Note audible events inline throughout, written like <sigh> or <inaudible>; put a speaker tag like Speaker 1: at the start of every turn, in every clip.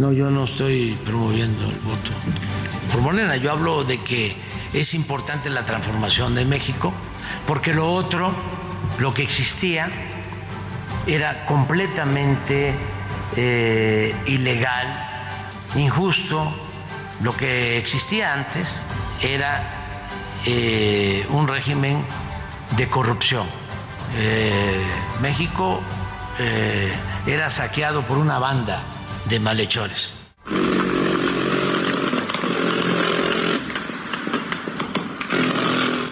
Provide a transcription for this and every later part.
Speaker 1: No, yo no estoy promoviendo el voto por Morena. Yo hablo de que es importante la transformación de México, porque lo otro, lo que existía, era completamente eh, ilegal, injusto. Lo que existía antes era eh, un régimen de corrupción. Eh, México era saqueado por una banda de malhechores.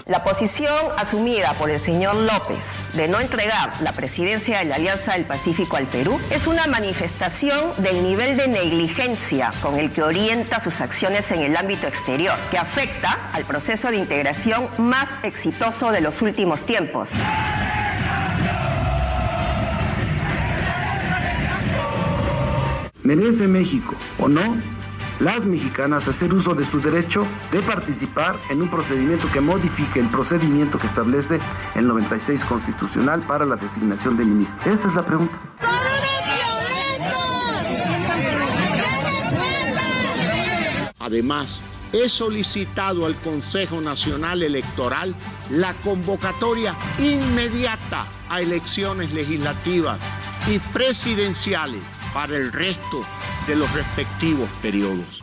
Speaker 2: La posición asumida por el señor López de no entregar la presidencia de la Alianza del Pacífico al Perú es una manifestación del nivel de negligencia con el que orienta sus acciones en el ámbito exterior, que afecta al proceso de integración más exitoso de los últimos tiempos.
Speaker 3: ¿Merece México o no las mexicanas hacer uso de su derecho de participar en un procedimiento que modifique el procedimiento que establece el 96 constitucional para la designación de ministros? Esa es la pregunta.
Speaker 4: Además, he solicitado al Consejo Nacional Electoral la convocatoria inmediata a elecciones legislativas y presidenciales para el resto de los respectivos periodos.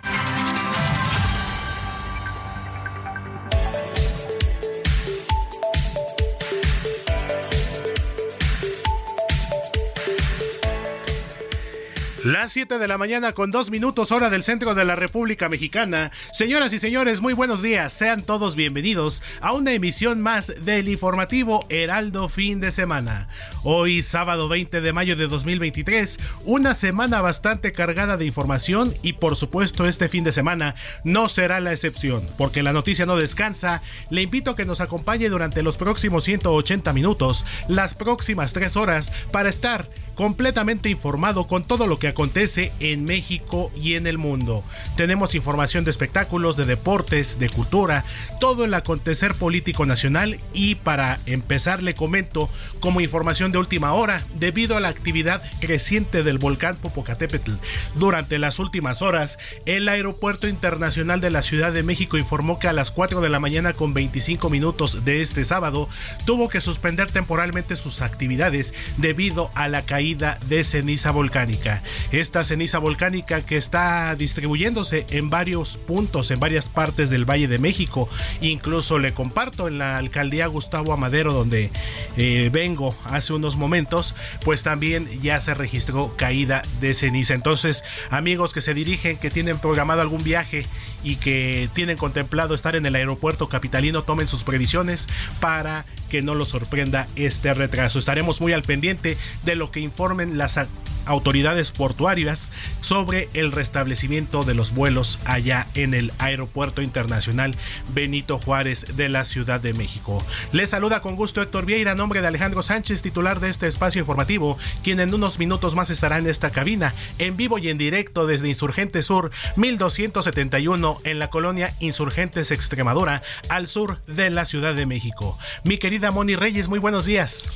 Speaker 5: Las 7 de la mañana con dos minutos hora del centro de la República Mexicana. Señoras y señores, muy buenos días. Sean todos bienvenidos a una emisión más del informativo Heraldo Fin de Semana. Hoy, sábado 20 de mayo de 2023, una semana bastante cargada de información y por supuesto este fin de semana no será la excepción, porque la noticia no descansa. Le invito a que nos acompañe durante los próximos 180 minutos, las próximas 3 horas, para estar completamente informado con todo lo que acontece en México y en el mundo. Tenemos información de espectáculos, de deportes, de cultura, todo el acontecer político nacional y para empezar le comento como información de última hora, debido a la actividad creciente del volcán Popocatépetl durante las últimas horas, el Aeropuerto Internacional de la Ciudad de México informó que a las 4 de la mañana con 25 minutos de este sábado tuvo que suspender temporalmente sus actividades debido a la caída de ceniza volcánica. Esta ceniza volcánica que está distribuyéndose en varios puntos, en varias partes del Valle de México. Incluso le comparto en la alcaldía Gustavo Amadero, donde eh, vengo hace unos momentos, pues también ya se registró caída de ceniza. Entonces, amigos que se dirigen, que tienen programado algún viaje y que tienen contemplado estar en el aeropuerto capitalino, tomen sus previsiones para que no los sorprenda este retraso. Estaremos muy al pendiente de lo que informen las autoridades portuarias sobre el restablecimiento de los vuelos allá en el Aeropuerto Internacional Benito Juárez de la Ciudad de México. Les saluda con gusto Héctor Vieira, a nombre de Alejandro Sánchez, titular de este espacio informativo, quien en unos minutos más estará en esta cabina, en vivo y en directo desde Insurgente Sur 1271 en la colonia Insurgentes Extremadura, al sur de la Ciudad de México. Mi querida Moni Reyes, muy buenos días.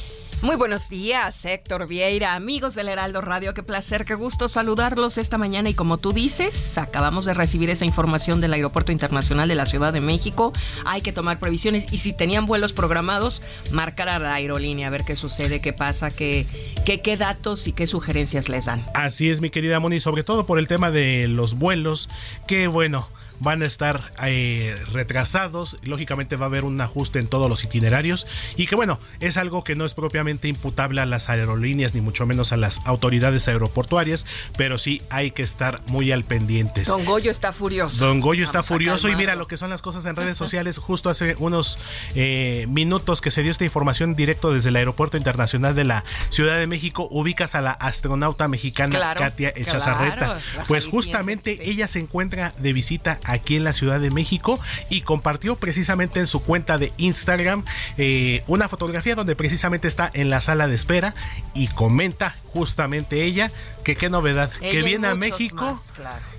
Speaker 6: Muy buenos días, Héctor Vieira, amigos del Heraldo Radio. Qué placer, qué gusto saludarlos esta mañana. Y como tú dices, acabamos de recibir esa información del Aeropuerto Internacional de la Ciudad de México. Hay que tomar previsiones y si tenían vuelos programados, marcar a la aerolínea a ver qué sucede, qué pasa, qué, qué, qué datos y qué sugerencias les dan.
Speaker 5: Así es, mi querida Moni, sobre todo por el tema de los vuelos, que bueno van a estar eh, retrasados, lógicamente va a haber un ajuste en todos los itinerarios y que bueno, es algo que no es propiamente imputable a las aerolíneas ni mucho menos a las autoridades aeroportuarias, pero sí hay que estar muy al pendiente.
Speaker 6: Don Goyo está furioso.
Speaker 5: Don Goyo está furioso y mira lo que son las cosas en redes sociales. Justo hace unos eh, minutos que se dio esta información directo desde el Aeropuerto Internacional de la Ciudad de México, ubicas a la astronauta mexicana Katia Echazarreta. pues justamente ella se encuentra de visita aquí en la Ciudad de México y compartió precisamente en su cuenta de Instagram eh, una fotografía donde precisamente está en la sala de espera y comenta justamente ella que qué novedad, que viene a México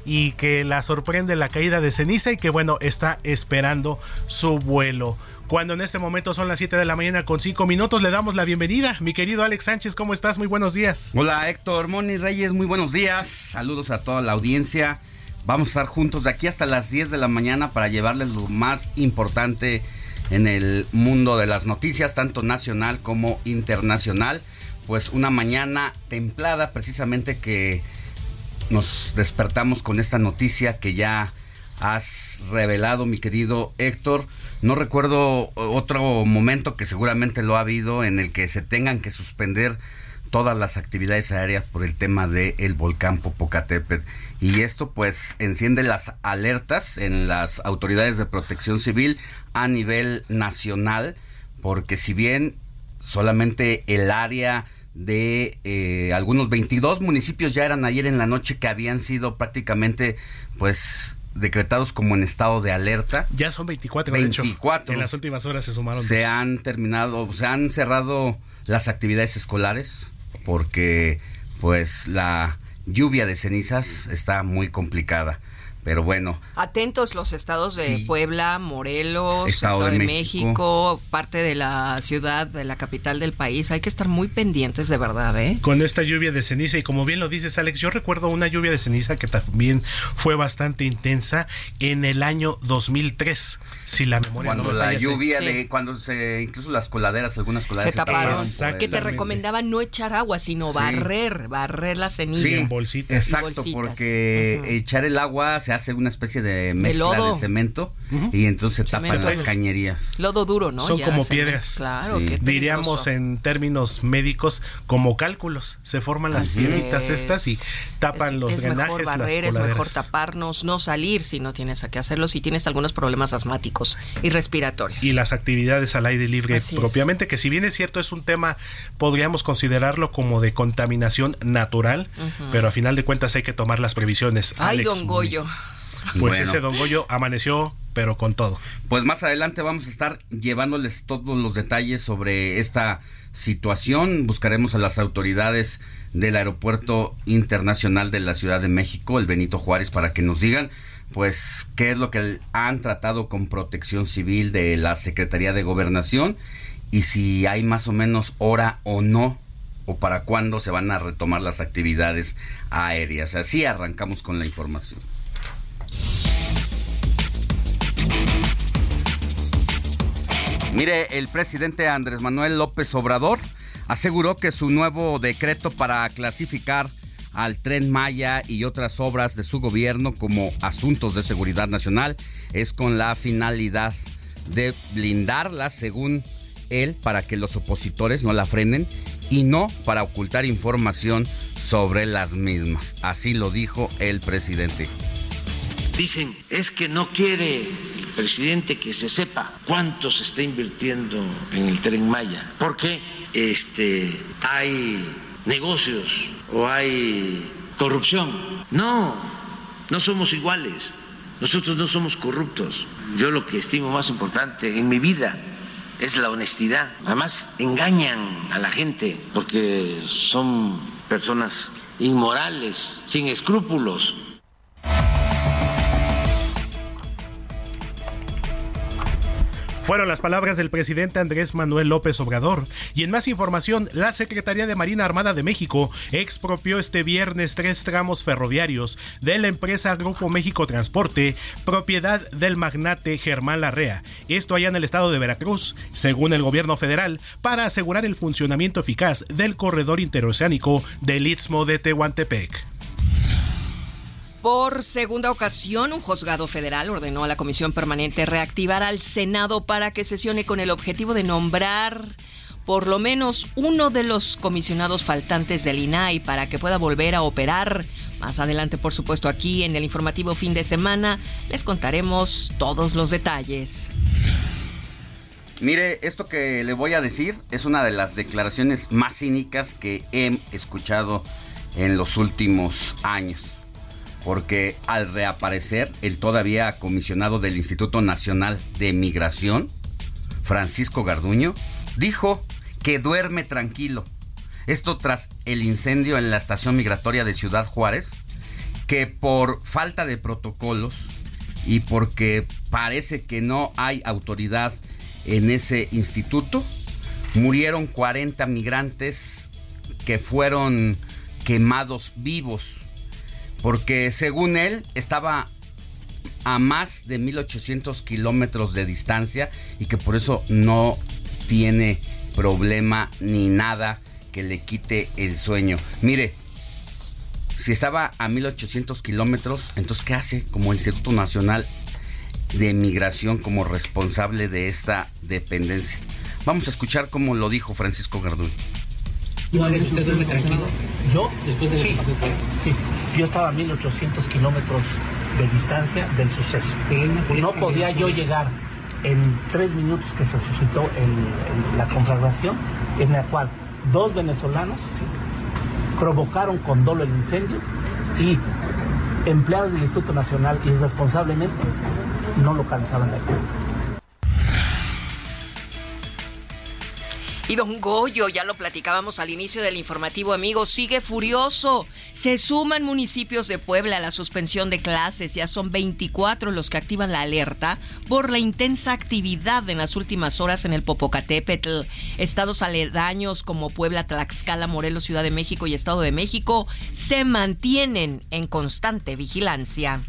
Speaker 5: y que la sorprende la caída de ceniza y que bueno, está esperando su vuelo cuando en este momento son las 7 de la mañana con 5 minutos. Le damos la bienvenida. Mi querido Alex Sánchez, ¿cómo estás? Muy buenos días.
Speaker 7: Hola Héctor Moni Reyes, muy buenos días. Saludos a toda la audiencia. Vamos a estar juntos de aquí hasta las 10 de la mañana para llevarles lo más importante en el mundo de las noticias, tanto nacional como internacional. Pues una mañana templada, precisamente que nos despertamos con esta noticia que ya has revelado, mi querido Héctor. No recuerdo otro momento que seguramente lo ha habido en el que se tengan que suspender todas las actividades aéreas por el tema del volcán Popocatépetl y esto pues enciende las alertas en las autoridades de protección civil a nivel nacional porque si bien solamente el área de eh, algunos 22 municipios ya eran ayer en la noche que habían sido prácticamente pues decretados como en estado de alerta.
Speaker 5: Ya son 24,
Speaker 7: 24.
Speaker 5: En las últimas horas se sumaron.
Speaker 7: Se han terminado, se han cerrado las actividades escolares porque pues la lluvia de cenizas está muy complicada. Pero bueno.
Speaker 6: Atentos los estados de Puebla, Morelos, Estado, de, México. parte de la ciudad, de la capital del país. Hay que estar muy pendientes de verdad, ¿eh?
Speaker 5: Con esta lluvia de ceniza y como bien lo dices Alex, yo recuerdo una lluvia de ceniza que también fue bastante intensa en el año 2003 si la memoria
Speaker 7: cuando la lluvia de cuando se incluso las coladeras algunas coladeras
Speaker 6: se taparon. que te recomendaban no echar agua sino barrer barrer la ceniza
Speaker 7: sí, en bolsitas. Exacto porque echar el agua se hace una especie de mezcla de, cemento y entonces se tapan las cañerías.
Speaker 6: Lodo duro no
Speaker 5: son como piedras. claro diríamos en términos médicos como cálculos. Se forman las piedritas estas y tapan los es mejor
Speaker 6: barrer es mejor taparnos no salir si no tienes a qué hacerlo si tienes algunos problemas asmáticos y respiratorios.
Speaker 5: Y las actividades al aire libre propiamente, que si bien es cierto es un tema, podríamos considerarlo como de contaminación natural, pero a final de cuentas hay que tomar las previsiones.
Speaker 6: Ay, don Goyo.
Speaker 5: Pues ese don Goyo amaneció, pero con todo.
Speaker 7: Pues más adelante vamos a estar llevándoles todos los detalles sobre esta situación. Buscaremos a las autoridades del Aeropuerto Internacional de la Ciudad de México, el Benito Juárez, para que nos digan pues qué es lo que han tratado con protección civil de la Secretaría de Gobernación y si hay más o menos hora o no o para cuándo se van a retomar las actividades aéreas. Así arrancamos con la información. Mire, el presidente Andrés Manuel López Obrador aseguró que su nuevo decreto para clasificar al tren Maya y otras obras de su gobierno como asuntos de seguridad nacional es con la finalidad de blindarla según él para que los opositores no la frenen y no para ocultar información sobre las mismas. Así lo dijo el presidente.
Speaker 1: Dicen, es que no quiere el presidente que se sepa cuánto se está invirtiendo en el tren Maya, porque este, hay negocios o hay corrupción. No, no somos iguales. Nosotros no somos corruptos. Yo lo que estimo más importante en mi vida es la honestidad. Además, engañan a la gente porque son personas inmorales, sin escrúpulos.
Speaker 5: Fueron las palabras del presidente Andrés Manuel López Obrador. Y en más información, la Secretaría de Marina Armada de México expropió este viernes tres tramos ferroviarios de la empresa Grupo México Transporte, propiedad del magnate Germán Larrea. Esto allá en el estado de Veracruz, según el gobierno federal, para asegurar el funcionamiento eficaz del corredor interoceánico del Istmo de Tehuantepec.
Speaker 6: Por segunda ocasión, un juzgado federal ordenó a la Comisión Permanente reactivar al Senado para que sesione con el objetivo de nombrar por lo menos uno de los comisionados faltantes del INAI para que pueda volver a operar. Más adelante, por supuesto, aquí en el informativo fin de semana les contaremos todos los detalles.
Speaker 7: Mire, esto que le voy a decir es una de las declaraciones más cínicas que he escuchado en los últimos años porque al reaparecer el todavía comisionado del Instituto Nacional de Migración, Francisco Garduño, dijo que duerme tranquilo. Esto tras el incendio en la estación migratoria de Ciudad Juárez, que por falta de protocolos y porque parece que no hay autoridad en ese instituto, murieron 40 migrantes que fueron quemados vivos porque según él estaba a más de 1800 kilómetros de distancia y que por eso no tiene problema ni nada que le quite el sueño. Mire, si estaba a 1800 kilómetros, entonces ¿qué hace como Instituto Nacional de Migración como responsable de esta dependencia? Vamos a escuchar cómo lo dijo Francisco Garduño.
Speaker 8: usted duerme tranquilo? Yo, después de sí, sí, yo estaba a 1800 kilómetros de distancia del suceso. No podía yo llegar en tres minutos que se suscitó la conflagración, en la cual dos venezolanos provocaron con dolo el incendio y empleados del Instituto Nacional irresponsablemente no localizaban la
Speaker 6: Y don Goyo, ya lo platicábamos al inicio del informativo, amigo, sigue furioso. Se suman municipios de Puebla a la suspensión de clases. Ya son 24 los que activan la alerta por la intensa actividad en las últimas horas en el Popocatépetl. Estados aledaños como Puebla, Tlaxcala, Morelos, Ciudad de México y Estado de México se mantienen en constante vigilancia.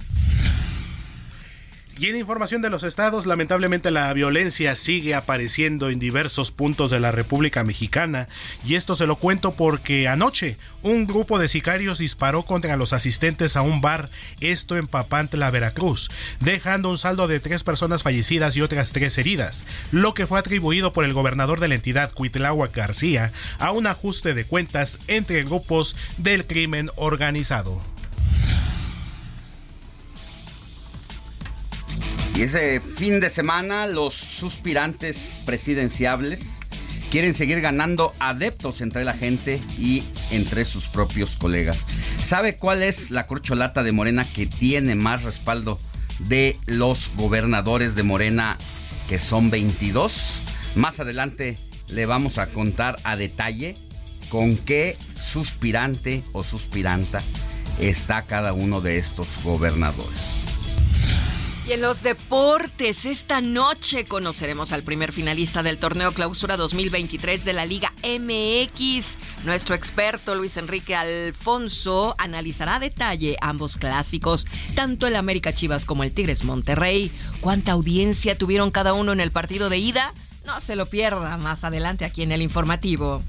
Speaker 5: Y en información de los estados, lamentablemente la violencia sigue apareciendo en diversos puntos de la República Mexicana. Y esto se lo cuento porque anoche un grupo de sicarios disparó contra los asistentes a un bar, esto en Papantla, Veracruz, dejando un saldo de tres personas fallecidas y otras tres heridas, lo que fue atribuido por el gobernador de la entidad, Cuitláhuac García, a un ajuste de cuentas entre grupos del crimen organizado.
Speaker 7: Y ese fin de semana los suspirantes presidenciables quieren seguir ganando adeptos entre la gente y entre sus propios colegas. ¿Sabe cuál es la corcholata de Morena que tiene más respaldo de los gobernadores de Morena, que son 22? Más adelante le vamos a contar a detalle con qué suspirante o suspiranta está cada uno de estos gobernadores.
Speaker 6: Y en los deportes, esta noche conoceremos al primer finalista del torneo Clausura 2023 de la Liga MX. Nuestro experto Luis Enrique Alfonso analizará a detalle ambos clásicos, tanto el América Chivas como el Tigres Monterrey. ¿Cuánta audiencia tuvieron cada uno en el partido de ida? No se lo pierda más adelante aquí en el informativo.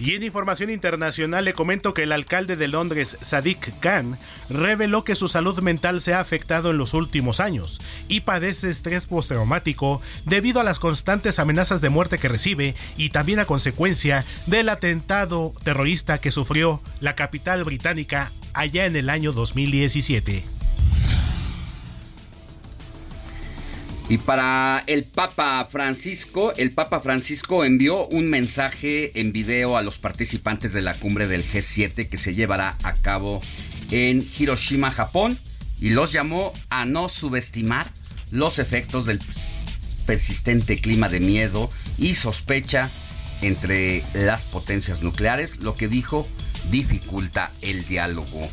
Speaker 5: Y en información internacional le comento que el alcalde de Londres, Sadiq Khan, reveló que su salud mental se ha afectado en los últimos años y padece estrés postraumático debido a las constantes amenazas de muerte que recibe y también a consecuencia del atentado terrorista que sufrió la capital británica allá en el año 2017.
Speaker 7: Y para el Papa Francisco, el Papa Francisco envió un mensaje en video a los participantes de la cumbre del G7 que se llevará a cabo en Hiroshima, Japón, y los llamó a no subestimar los efectos del persistente clima de miedo y sospecha entre las potencias nucleares, lo que dijo dificulta el diálogo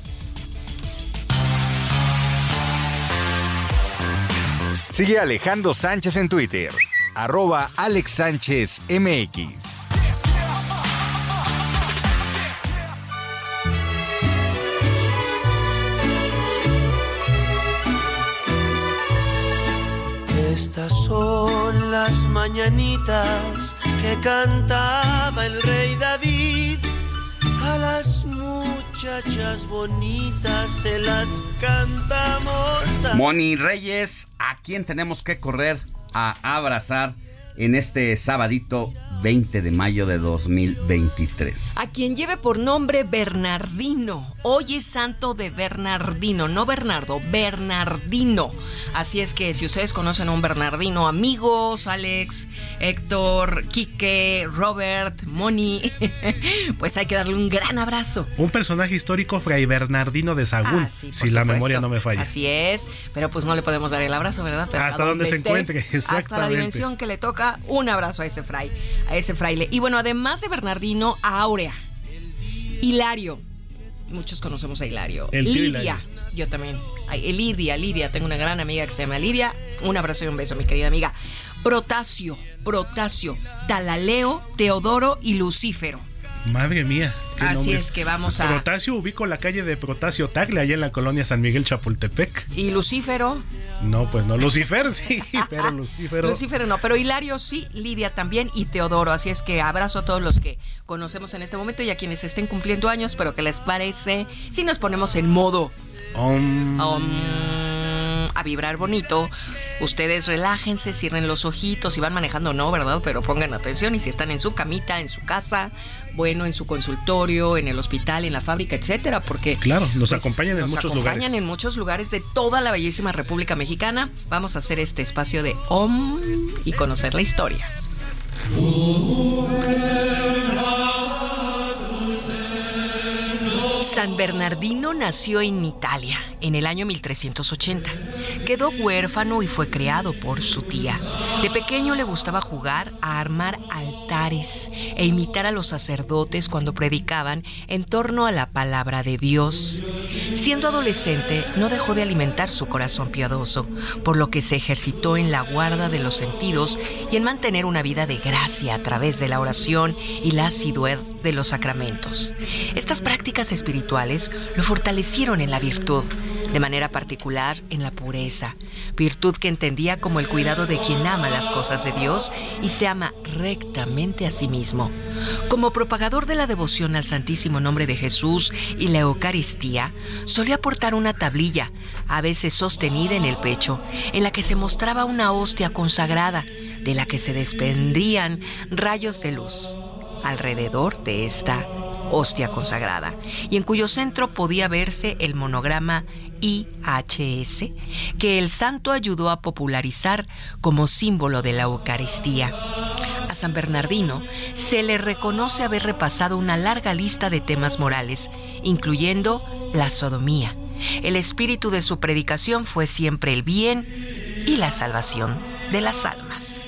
Speaker 9: Sigue Alejandro Sánchez en Twitter, arroba Alex Sánchez MX.
Speaker 10: Estas son las mañanitas que cantaba el rey David. A las bonitas se las cantamos.
Speaker 7: Moni Reyes, ¿a quién tenemos que correr a abrazar en este sabadito 20 de mayo de 2023.
Speaker 6: A quien lleve por nombre Bernardino. Hoy es santo de Bernardino, no Bernardo, Bernardino. Así es que si ustedes conocen a un Bernardino, amigos, Alex, Héctor, Quique, Robert, Moni, <laughs> pues hay que darle un gran abrazo.
Speaker 5: Un personaje histórico, Fray Bernardino de Sagún, ah, si la memoria no me falla.
Speaker 6: Así es, pero pues no le podemos dar el abrazo, ¿verdad?
Speaker 5: hasta, donde, se encuentre, exactamente. <laughs>
Speaker 6: Hasta la dimensión que le toca, un abrazo a ese fray a ese fraile. Y bueno, además de Bernardino, a Aurea, Hilario. Muchos conocemos a Hilario. Lidia. Yo también. Lidia, Lidia. Tengo una gran amiga que se llama Lidia. Un abrazo y un beso, mi querida amiga. Protasio, Protasio, Talaleo, Teodoro y Lucífero.
Speaker 5: Madre mía.
Speaker 6: Así es que vamos a.
Speaker 5: Protasio ubico la calle de Protasio Tagle, allá en la colonia San Miguel Chapultepec.
Speaker 6: ¿Y Lucífero?
Speaker 5: No, pues no. Lucifer <laughs> sí, pero Lucífero.
Speaker 6: Lucífero no, pero Hilario sí, Lidia también y Teodoro. Así es que abrazo a todos los que conocemos en este momento y a quienes estén cumpliendo años, pero ¿qué les parece si nos ponemos en modo. A vibrar bonito. Ustedes relájense, cierren los ojitos, si van manejando no, ¿verdad? Pero pongan atención y si están en su camita, en su casa, bueno, en su consultorio, en el hospital, en la fábrica, etcétera, porque
Speaker 5: claro, nos pues, acompañan en muchos lugares. Nos
Speaker 6: acompañan en muchos lugares de toda la bellísima República Mexicana. Vamos a hacer este espacio de OM y conocer la historia. San Bernardino nació en Italia en el año 1380. Quedó huérfano y fue criado por su tía. De pequeño le gustaba jugar a armar altares e imitar a los sacerdotes cuando predicaban en torno a la palabra de Dios. Siendo adolescente, no dejó de alimentar su corazón piadoso, por lo que se ejercitó en la guarda de los sentidos y en mantener una vida de gracia a través de la oración y la asiduidad de los sacramentos. Estas prácticas espirituales lo fortalecieron en la virtud, de manera particular en la pureza, virtud que entendía como el cuidado de quien ama las cosas de Dios y se ama rectamente a sí mismo. Como propagador de la devoción al Santísimo Nombre de Jesús y la Eucaristía, solía portar una tablilla, a veces sostenida en el pecho, en la que se mostraba una hostia consagrada, de la que se desprendían rayos de luz. Alrededor de esta hostia consagrada, y en cuyo centro podía verse el monograma IHS, que el santo ayudó a popularizar como símbolo de la Eucaristía. A San Bernardino se le reconoce haber repasado una larga lista de temas morales, incluyendo la sodomía. El espíritu de su predicación fue siempre el bien y la salvación de las almas.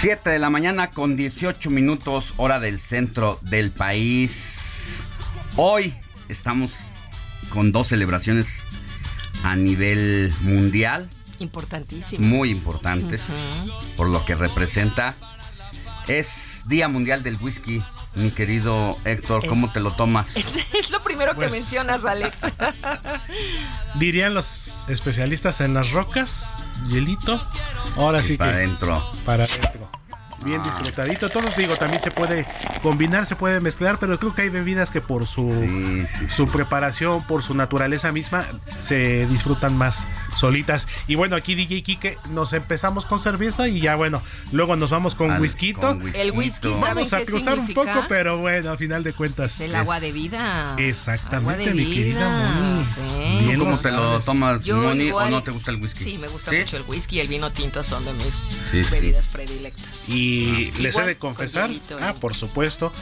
Speaker 7: Siete de la mañana con 18 minutos hora del centro del país. Hoy estamos con dos celebraciones a nivel mundial.
Speaker 6: Importantísimas.
Speaker 7: Muy importantes por lo que representa. Es Día Mundial del Whisky. Mi querido Héctor, ¿cómo te lo tomas? <laughs>
Speaker 6: Es, lo primero que pues mencionas, Alex. <laughs>
Speaker 5: Dirían los especialistas en las rocas, hielito. Ahora sí
Speaker 7: para
Speaker 5: que.
Speaker 7: adentro.
Speaker 5: Para adentro. Bien disfrutadito. Todos digo, también se puede combinar, se puede mezclar, pero creo que hay bebidas que por su, su preparación, por su naturaleza misma, se disfrutan más solitas. Y bueno, aquí DJ Kike nos empezamos con cerveza y ya bueno, luego nos vamos con whisky.
Speaker 6: El whisky,
Speaker 5: Vamos a cruzar un poco, pero bueno, a final de cuentas.
Speaker 6: El agua de vida.
Speaker 5: Exactamente, mi querida Moni.
Speaker 7: Sí. ¿Cómo te lo tomas, Moni, o no te gusta el whisky?
Speaker 6: Sí, me gusta mucho el whisky y el vino tinto son de mis bebidas predilectas.
Speaker 5: Y les he de confesar, ah, por supuesto,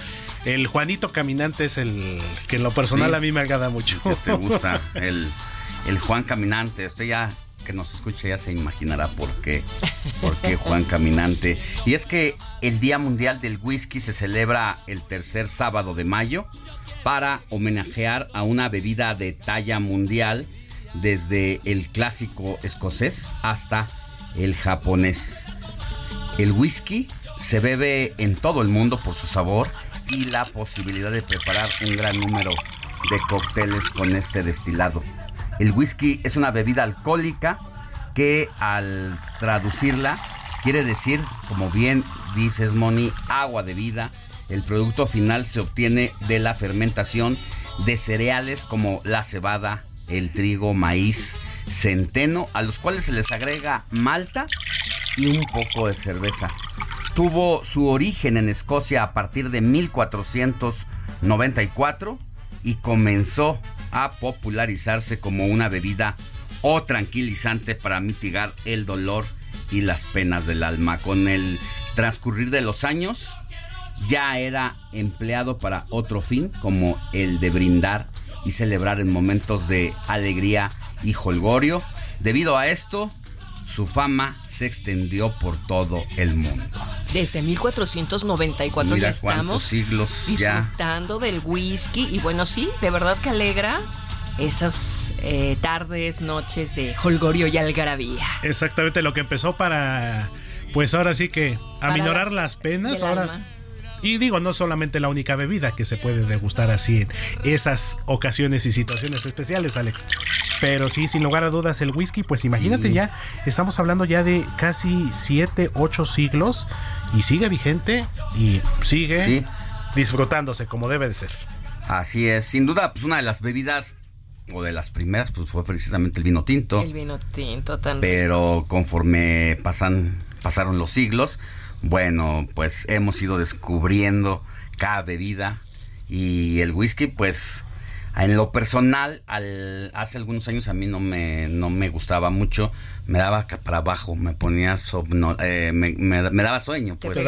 Speaker 5: el Juanito Caminante es el que en lo personal a mí me agrada mucho.
Speaker 7: te gusta <laughs> el, el Juan Caminante. Usted ya que nos escuche ya se imaginará por qué, por qué Juan Caminante. Y es que el Día Mundial del Whisky se celebra el tercer sábado de mayo para homenajear a una bebida de talla mundial desde el clásico escocés hasta el japonés. El whisky se bebe en todo el mundo por su sabor y la posibilidad de preparar un gran número de cócteles con este destilado. El whisky es una bebida alcohólica que al traducirla quiere decir, como bien dices Moni, agua de vida. El producto final se obtiene de la fermentación de cereales como la cebada, el trigo, maíz, centeno, a los cuales se les agrega malta y un poco de cerveza. Tuvo su origen en Escocia a partir de 1494 y comenzó a popularizarse como una bebida o tranquilizante para mitigar el dolor y las penas del alma. Con el transcurrir de los años ya era empleado para otro fin como el de brindar y celebrar en momentos de alegría y holgorio. Debido a esto, su fama se extendió por todo el mundo.
Speaker 6: Desde 1494 ya estamos
Speaker 7: siglos
Speaker 6: disfrutando del whisky y bueno, sí, de verdad que alegra esas eh, tardes, noches de holgorio y algarabía.
Speaker 5: Exactamente lo que empezó para, pues ahora sí que aminorar las, penas, ahora... Y digo, no solamente la única bebida que se puede degustar así en esas ocasiones y situaciones especiales, Alex. Pero sí, sin lugar a dudas, el whisky, pues imagínate ya, estamos hablando ya de casi 7, 8 siglos y sigue vigente y sigue disfrutándose como debe de ser.
Speaker 7: Así es, sin duda, pues una de las bebidas o de las primeras, pues fue precisamente el vino tinto.
Speaker 6: El vino tinto también.
Speaker 7: Pero conforme pasan, pasaron los siglos, bueno, pues hemos ido descubriendo cada bebida y el whisky, pues en lo personal, al, hace algunos años a mí no me, no me gustaba mucho, me daba para abajo, me ponía eh, me, daba sueño. Pues.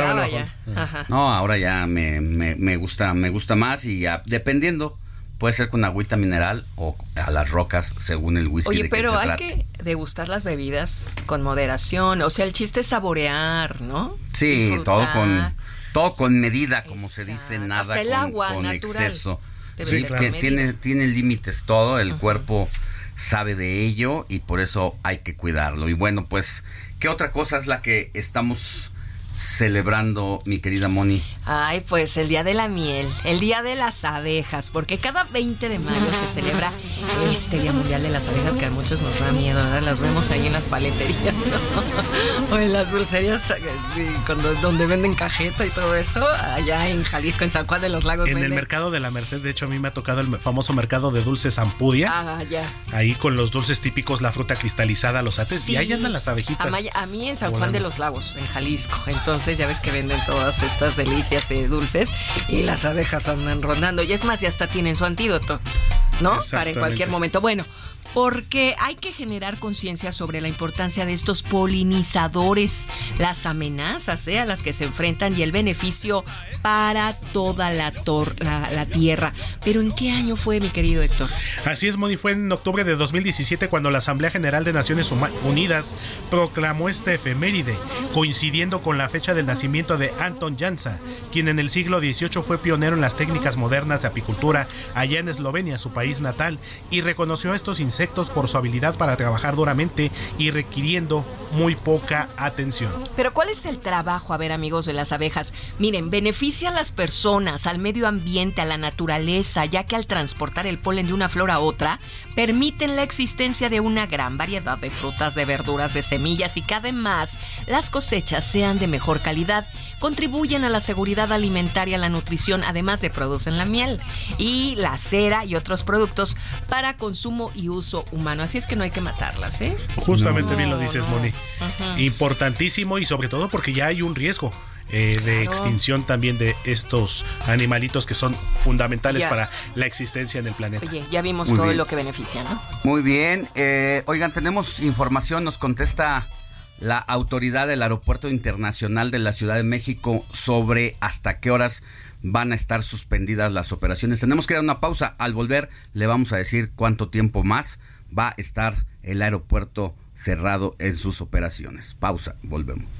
Speaker 7: No, ahora ya me, me, gusta, me gusta más y dependiendo Puede ser con agüita mineral o a las rocas, según el whisky.
Speaker 6: Oye, pero hay que degustar las bebidas con moderación. O sea, el chiste es saborear, ¿no?
Speaker 7: Sí, todo con todo con medida, como se dice, nada con, agua con exceso. Sí, tiene, tiene límites todo, el cuerpo sabe de ello y por eso hay que cuidarlo. Y bueno, pues, ¿qué otra cosa es la que estamos celebrando, mi querida Moni?
Speaker 6: Ay, pues el Día de la Miel, el Día de las Abejas, porque cada 20 de mayo se celebra este Día Mundial de las Abejas que a muchos nos da miedo, ¿verdad? Las vemos ahí en las paleterías <laughs> o en las dulcerías eh, cuando, donde venden cajeta y todo eso, allá en Jalisco, en San Juan de los Lagos.
Speaker 5: En el mercado de la Merced, de hecho, a mí me ha tocado el famoso mercado de dulces Ampudia.
Speaker 6: Ah, ya.
Speaker 5: Ahí con los dulces típicos, la fruta cristalizada, los ates, y ahí andan las abejitas.
Speaker 6: A, mí en San Juan de los Lagos, en Jalisco. Entonces, entonces ya ves que venden todas estas delicias de dulces y las abejas andan rondando. Y es más, ya hasta tienen su antídoto, ¿no? Para en cualquier momento. Bueno, porque hay que generar conciencia sobre la importancia de estos polinizadores, las amenazas ¿eh? a las que se enfrentan y el beneficio para toda la, tierra. Pero ¿en qué año fue, mi querido Héctor?
Speaker 5: Así es, Moni, fue en octubre de 2017 cuando la Asamblea General de Naciones Unidas proclamó esta efeméride, coincidiendo con la fecha del nacimiento de Anton Jansa, quien en el siglo XVIII fue pionero en las técnicas modernas de apicultura allá en Eslovenia, su país natal, y reconoció estos insectos por su habilidad para trabajar duramente y requiriendo muy poca atención.
Speaker 6: Pero ¿cuál es el trabajo, a ver amigos de las abejas? Miren, beneficia a las personas, al medio ambiente, a la naturaleza, ya que al transportar el polen de una flor a otra, permiten la existencia de una gran variedad de frutas, de verduras, de semillas y que además las cosechas sean de mejor calidad, contribuyen a la seguridad alimentaria, la nutrición, además de producen la miel y la cera y otros productos para consumo y uso humano. Así es que no hay que matarlas, ¿eh?
Speaker 5: Justamente bien lo dices, Moni. Importantísimo y sobre todo porque ya hay un riesgo. Eh, de extinción también de estos animalitos que son fundamentales para la existencia en el planeta.
Speaker 6: Oye, ya vimos todo lo que beneficia, ¿no?
Speaker 7: Muy bien. Eh, oigan, tenemos información, nos contesta la autoridad del Aeropuerto Internacional de la Ciudad de México sobre hasta qué horas van a estar suspendidas las operaciones. Tenemos que dar una pausa. Al volver le vamos a decir cuánto tiempo más va a estar el aeropuerto cerrado en sus operaciones. Pausa, volvemos.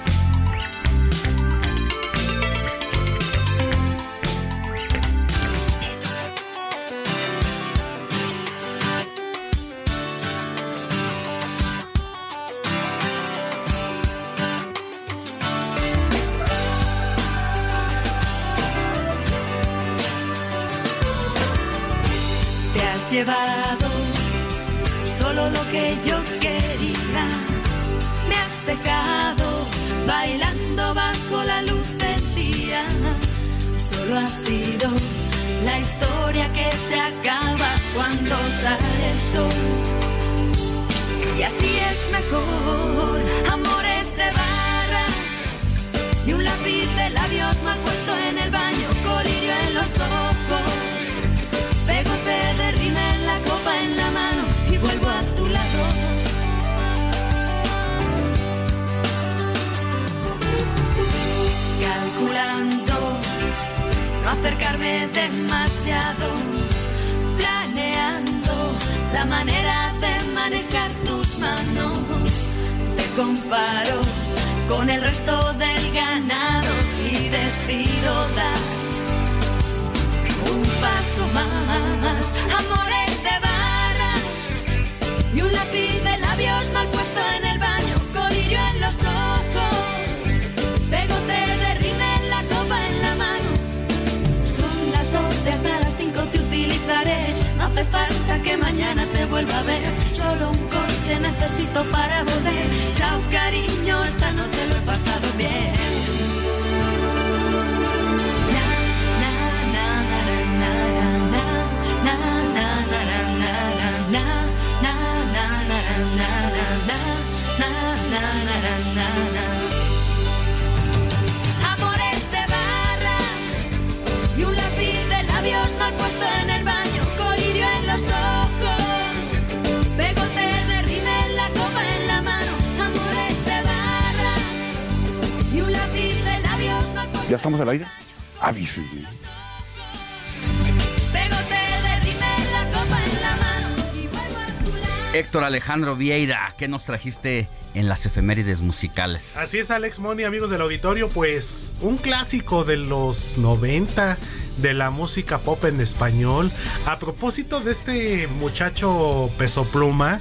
Speaker 11: Llevado solo lo que yo quería. Me has dejado bailando bajo la luz del día. Solo ha sido la historia que se acaba cuando sale el sol. Y así es mejor, amores de barra y un lápiz de labios mal puesto en el baño, colirio en los ojos. Acercarme demasiado, planeando la manera de manejar tus manos. Te comparo con el resto del ganado y decido dar un paso más. Amores de barra y un lápiz de labios hace falta que mañana te vuelva a ver. Solo un coche necesito para volver. Chao cariño, esta noche lo he pasado bien.
Speaker 12: ¿Ya estamos al aire? Avísenme.
Speaker 7: Héctor Alejandro Vieira, ¿qué nos trajiste en las efemérides musicales?
Speaker 5: Así es, Alex Moni, amigos del auditorio, pues un clásico de los 90 de la música pop en español. A propósito de este muchacho peso pluma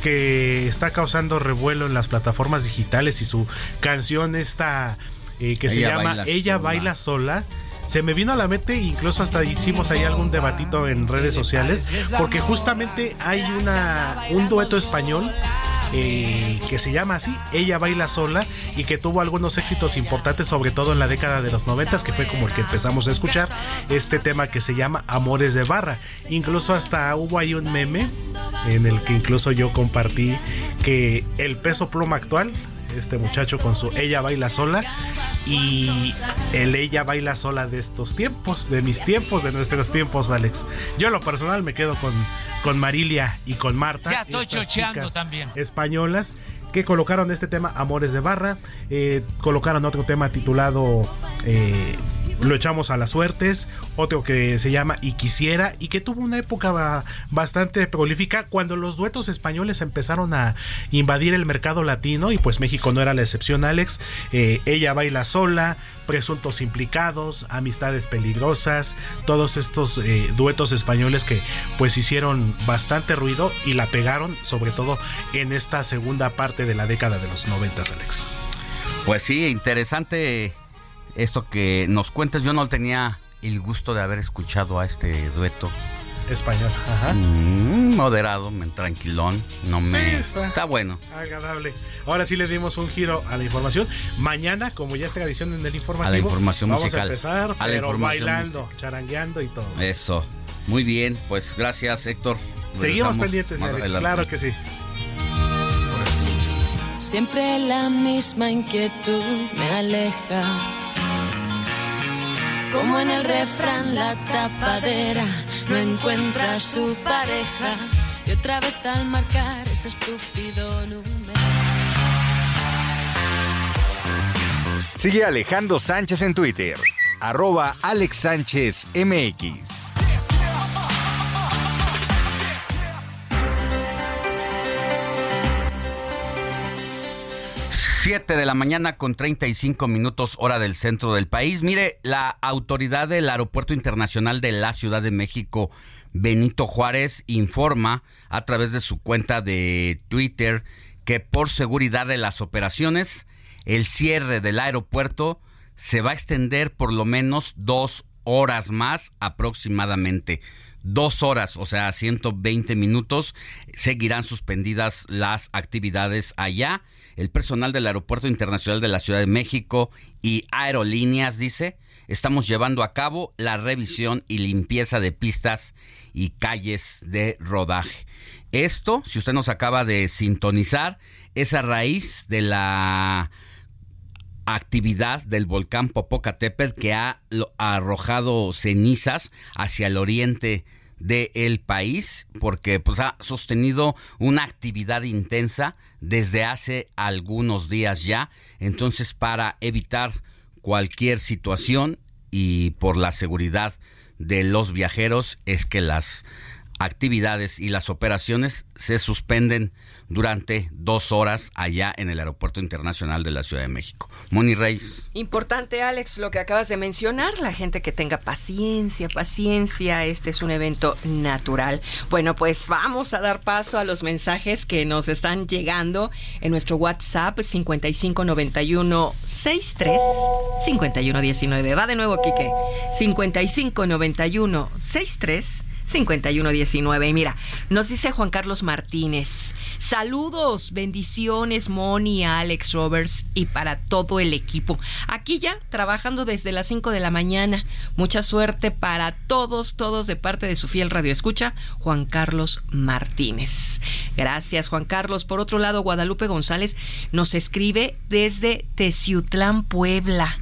Speaker 5: que está causando revuelo en las plataformas digitales y su canción esta eh, que se llama
Speaker 7: baila
Speaker 5: Ella
Speaker 7: sola.
Speaker 5: baila sola. Se me vino a la mente, incluso hasta hicimos ahí algún debatito en redes sociales, porque justamente hay una un dueto español eh, que se llama así, Ella baila sola y que tuvo algunos éxitos importantes, sobre todo en la década de los noventas, que fue como el que empezamos a escuchar este tema que se llama Amores de Barra. Incluso hasta hubo ahí un meme en el que incluso yo compartí que el peso pluma actual este muchacho con su Ella baila sola y el Ella baila sola de estos tiempos, de mis tiempos, de nuestros tiempos, Alex. Yo en lo personal me quedo con, con Marilia y con Marta.
Speaker 13: Ya estoy chocheando también.
Speaker 5: Españolas que colocaron este tema Amores de Barra, eh, colocaron otro tema titulado eh, lo echamos a las suertes, otro que se llama Y quisiera y que tuvo una época bastante prolífica cuando los duetos españoles empezaron a invadir el mercado latino y pues México no era la excepción Alex, eh, ella baila sola, presuntos implicados, amistades peligrosas, todos estos eh, duetos españoles que pues hicieron bastante ruido y la pegaron sobre todo en esta segunda parte de la década de los noventas Alex.
Speaker 7: Pues sí, interesante esto que nos cuentes. Yo no tenía el gusto de haber escuchado a este dueto.
Speaker 5: Español, ajá.
Speaker 7: Mm, moderado, tranquilón, no me... está, bueno.
Speaker 5: Agradable. Ahora sí le dimos un giro a la información. Mañana, como ya es tradición en el informativo...
Speaker 7: A la información
Speaker 5: vamos
Speaker 7: musical.
Speaker 5: a empezar, pero bailando, charangueando y todo.
Speaker 7: Eso. Muy bien, pues gracias Héctor.
Speaker 5: Seguimos pendientes, claro que sí.
Speaker 11: Siempre la misma inquietud me aleja como en el refrán, la tapadera no encuentra su pareja. Y otra vez al marcar ese estúpido número.
Speaker 9: Sigue Alejandro Sánchez en Twitter. Arroba Alex Sánchez.
Speaker 7: 7 de la mañana con 35 minutos hora del centro del país. Mire, la autoridad del Aeropuerto Internacional de la Ciudad de México, Benito Juárez, informa a través de su cuenta de Twitter que por seguridad de las operaciones, el cierre del aeropuerto se va a extender por lo menos dos horas más aproximadamente dos horas, o sea, 120 minutos, seguirán suspendidas las actividades allá. El personal del Aeropuerto Internacional de la Ciudad de México y aerolíneas dice, estamos llevando a cabo la revisión y limpieza de pistas y calles de rodaje. Esto, si usted nos acaba de sintonizar, es a raíz de la actividad del volcán Popocatépetl que ha arrojado cenizas hacia el oriente del país porque pues ha sostenido una actividad intensa desde hace algunos días ya. Entonces para evitar cualquier situación y por la seguridad de los viajeros es que las actividades y las operaciones se suspenden durante dos horas allá en el Aeropuerto Internacional de la Ciudad de México. Moni Reis.
Speaker 6: Importante, Alex, lo que acabas de mencionar, la gente que tenga paciencia, paciencia, este es un evento natural. Bueno, pues vamos a dar paso a los mensajes que nos están llegando en nuestro WhatsApp 5591 63 5119. Va de nuevo, Quique. 5591 63 5119. Y mira, nos dice Juan Carlos Martínez. Saludos, bendiciones, Moni, Alex Roberts y para todo el equipo. Aquí ya trabajando desde las 5 de la mañana. Mucha suerte para todos, todos de parte de su fiel radio escucha, Juan Carlos Martínez. Gracias, Juan Carlos. Por otro lado, Guadalupe González nos escribe desde Teciutlán, Puebla.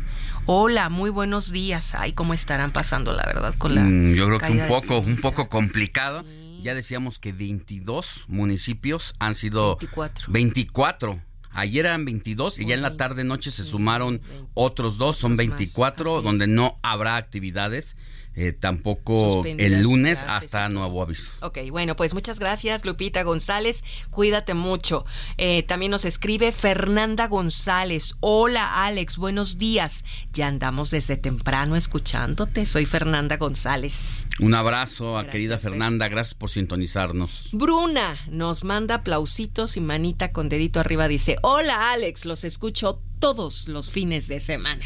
Speaker 6: Hola, muy buenos días. Ay, cómo estarán pasando, la verdad, con la.
Speaker 7: Mm, yo creo que un poco, un poco complicado. Ya decíamos que 22 municipios han sido
Speaker 6: 24.
Speaker 7: 24 Ayer eran 22 y ya en la tarde noche se sumaron otros dos, son 24, donde no habrá actividades eh, tampoco el lunes hasta nuevo aviso.
Speaker 6: Ok, bueno, pues muchas gracias Lupita González, cuídate mucho. Eh, también nos escribe Fernanda González, hola Alex, buenos días, ya andamos desde temprano escuchándote, soy Fernanda González.
Speaker 7: Un abrazo a querida Fernanda, gracias por sintonizarnos.
Speaker 6: Bruna nos manda aplausitos y manita con dedito arriba, dice, hola Alex, los escucho todos los fines de semana.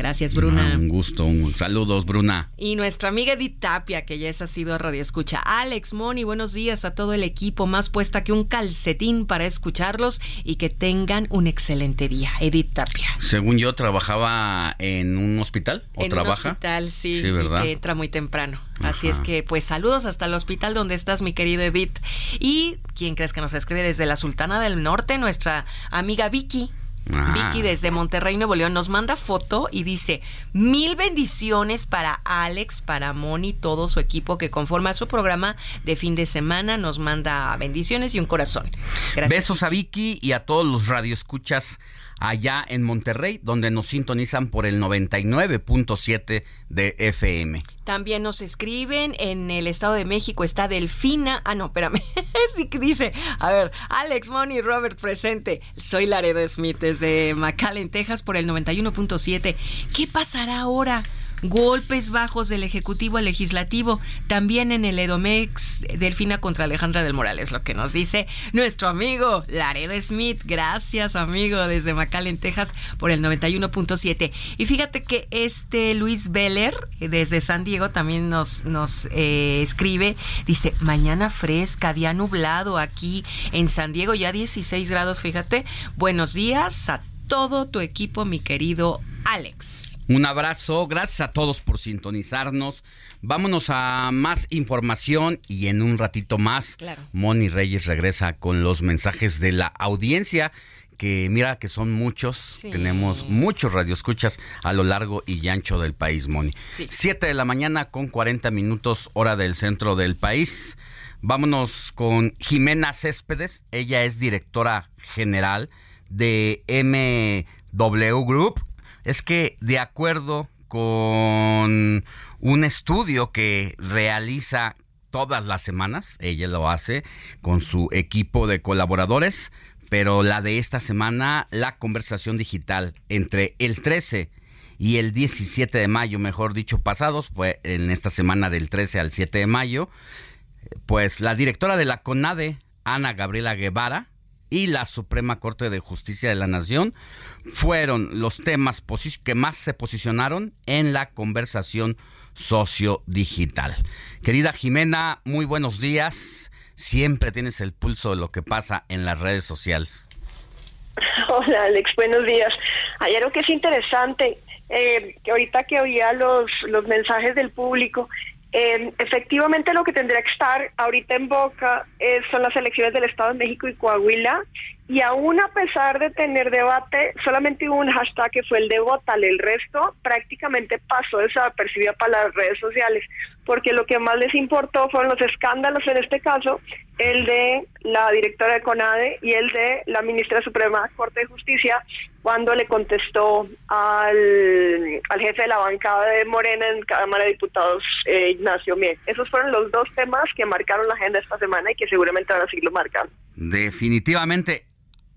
Speaker 6: Gracias, Bruna.
Speaker 7: un gusto, un saludos, Bruna.
Speaker 6: Y nuestra amiga Edith Tapia, que ya es ha sido radio escucha. Alex, Moni, buenos días a todo el equipo, más puesta que un calcetín para escucharlos y que tengan un excelente día. Edith Tapia.
Speaker 7: Según yo, trabajaba en un hospital o
Speaker 6: en
Speaker 7: trabaja.
Speaker 6: un hospital, sí,
Speaker 7: Sí, ¿verdad?
Speaker 6: y que entra muy temprano. Así es que, pues, saludos hasta el hospital donde estás, mi querido Edith. ¿Y quién crees que nos escribe desde la Sultana del Norte? Nuestra amiga Vicky.
Speaker 7: Ah.
Speaker 6: Vicky desde Monterrey, Nuevo León, nos manda foto y dice, mil bendiciones para Alex, para Moni, todo su equipo que conforma su programa de fin de semana. Nos manda bendiciones y un corazón. Gracias.
Speaker 7: Besos a Vicky y a todos los radioescuchas allá en Monterrey, donde nos sintonizan por el 99.7 de FM.
Speaker 6: También nos escriben en el Estado de México está Delfina. Ah, no, espérame. <laughs> sí dice, a ver, Alex Money Robert presente. Soy Laredo Smith desde McAllen, Texas por el 91.7. ¿Qué pasará ahora? Golpes bajos del Ejecutivo al Legislativo, también en el Edomex, Delfina contra Alejandra del Morales, lo que nos dice nuestro amigo Laredo Smith. Gracias, amigo, desde McAllen, Texas, por el 91.7. Y fíjate que este Luis Beller, desde San Diego, también nos, nos eh, escribe, dice, mañana fresca, día nublado aquí en San Diego, ya 16 grados, fíjate. Buenos días a todo tu equipo, mi querido Alex.
Speaker 7: Un abrazo, gracias a todos por sintonizarnos. Vámonos a más información y en un ratito más,
Speaker 6: Claro.
Speaker 7: Moni Reyes regresa con los mensajes de la audiencia. Que mira que son muchos, tenemos muchos radioescuchas a lo largo y ancho del país, Moni.
Speaker 6: Sí.
Speaker 7: Siete de la mañana con 40 minutos, hora del centro del país. Vámonos con Jimena Céspedes, ella es directora general de MW Group. Es que de acuerdo con un estudio que realiza todas las semanas, ella lo hace con su equipo de colaboradores, pero la de esta semana, la conversación digital entre el 13 y el 17 de mayo, mejor dicho, pasados, fue en esta semana del 13 al 7 de mayo, pues la directora de la CONADE, Ana Gabriela Guevara, y la Suprema Corte de Justicia de la Nación fueron los temas que más se posicionaron en la conversación sociodigital. Querida Jimena, muy buenos días. Siempre tienes el pulso de lo que pasa en las redes sociales.
Speaker 13: Hola Alex, buenos días. Hay algo que es interesante, eh, que ahorita que oía los, los mensajes del público, eh, efectivamente lo que tendría que estar ahorita en boca eh, son las elecciones del Estado de México y Coahuila, y aún a pesar de tener debate, solamente hubo un hashtag que fue el de Votale, el resto prácticamente pasó desapercibido para las redes sociales, porque lo que más les importó fueron los escándalos, en este caso, el de la directora de CONADE y el de la ministra Suprema Corte de Justicia, cuando le contestó al, al jefe de la bancada de Morena en Cámara de Diputados, eh, Ignacio Mier. Esos fueron los dos temas que marcaron la agenda esta semana y que seguramente van a seguirlo marcando.
Speaker 7: Definitivamente.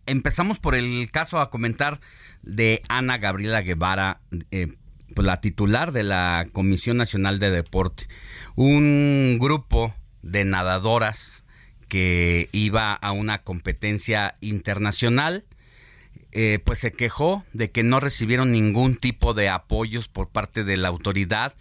Speaker 7: Empezamos por el caso a comentar de Ana Gabriela Guevara, eh, pues, la titular de la Comisión Nacional de Deporte. Un grupo de nadadoras que iba a una competencia internacional, eh, pues se quejó de que no recibieron ningún tipo de apoyos por parte de la autoridad,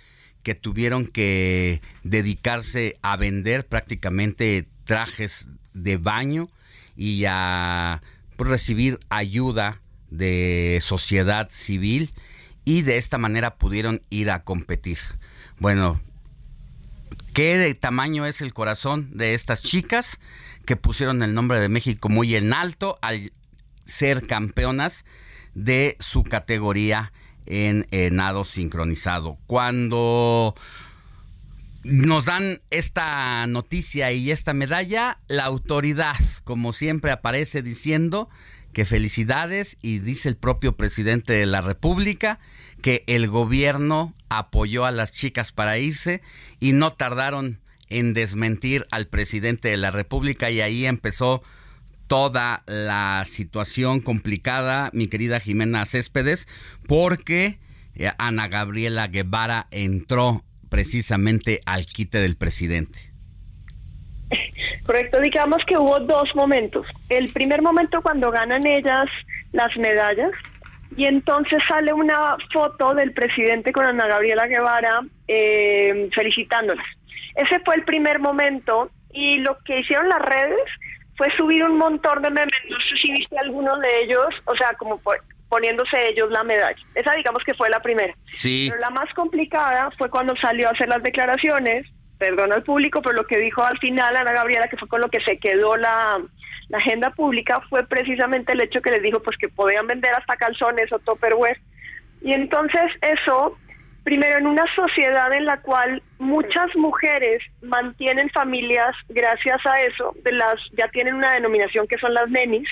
Speaker 7: que tuvieron que dedicarse a vender prácticamente trajes de baño y a pues, recibir ayuda de sociedad civil y de esta manera pudieron ir a competir. Bueno, ¿qué de tamaño es el corazón de estas chicas que pusieron el nombre de México muy en alto al ser campeonas de su categoría en eh, nado sincronizado? Cuando nos dan esta noticia y esta medalla, la autoridad, como siempre, aparece diciendo que felicidades y dice el propio presidente de la República que el gobierno apoyó a las chicas para irse y no tardaron en desmentir al presidente de la República y ahí empezó toda la situación complicada, mi querida Jimena Céspedes, porque eh, Ana Gabriela Guevara entró precisamente al quite del presidente.
Speaker 13: Correcto, digamos que hubo dos momentos. El primer momento cuando ganan ellas las medallas y entonces sale una foto del presidente con Ana Gabriela Guevara eh, felicitándolas. Ese fue el primer momento y lo que hicieron las redes fue subir un montón de memes, no sé si viste alguno de ellos, o sea, como poniéndose ellos la medalla. Esa digamos que fue la primera.
Speaker 7: Sí.
Speaker 13: Pero la más complicada fue cuando salió a hacer las declaraciones, perdón al público, pero lo que dijo al final Ana Gabriela, que fue con lo que se quedó la, agenda pública, fue precisamente el hecho que les dijo pues que podían vender hasta calzones o topperware. Y entonces eso primero en una sociedad en la cual muchas mujeres mantienen familias gracias a eso, de las ya tienen una denominación que son las nenis.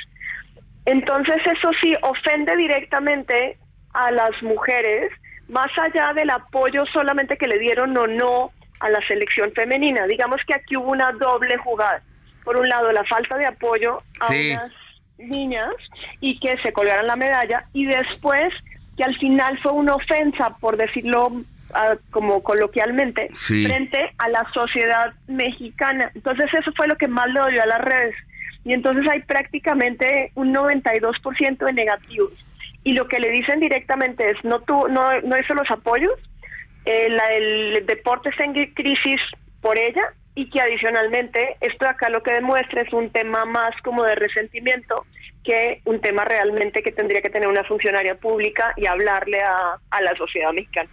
Speaker 13: Entonces eso sí ofende directamente a las mujeres, más allá del apoyo solamente que le dieron o no a la selección femenina. Digamos que aquí hubo una doble jugada. Por un lado, la falta de apoyo a unas niñas y que se colgaran la medalla, y después que al final fue una ofensa, por decirlo ah, como coloquialmente, frente a la sociedad mexicana. Entonces eso fue lo que más le dolió a las redes. Y entonces hay prácticamente un 92% de negativos. Y lo que le dicen directamente es, no, tu, no, no hizo los apoyos, eh, el deporte está en crisis por ella y que adicionalmente esto acá lo que demuestra es un tema más como de resentimiento que un tema realmente que tendría que tener una funcionaria pública y hablarle a, a la sociedad mexicana.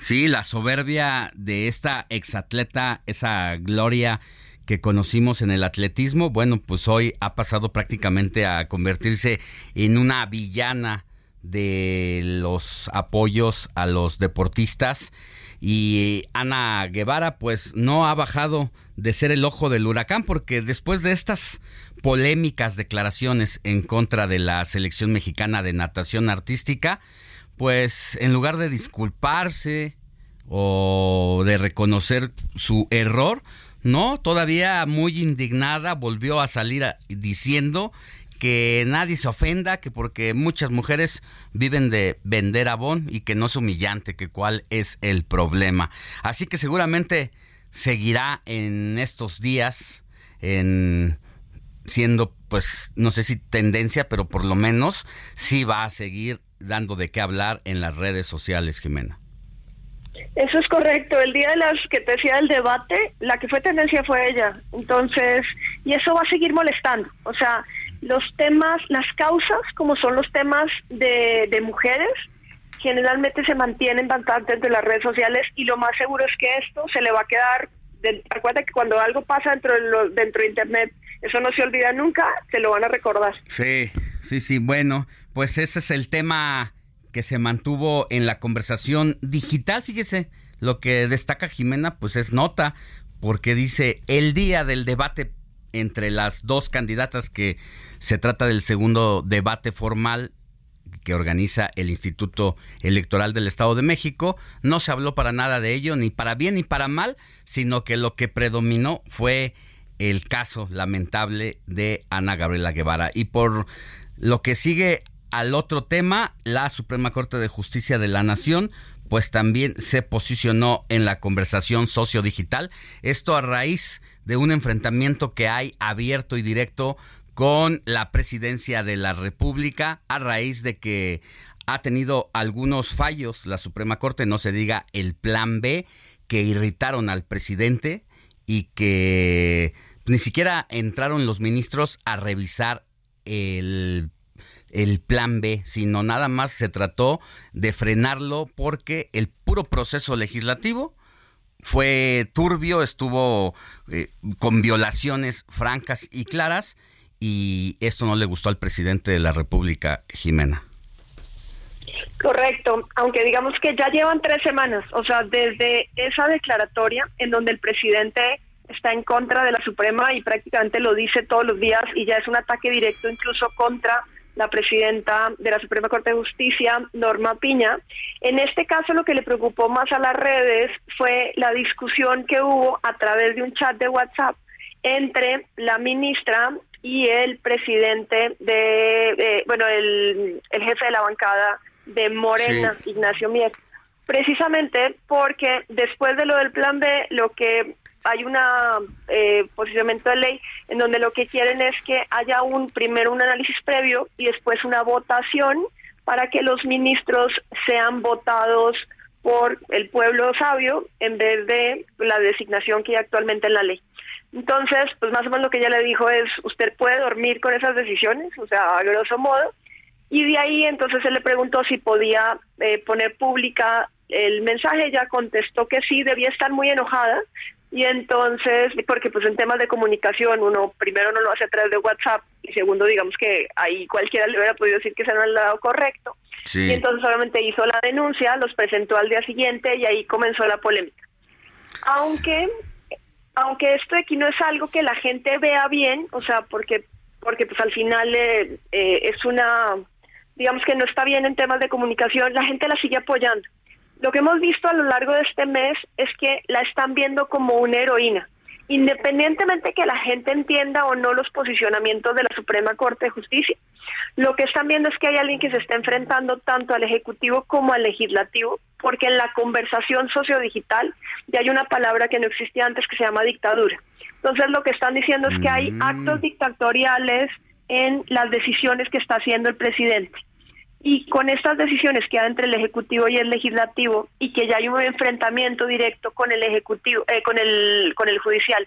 Speaker 7: Sí, la soberbia de esta exatleta, esa gloria que conocimos en el atletismo, bueno, pues hoy ha pasado prácticamente a convertirse en una villana de los apoyos a los deportistas. Y Ana Guevara pues no ha bajado de ser el ojo del huracán porque después de estas polémicas declaraciones en contra de la selección mexicana de natación artística, pues en lugar de disculparse o de reconocer su error, no, todavía muy indignada volvió a salir diciendo que nadie se ofenda, que porque muchas mujeres viven de vender abón y que no es humillante, que cuál es el problema. Así que seguramente seguirá en estos días en siendo pues no sé si tendencia, pero por lo menos sí va a seguir dando de qué hablar en las redes sociales, Jimena.
Speaker 13: Eso es correcto. El día de las que te decía el debate, la que fue tendencia fue ella. Entonces, y eso va a seguir molestando. O sea, los temas, las causas, como son los temas de, de mujeres, generalmente se mantienen bastante entre las redes sociales y lo más seguro es que esto se le va a quedar. Recuerda que cuando algo pasa dentro de, dentro de Internet, eso no se olvida nunca, se lo van a recordar.
Speaker 7: Sí, sí, sí. Bueno, pues ese es el tema que se mantuvo en la conversación digital. Fíjese, lo que destaca Jimena, pues es nota, porque dice el día del debate entre las dos candidatas que se trata del segundo debate formal que organiza el Instituto Electoral del Estado de México. No se habló para nada de ello, ni para bien ni para mal, sino que lo que predominó fue el caso lamentable de Ana Gabriela Guevara. Y por lo que sigue al otro tema, la Suprema Corte de Justicia de la Nación pues también se posicionó en la conversación sociodigital. Esto a raíz un enfrentamiento que hay abierto y directo con la presidencia de la República a raíz de que ha tenido algunos fallos la Suprema Corte, no se diga el plan B, que irritaron al presidente y que ni siquiera entraron los ministros a revisar el, el plan B, sino nada más se trató de frenarlo porque el puro proceso legislativo fue turbio, estuvo eh, con violaciones francas y claras y esto no le gustó al presidente de la República, Jimena.
Speaker 13: Correcto, aunque digamos que ya llevan tres semanas, o sea, desde esa declaratoria en donde el presidente está en contra de la Suprema y prácticamente lo dice todos los días y ya es un ataque directo incluso contra la presidenta de la Suprema Corte de Justicia, Norma Piña. En este caso lo que le preocupó más a las redes fue la discusión que hubo a través de un chat de WhatsApp entre la ministra y el presidente de, bueno, el, jefe de la bancada de Morena, Ignacio Mier. Precisamente porque después de lo del plan B, lo que hay un eh, posicionamiento de ley en donde lo que quieren es que haya un primero un análisis previo y después una votación para que los ministros sean votados por el pueblo sabio en vez de la designación que hay actualmente en la ley. Entonces, pues más o menos lo que ella le dijo es, usted puede dormir con esas decisiones, o sea, a grosso modo, y de ahí entonces se le preguntó si podía eh, poner pública el mensaje, ella contestó que sí, debía estar muy enojada, y entonces, porque pues en temas de comunicación, uno primero no lo hace a través de WhatsApp, y segundo, digamos que ahí cualquiera le hubiera podido decir que se no el lado correcto, y entonces solamente hizo la denuncia, los presentó al día siguiente, y ahí comenzó la polémica. Aunque aunque esto aquí no es algo que la gente vea bien, o sea, porque porque pues al final eh, eh, es una, digamos que no está bien en temas de comunicación, la gente la sigue apoyando. Lo que hemos visto a lo largo de este mes es que la están viendo como una heroína independientemente que la gente entienda o no los posicionamientos de la Suprema Corte de Justicia, lo que están viendo es que hay alguien que se está enfrentando tanto al Ejecutivo como al Legislativo, porque en la conversación sociodigital ya hay una palabra que no existía antes que se llama dictadura. Entonces lo que están diciendo es que hay mm. actos dictatoriales en las decisiones que está haciendo el presidente y con estas decisiones que hay entre el ejecutivo y el legislativo y que ya hay un enfrentamiento directo con el ejecutivo eh, con el con el judicial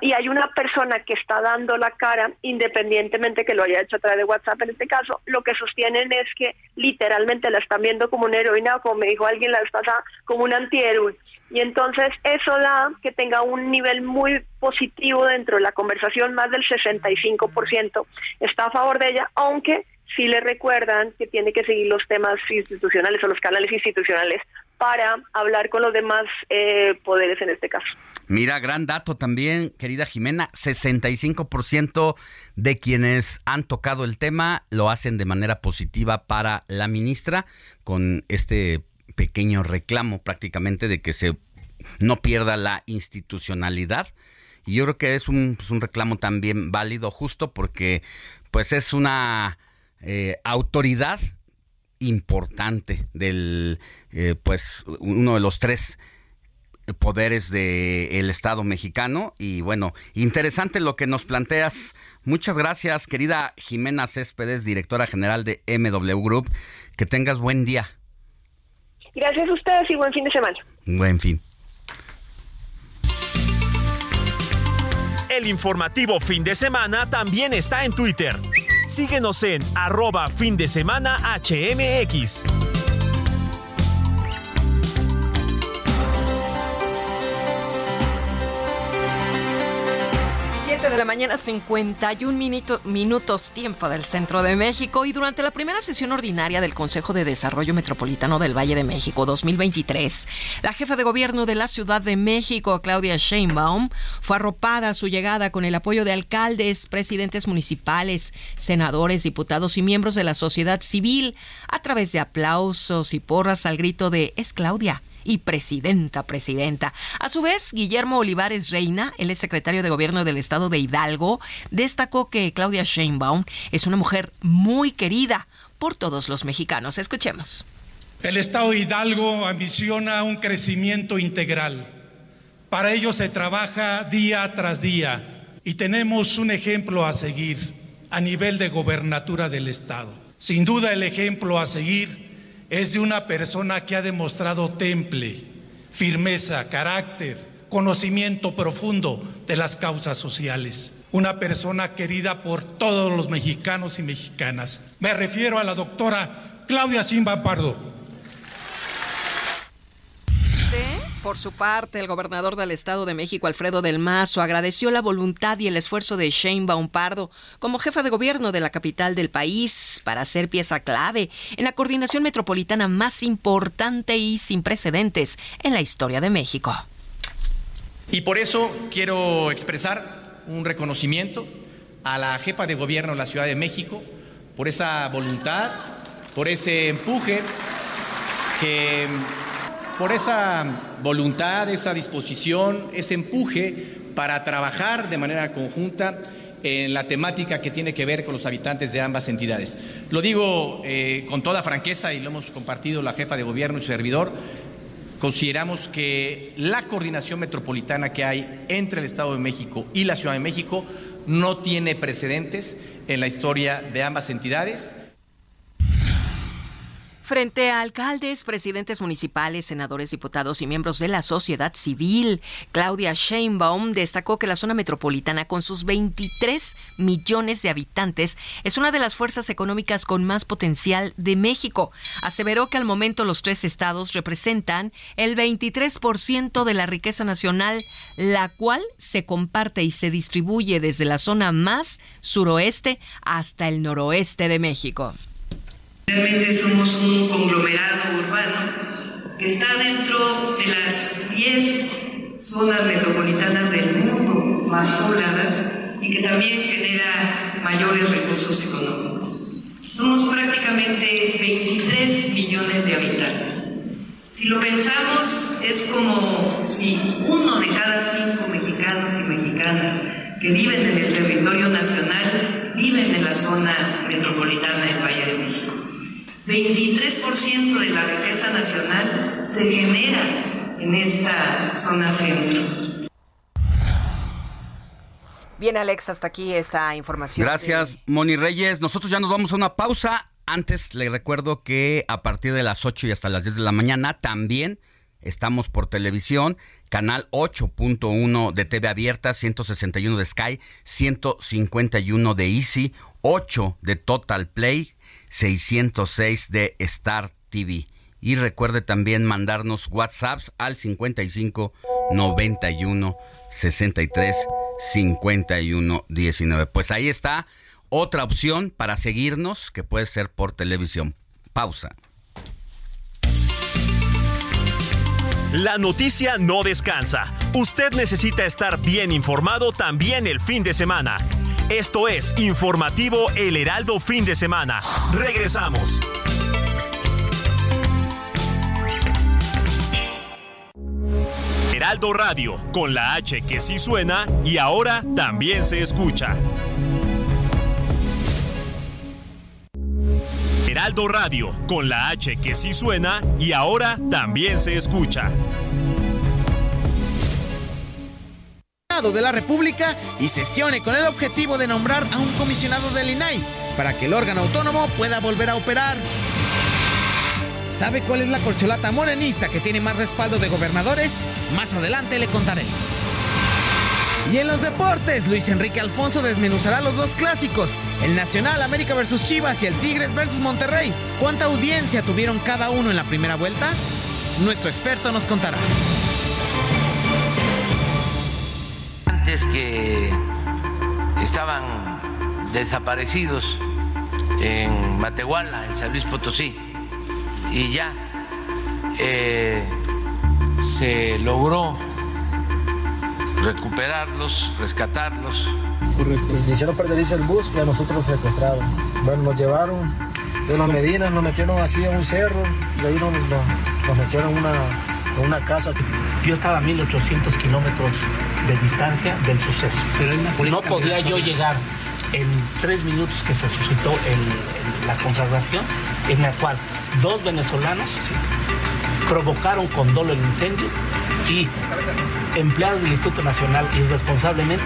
Speaker 13: y hay una persona que está dando la cara independientemente que lo haya hecho a través de WhatsApp en este caso lo que sostienen es que literalmente la están viendo como una heroína o como me dijo alguien la vez pasada como un antihéroe. Y entonces eso da que tenga un nivel muy positivo dentro de la conversación más del 65% está a favor de ella aunque sí le recuerdan que tiene que seguir los temas institucionales o los canales institucionales para hablar con los demás eh, poderes en este caso.
Speaker 7: Mira, gran dato también, querida Jimena, 65% de quienes han tocado el tema lo hacen de manera positiva para la ministra, con este pequeño reclamo prácticamente de que se no pierda la institucionalidad. Y yo creo que es un, pues, un reclamo también válido, justo porque pues es una eh, autoridad importante del, eh, pues, uno de los tres poderes del Estado mexicano. Y bueno, interesante lo que nos planteas. Muchas gracias, querida Jimena Céspedes, directora general de MW Group. Que tengas buen día.
Speaker 13: Gracias a ustedes y buen fin de semana.
Speaker 7: Buen fin.
Speaker 14: El informativo fin de semana también está en Twitter. Síguenos en arroba fin de semana HMX.
Speaker 6: 7 de la mañana, 51 minutos tiempo del centro de México. Y durante la primera sesión ordinaria del Consejo de Desarrollo Metropolitano del Valle de México 2023, la jefa de gobierno de la Ciudad de México, Claudia Sheinbaum, fue arropada a su llegada con el apoyo de alcaldes, presidentes municipales, senadores, diputados y miembros de la sociedad civil a través de aplausos y porras al grito de Es Claudia y presidenta, presidenta. A su vez, Guillermo Olivares Reina, el secretario de Gobierno del Estado de Hidalgo, destacó que Claudia Sheinbaum es una mujer muy querida por todos los mexicanos. Escuchemos.
Speaker 15: El Estado de Hidalgo ambiciona un crecimiento integral. Para ello se trabaja día tras día y tenemos un ejemplo a seguir a nivel de gobernatura del Estado. Sin duda el ejemplo a seguir es de una persona que ha demostrado temple, firmeza, carácter, conocimiento profundo de las causas sociales. Una persona querida por todos los mexicanos y mexicanas. Me refiero a la doctora Claudia Simba Pardo
Speaker 6: Por su parte, el gobernador del Estado de México, Alfredo del Mazo, agradeció la voluntad y el esfuerzo de Shane Pardo como jefa de gobierno de la capital del país para ser pieza clave en la coordinación metropolitana más importante y sin precedentes en la historia de México.
Speaker 16: Y por eso quiero expresar un reconocimiento a la jefa de gobierno de la Ciudad de México por esa voluntad, por ese empuje por esa voluntad, esa disposición, ese empuje para trabajar de manera conjunta en la temática que tiene que ver con los habitantes de ambas entidades. Lo digo eh, con toda franqueza y lo hemos compartido la jefa de gobierno y su servidor. Consideramos que la coordinación metropolitana que hay entre el Estado de México y la Ciudad de México no tiene precedentes en la historia de ambas entidades
Speaker 6: Frente a alcaldes, presidentes municipales, senadores, diputados y miembros de la sociedad civil, Claudia Sheinbaum destacó que la zona metropolitana, con sus 23 millones de habitantes, es una de las fuerzas económicas con más potencial de México. Aseveró que al momento los tres estados representan el 23% de la riqueza nacional, la cual se comparte y se distribuye desde la zona más suroeste hasta el noroeste de México.
Speaker 17: Realmente somos un conglomerado urbano que está dentro de las 10 zonas metropolitanas del mundo más pobladas y que también genera mayores recursos económicos. Somos prácticamente 23 millones de habitantes. Si lo pensamos, es como si uno de cada cinco mexicanos y mexicanas que viven en el territorio nacional viven en la zona metropolitana del Valle de México. 23% de la riqueza nacional se genera en esta zona centro.
Speaker 6: Bien, Alex, hasta aquí esta información.
Speaker 7: Gracias, Moni Reyes. Nosotros ya nos vamos a una pausa. Antes le recuerdo que a partir de las 8 y hasta las 10 de la mañana también estamos por televisión, canal 8.1 de TV abierta, 161 de Sky, 151 de Easy, 8 de Total Play, 606 de Star TV. Y recuerde también mandarnos WhatsApps al 55 91 63 51 19. Pues ahí está otra opción para seguirnos que puede ser por televisión. Pausa.
Speaker 14: La noticia no descansa. Usted necesita estar bien informado también el fin de semana. Esto es Informativo El Heraldo Fin de Semana. Regresamos. Heraldo Radio, con la H que sí suena y ahora también se escucha. Heraldo Radio, con la H que sí suena y ahora también se escucha.
Speaker 18: De la República y sesione con el objetivo de nombrar a un comisionado del INAI para que el órgano autónomo pueda volver a operar. ¿Sabe cuál es la corcholata morenista que tiene más respaldo de gobernadores? Más adelante le contaré. Y en los deportes, Luis Enrique Alfonso desmenuzará los dos clásicos, el Nacional América versus Chivas y el Tigres versus Monterrey. ¿Cuánta audiencia tuvieron cada uno en la primera vuelta? Nuestro experto nos contará.
Speaker 1: Que estaban desaparecidos en Matehuala, en San Luis Potosí, y ya eh, se logró recuperarlos, rescatarlos.
Speaker 19: Correcto. Hicieron perder el bus y a nosotros secuestraron. Bueno, nos llevaron de las Medinas, nos metieron así a un cerro y ahí nos, nos metieron una, una casa.
Speaker 8: Yo estaba a 1800 kilómetros de distancia del suceso. Pero no podía yo llegar en tres minutos que se suscitó la conflagración, en la cual dos venezolanos provocaron con dolo el incendio y empleados del Instituto Nacional irresponsablemente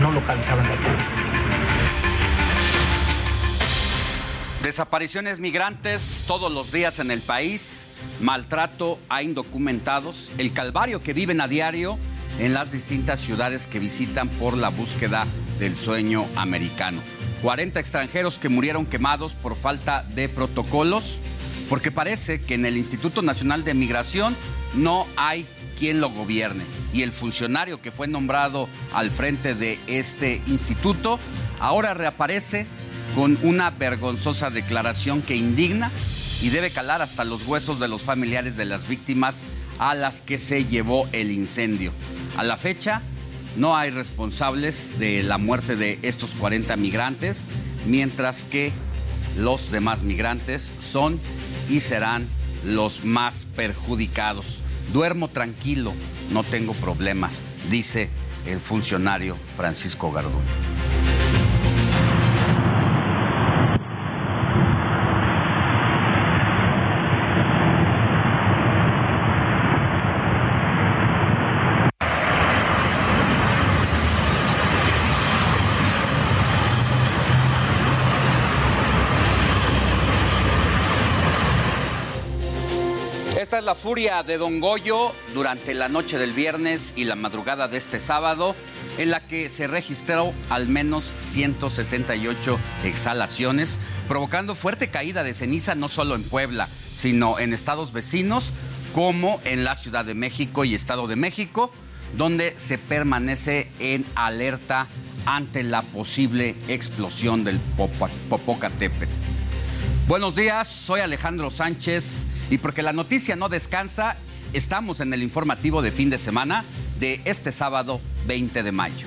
Speaker 8: no localizaban la altura.
Speaker 7: Desapariciones migrantes todos los días en el país, maltrato a indocumentados, el calvario que viven a diario en las distintas ciudades que visitan por la búsqueda del sueño americano. 40 extranjeros que murieron quemados por falta de protocolos, porque parece que en el Instituto Nacional de Migración no hay quien lo gobierne. Y el funcionario que fue nombrado al frente de este instituto ahora reaparece con una vergonzosa declaración que indigna y debe calar hasta los huesos de los familiares de las víctimas a las que se llevó el incendio. A la fecha, no hay responsables de la muerte de estos 40 migrantes, mientras que los demás migrantes son y serán los más perjudicados. Duermo tranquilo, no tengo problemas, dice el funcionario Francisco Gardón. De Don Goyo durante la noche del viernes y la madrugada de este sábado, en la que se registró al menos 168 exhalaciones, provocando fuerte caída de ceniza no solo en Puebla, sino en estados vecinos como en la Ciudad de México y Estado de México, donde se permanece en alerta ante la posible explosión del Popocatépetl. Buenos días, soy Alejandro Sánchez y porque la noticia no descansa, estamos en el informativo de fin de semana de este sábado 20 de mayo.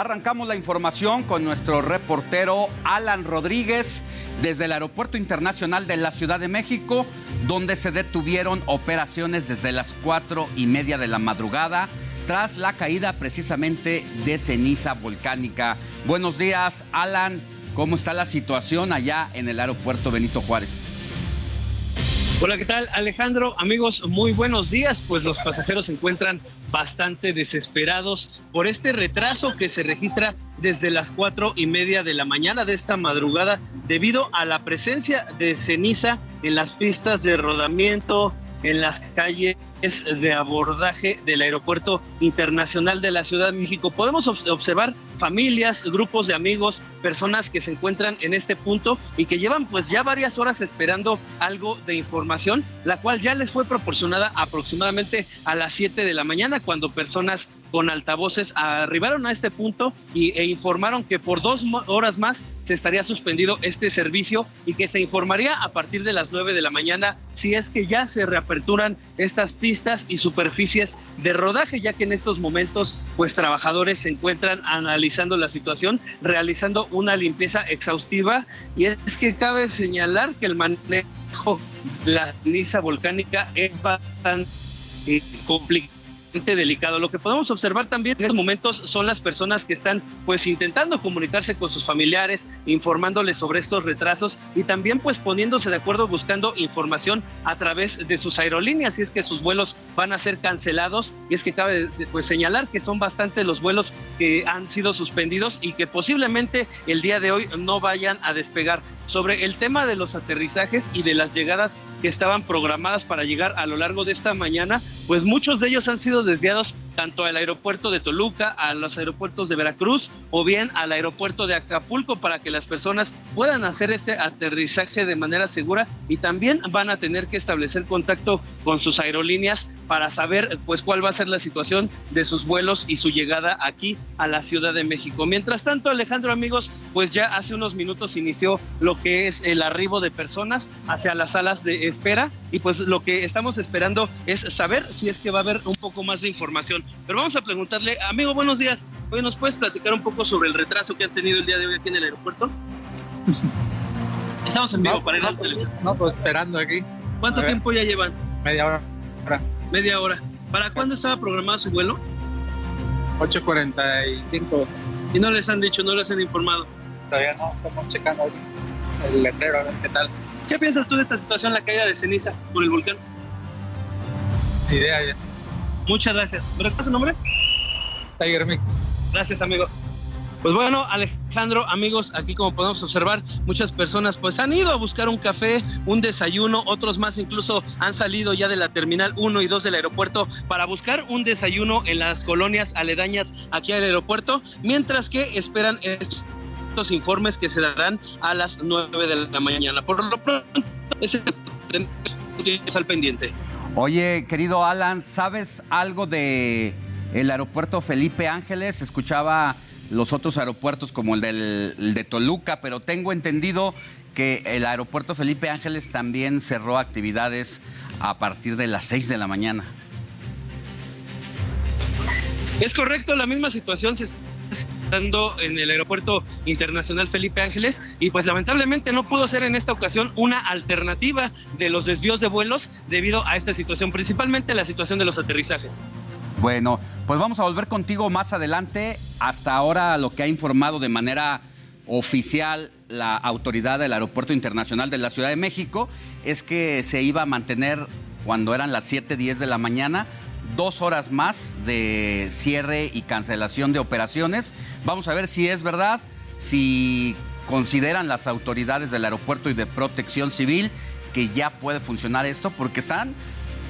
Speaker 7: Arrancamos la información con nuestro reportero Alan Rodríguez desde el Aeropuerto Internacional de la Ciudad de México, donde se detuvieron operaciones desde las cuatro y media de la madrugada tras la caída precisamente de ceniza volcánica. Buenos días, Alan. ¿Cómo está la situación allá en el aeropuerto Benito Juárez?
Speaker 20: Hola, ¿qué tal Alejandro? Amigos, muy buenos días. Pues los pasajeros se encuentran bastante desesperados por este retraso que se registra desde las cuatro y media de la mañana de esta madrugada debido a la presencia de ceniza en las pistas de rodamiento, en las calles de abordaje del Aeropuerto Internacional de la Ciudad de México. Podemos observar familias, grupos de amigos, personas que se encuentran en este punto y que llevan pues ya varias horas esperando algo de información, la cual ya les fue proporcionada aproximadamente a las 7 de la mañana cuando personas con altavoces arribaron a este punto y, e informaron que por dos horas más se estaría suspendido este servicio y que se informaría a partir de las 9 de la mañana si es que ya se reaperturan estas pistas y superficies de rodaje, ya que en estos momentos pues trabajadores se encuentran analizando la situación, realizando una limpieza exhaustiva. Y es que cabe señalar que el manejo de la ceniza volcánica es bastante complicado delicado. Lo que podemos observar también en estos momentos son las personas que están pues intentando comunicarse con sus familiares, informándoles sobre estos retrasos y también pues poniéndose de acuerdo buscando información a través de sus aerolíneas si es que sus vuelos van a ser cancelados y es que cabe pues señalar que son bastante los vuelos que han sido suspendidos y que posiblemente el día de hoy no vayan a despegar. Sobre el tema de los aterrizajes y de las llegadas que estaban programadas para llegar a lo largo de esta mañana, pues muchos de ellos han sido desviados tanto al aeropuerto de Toluca, a los aeropuertos de Veracruz o bien al aeropuerto de Acapulco para que las personas puedan hacer este aterrizaje de manera segura y también van a tener que establecer contacto con sus aerolíneas para saber pues cuál va a ser la situación de sus vuelos y su llegada aquí a la Ciudad de México. Mientras tanto, Alejandro, amigos, pues ya hace unos minutos inició lo que es el arribo de personas hacia las salas de espera y pues lo que estamos esperando es saber si es que va a haber un poco más de información. Pero vamos a preguntarle, amigo, buenos días. Hoy nos puedes platicar un poco sobre el retraso que han tenido el día de hoy aquí en el aeropuerto. Estamos en vivo para ir al televisión.
Speaker 21: No, pues esperando aquí.
Speaker 20: ¿Cuánto tiempo ya llevan?
Speaker 21: Media hora
Speaker 20: media hora. ¿Para cuándo estaba programado su vuelo?
Speaker 21: 8.45.
Speaker 20: ¿Y no les han dicho, no les han informado?
Speaker 21: Todavía no, estamos checando el letrero a ver qué tal.
Speaker 20: ¿Qué piensas tú de esta situación, la caída de ceniza por el volcán?
Speaker 21: Idea eso.
Speaker 20: Muchas gracias. ¿Me recuerdas su nombre?
Speaker 21: Tiger Mix.
Speaker 20: Gracias, amigo. Pues bueno, Alejandro, amigos, aquí como podemos observar, muchas personas pues han ido a buscar un café, un desayuno, otros más incluso han salido ya de la terminal 1 y 2 del aeropuerto para buscar un desayuno en las colonias aledañas aquí al aeropuerto, mientras que esperan estos informes que se darán a las 9 de la mañana. Por lo pronto, ese es al pendiente.
Speaker 7: Oye, querido Alan, ¿sabes algo de el aeropuerto Felipe Ángeles? Escuchaba los otros aeropuertos como el, del, de Toluca, pero tengo entendido que el aeropuerto Felipe Ángeles también cerró actividades a partir de las 6 de la mañana.
Speaker 20: Es correcto, la misma situación se en el aeropuerto internacional Felipe Ángeles y pues lamentablemente no pudo ser en esta ocasión una alternativa de los desvíos de vuelos debido a esta situación, principalmente la situación de los aterrizajes.
Speaker 7: Bueno, pues vamos a volver contigo más adelante. Hasta ahora lo que ha informado de manera oficial la autoridad del Aeropuerto Internacional de la Ciudad de México es que se iba a mantener cuando eran las 7.10 de la mañana dos horas más de cierre y cancelación de operaciones. Vamos a ver si es verdad, si consideran las autoridades del aeropuerto y de protección civil que ya puede funcionar esto, porque están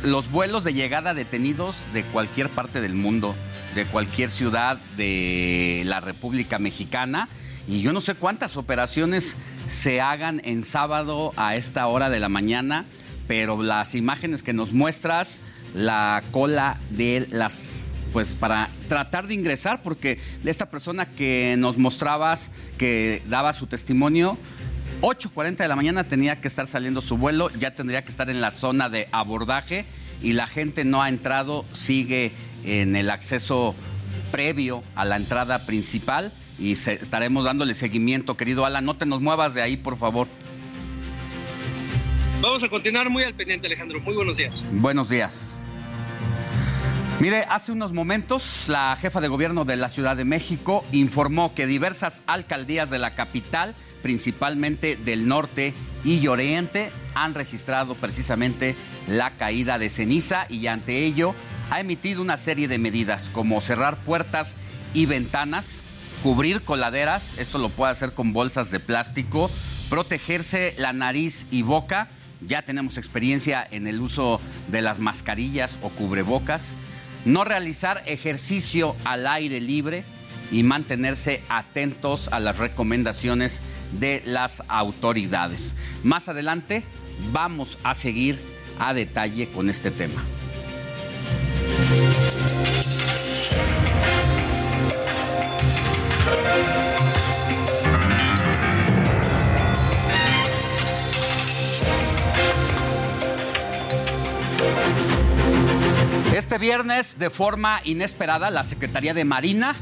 Speaker 7: los vuelos de llegada detenidos de cualquier parte del mundo, de cualquier ciudad de la República Mexicana. Y yo no sé cuántas operaciones se hagan en sábado a esta hora de la mañana, pero las imágenes que nos muestras, la cola de las pues para tratar de ingresar, porque esta persona que nos mostrabas, que daba su testimonio, 8.40 de la mañana tenía que estar saliendo su vuelo, ya tendría que estar en la zona de abordaje y la gente no ha entrado, sigue en el acceso previo a la entrada principal y estaremos dándole seguimiento, querido Alan. No te nos muevas de ahí, por favor.
Speaker 22: Vamos a continuar muy al pendiente, Alejandro. Muy buenos días.
Speaker 7: Buenos días. Mire, hace unos momentos la jefa de gobierno de la Ciudad de México informó que diversas alcaldías de la capital, principalmente del norte y oriente, han registrado precisamente la caída de ceniza y ante ello ha emitido una serie de medidas como cerrar puertas y ventanas, cubrir coladeras, esto lo puede hacer con bolsas de plástico, protegerse la nariz y boca, ya tenemos experiencia en el uso de las mascarillas o cubrebocas, no realizar ejercicio al aire libre y mantenerse atentos a las recomendaciones de las autoridades. Más adelante vamos a seguir a detalle con este tema. Este viernes, de forma inesperada, la Secretaría de Marina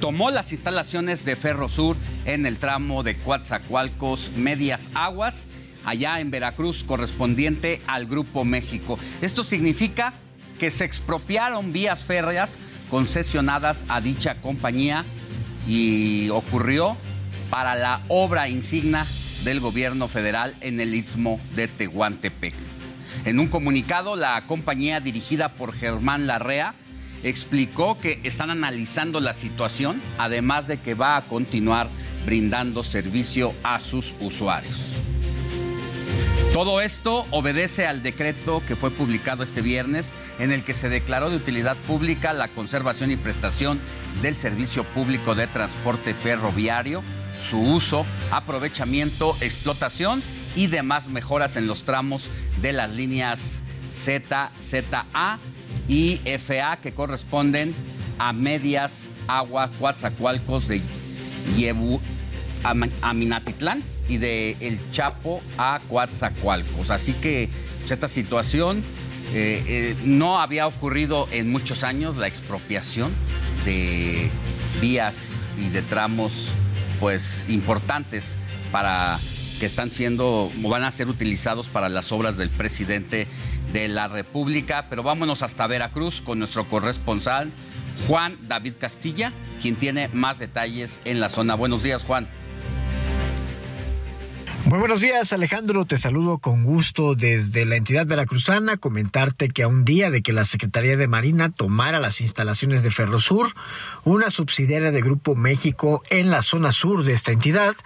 Speaker 7: tomó las instalaciones de Ferrosur en el tramo de Coatzacoalcos Medias Aguas, allá en Veracruz, correspondiente al Grupo México. Esto significa que se expropiaron vías férreas concesionadas a dicha compañía y ocurrió para la obra insignia del gobierno federal en el istmo de Tehuantepec. En un comunicado, la compañía dirigida por Germán Larrea explicó que están analizando la situación, además de que va a continuar brindando servicio a sus usuarios. Todo esto obedece al decreto que fue publicado este viernes en el que se declaró de utilidad pública la conservación y prestación del servicio público de transporte ferroviario, su uso, aprovechamiento, explotación y demás mejoras en los tramos de las líneas Z, ZA y FA que corresponden a medias agua Coatzacoalcos de Yebu a Minatitlán y de El Chapo a Coatzacoalcos. Así que pues, esta situación eh, eh, no había ocurrido en muchos años la expropiación de vías y de tramos pues importantes para están siendo van a ser utilizados para las obras del presidente de la República. Pero vámonos hasta Veracruz con nuestro corresponsal Juan David Castilla, quien tiene más detalles en la zona. Buenos días, Juan.
Speaker 23: Muy buenos días, Alejandro. Te saludo con gusto desde la entidad veracruzana. Comentarte que a un día de que la Secretaría de Marina tomara las instalaciones de Ferrosur, una subsidiaria de Grupo México en la zona sur de esta entidad,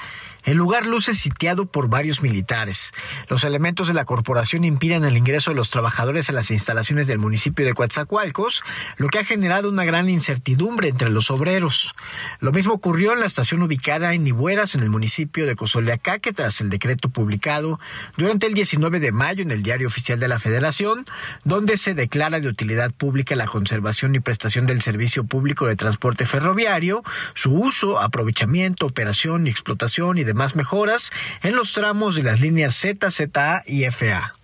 Speaker 23: el lugar luce sitiado por varios militares. Los elementos de la corporación impiden el ingreso de los trabajadores a las instalaciones del municipio de Coatzacoalcos, lo que ha generado una gran incertidumbre entre los obreros. Lo mismo ocurrió en la estación ubicada en Nibueras, en el municipio de Cozoleacaque, tras el decreto publicado durante el 19 de mayo en el Diario Oficial de la Federación, donde se declara de utilidad pública la conservación y prestación del servicio público de transporte ferroviario, su uso, aprovechamiento, operación y explotación y demás mejoras en los tramos de las líneas Z, ZA y FA.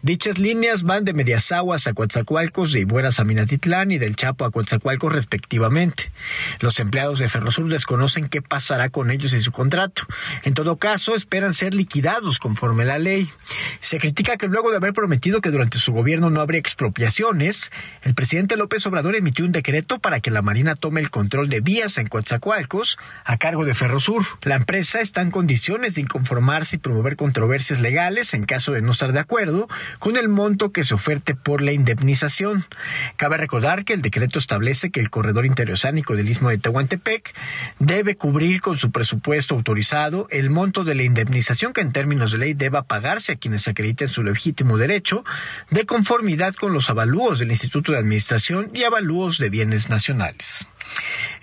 Speaker 23: Dichas líneas van de Mediasaguas a Coatzacoalcos, de Ibueras a Minatitlán y del Chapo a Coatzacoalcos respectivamente. Los empleados de Ferrosur desconocen qué pasará con ellos y su contrato. En todo caso, esperan ser liquidados conforme la ley. Se critica que luego de haber prometido que durante su gobierno no habría expropiaciones, el presidente López Obrador emitió un decreto para que la Marina tome el control de vías en Coatzacoalcos a cargo de Ferrosur. La empresa está en condiciones de inconformarse y promover controversias legales en caso de no estar de acuerdo con el monto que se oferte por la indemnización. Cabe recordar que el decreto establece que el corredor interoceánico del Istmo de Tehuantepec debe cubrir con su presupuesto autorizado el monto de la indemnización que en términos de ley deba pagarse a quienes acrediten su legítimo derecho de conformidad con los avalúos del Instituto de Administración y avalúos de bienes nacionales.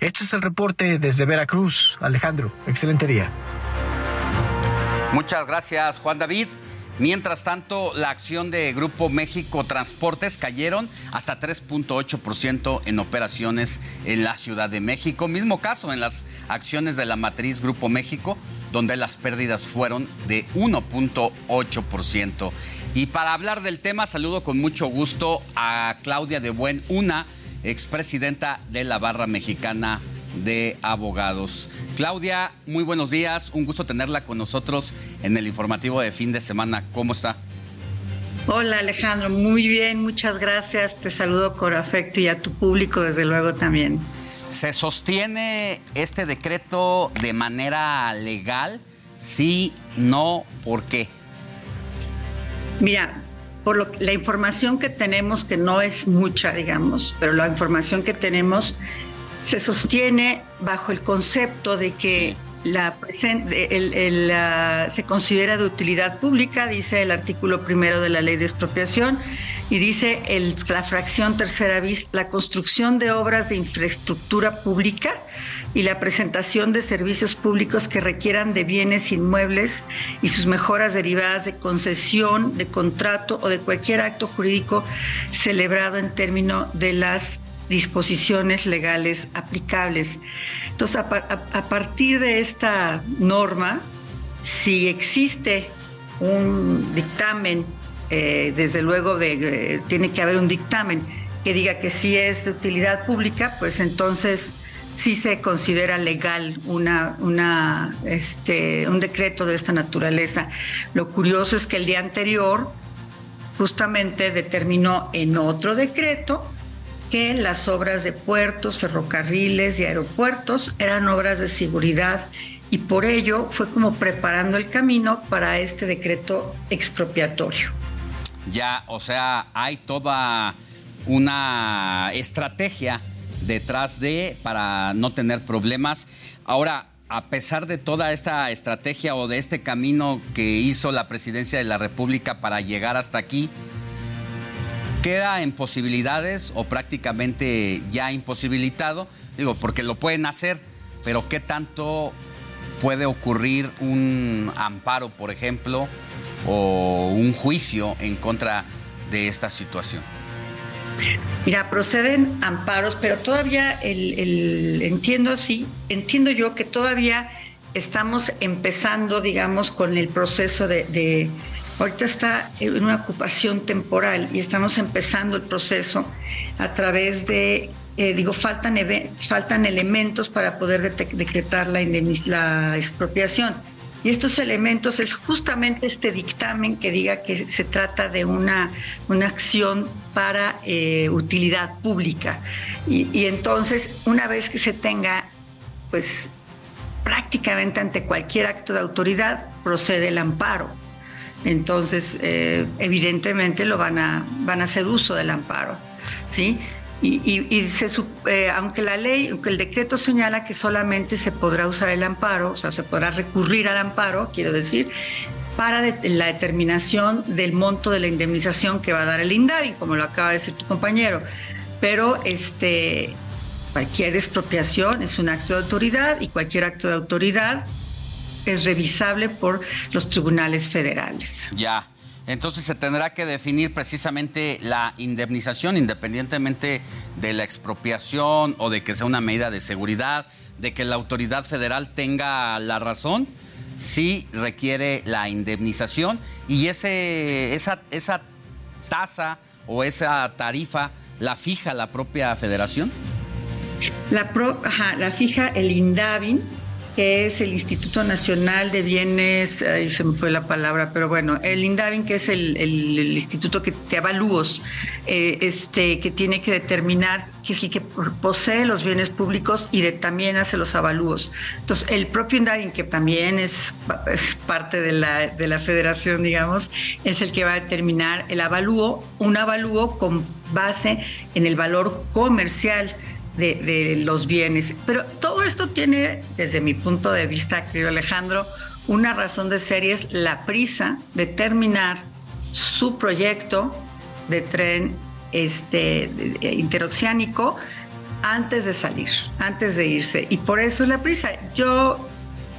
Speaker 23: Este es el reporte desde Veracruz. Alejandro, excelente día.
Speaker 7: Muchas gracias, Juan David. Mientras tanto, la acción de Grupo México Transportes cayeron hasta 3.8% en operaciones en la Ciudad de México. Mismo caso en las acciones de la matriz Grupo México, donde las pérdidas fueron de 1.8%. Y para hablar del tema, saludo con mucho gusto a Claudia de Buen, una expresidenta de la Barra Mexicana de Abogados. Claudia, muy buenos días, un gusto tenerla con nosotros en el informativo de fin de semana. ¿Cómo está?
Speaker 24: Hola Alejandro, muy bien, muchas gracias. Te saludo con afecto y a tu público desde luego también.
Speaker 7: ¿Se sostiene este decreto de manera legal? Sí, no, ¿por qué?
Speaker 24: Mira, por lo, la información que tenemos, que no es mucha, digamos, pero la información que tenemos se sostiene bajo el concepto de que la, se considera de utilidad pública, dice el artículo primero de la ley de expropiación, y dice el, la fracción tercera bis, la construcción de obras de infraestructura pública y la presentación de servicios públicos que requieran de bienes inmuebles y sus mejoras derivadas de concesión, de contrato o de cualquier acto jurídico celebrado en término de las disposiciones legales aplicables. Entonces, a, partir de esta norma, si existe un dictamen, eh, desde luego de, eh, tiene que haber un dictamen que diga que sí es de utilidad pública, pues entonces sí se considera legal una, este, un decreto de esta naturaleza. Lo curioso es que el día anterior justamente determinó en otro decreto que las obras de puertos, ferrocarriles y aeropuertos eran obras de seguridad y por ello fue como preparando el camino para este decreto expropiatorio.
Speaker 7: Ya, o sea, hay toda una estrategia detrás de para no tener problemas. Ahora, a pesar de toda esta estrategia o de este camino que hizo la presidencia de la República para llegar hasta aquí, queda en posibilidades o prácticamente ya imposibilitado, digo, porque lo pueden hacer, pero ¿qué tanto puede ocurrir un amparo, por ejemplo, o un juicio en contra de esta situación?
Speaker 24: Mira, proceden amparos, pero todavía el, entiendo así, entiendo yo que todavía estamos empezando, digamos, con el proceso de Ahorita está en una ocupación temporal y estamos empezando el proceso a través de, eh, digo, faltan, faltan elementos para poder decretar la, la expropiación. Y estos elementos es justamente este dictamen que diga que se trata de una, una acción para eh, utilidad pública. Y, y entonces, una vez que se tenga, pues prácticamente ante cualquier acto de autoridad, procede el amparo entonces eh, evidentemente lo van a, van a hacer uso del amparo, ¿sí? Y, se, eh, aunque la ley, aunque el decreto señala que solamente se podrá usar el amparo, o sea, se podrá recurrir al amparo, quiero decir, para la determinación del monto de la indemnización que va a dar el INDAVI, como lo acaba de decir tu compañero. Pero este, cualquier expropiación es un acto de autoridad y cualquier acto de autoridad es revisable por los tribunales federales.
Speaker 7: Ya. Entonces se tendrá que definir precisamente la indemnización independientemente de la expropiación o de que sea una medida de seguridad, de que la autoridad federal tenga la razón. sí requiere la indemnización y ese, esa, esa tasa o esa tarifa la fija la propia federación.
Speaker 24: La, la fija el INDAVIN, que es el Instituto Nacional de Bienes, ahí se me fue la palabra, pero bueno, el INDAVIN, que es el, instituto que te avalúos, eh, este, que tiene que determinar que es el que posee los bienes públicos y de, también hace los avalúos. Entonces, el propio INDAVIN, que también es, parte de la, de la federación, digamos, es el que va a determinar el avalúo, un avalúo con base en el valor comercial de, los bienes. Pero todo esto tiene, desde mi punto de vista, querido Alejandro, una razón de ser y es la prisa de terminar su proyecto de tren este, interoceánico antes de salir, antes de irse. Y por eso la prisa. Yo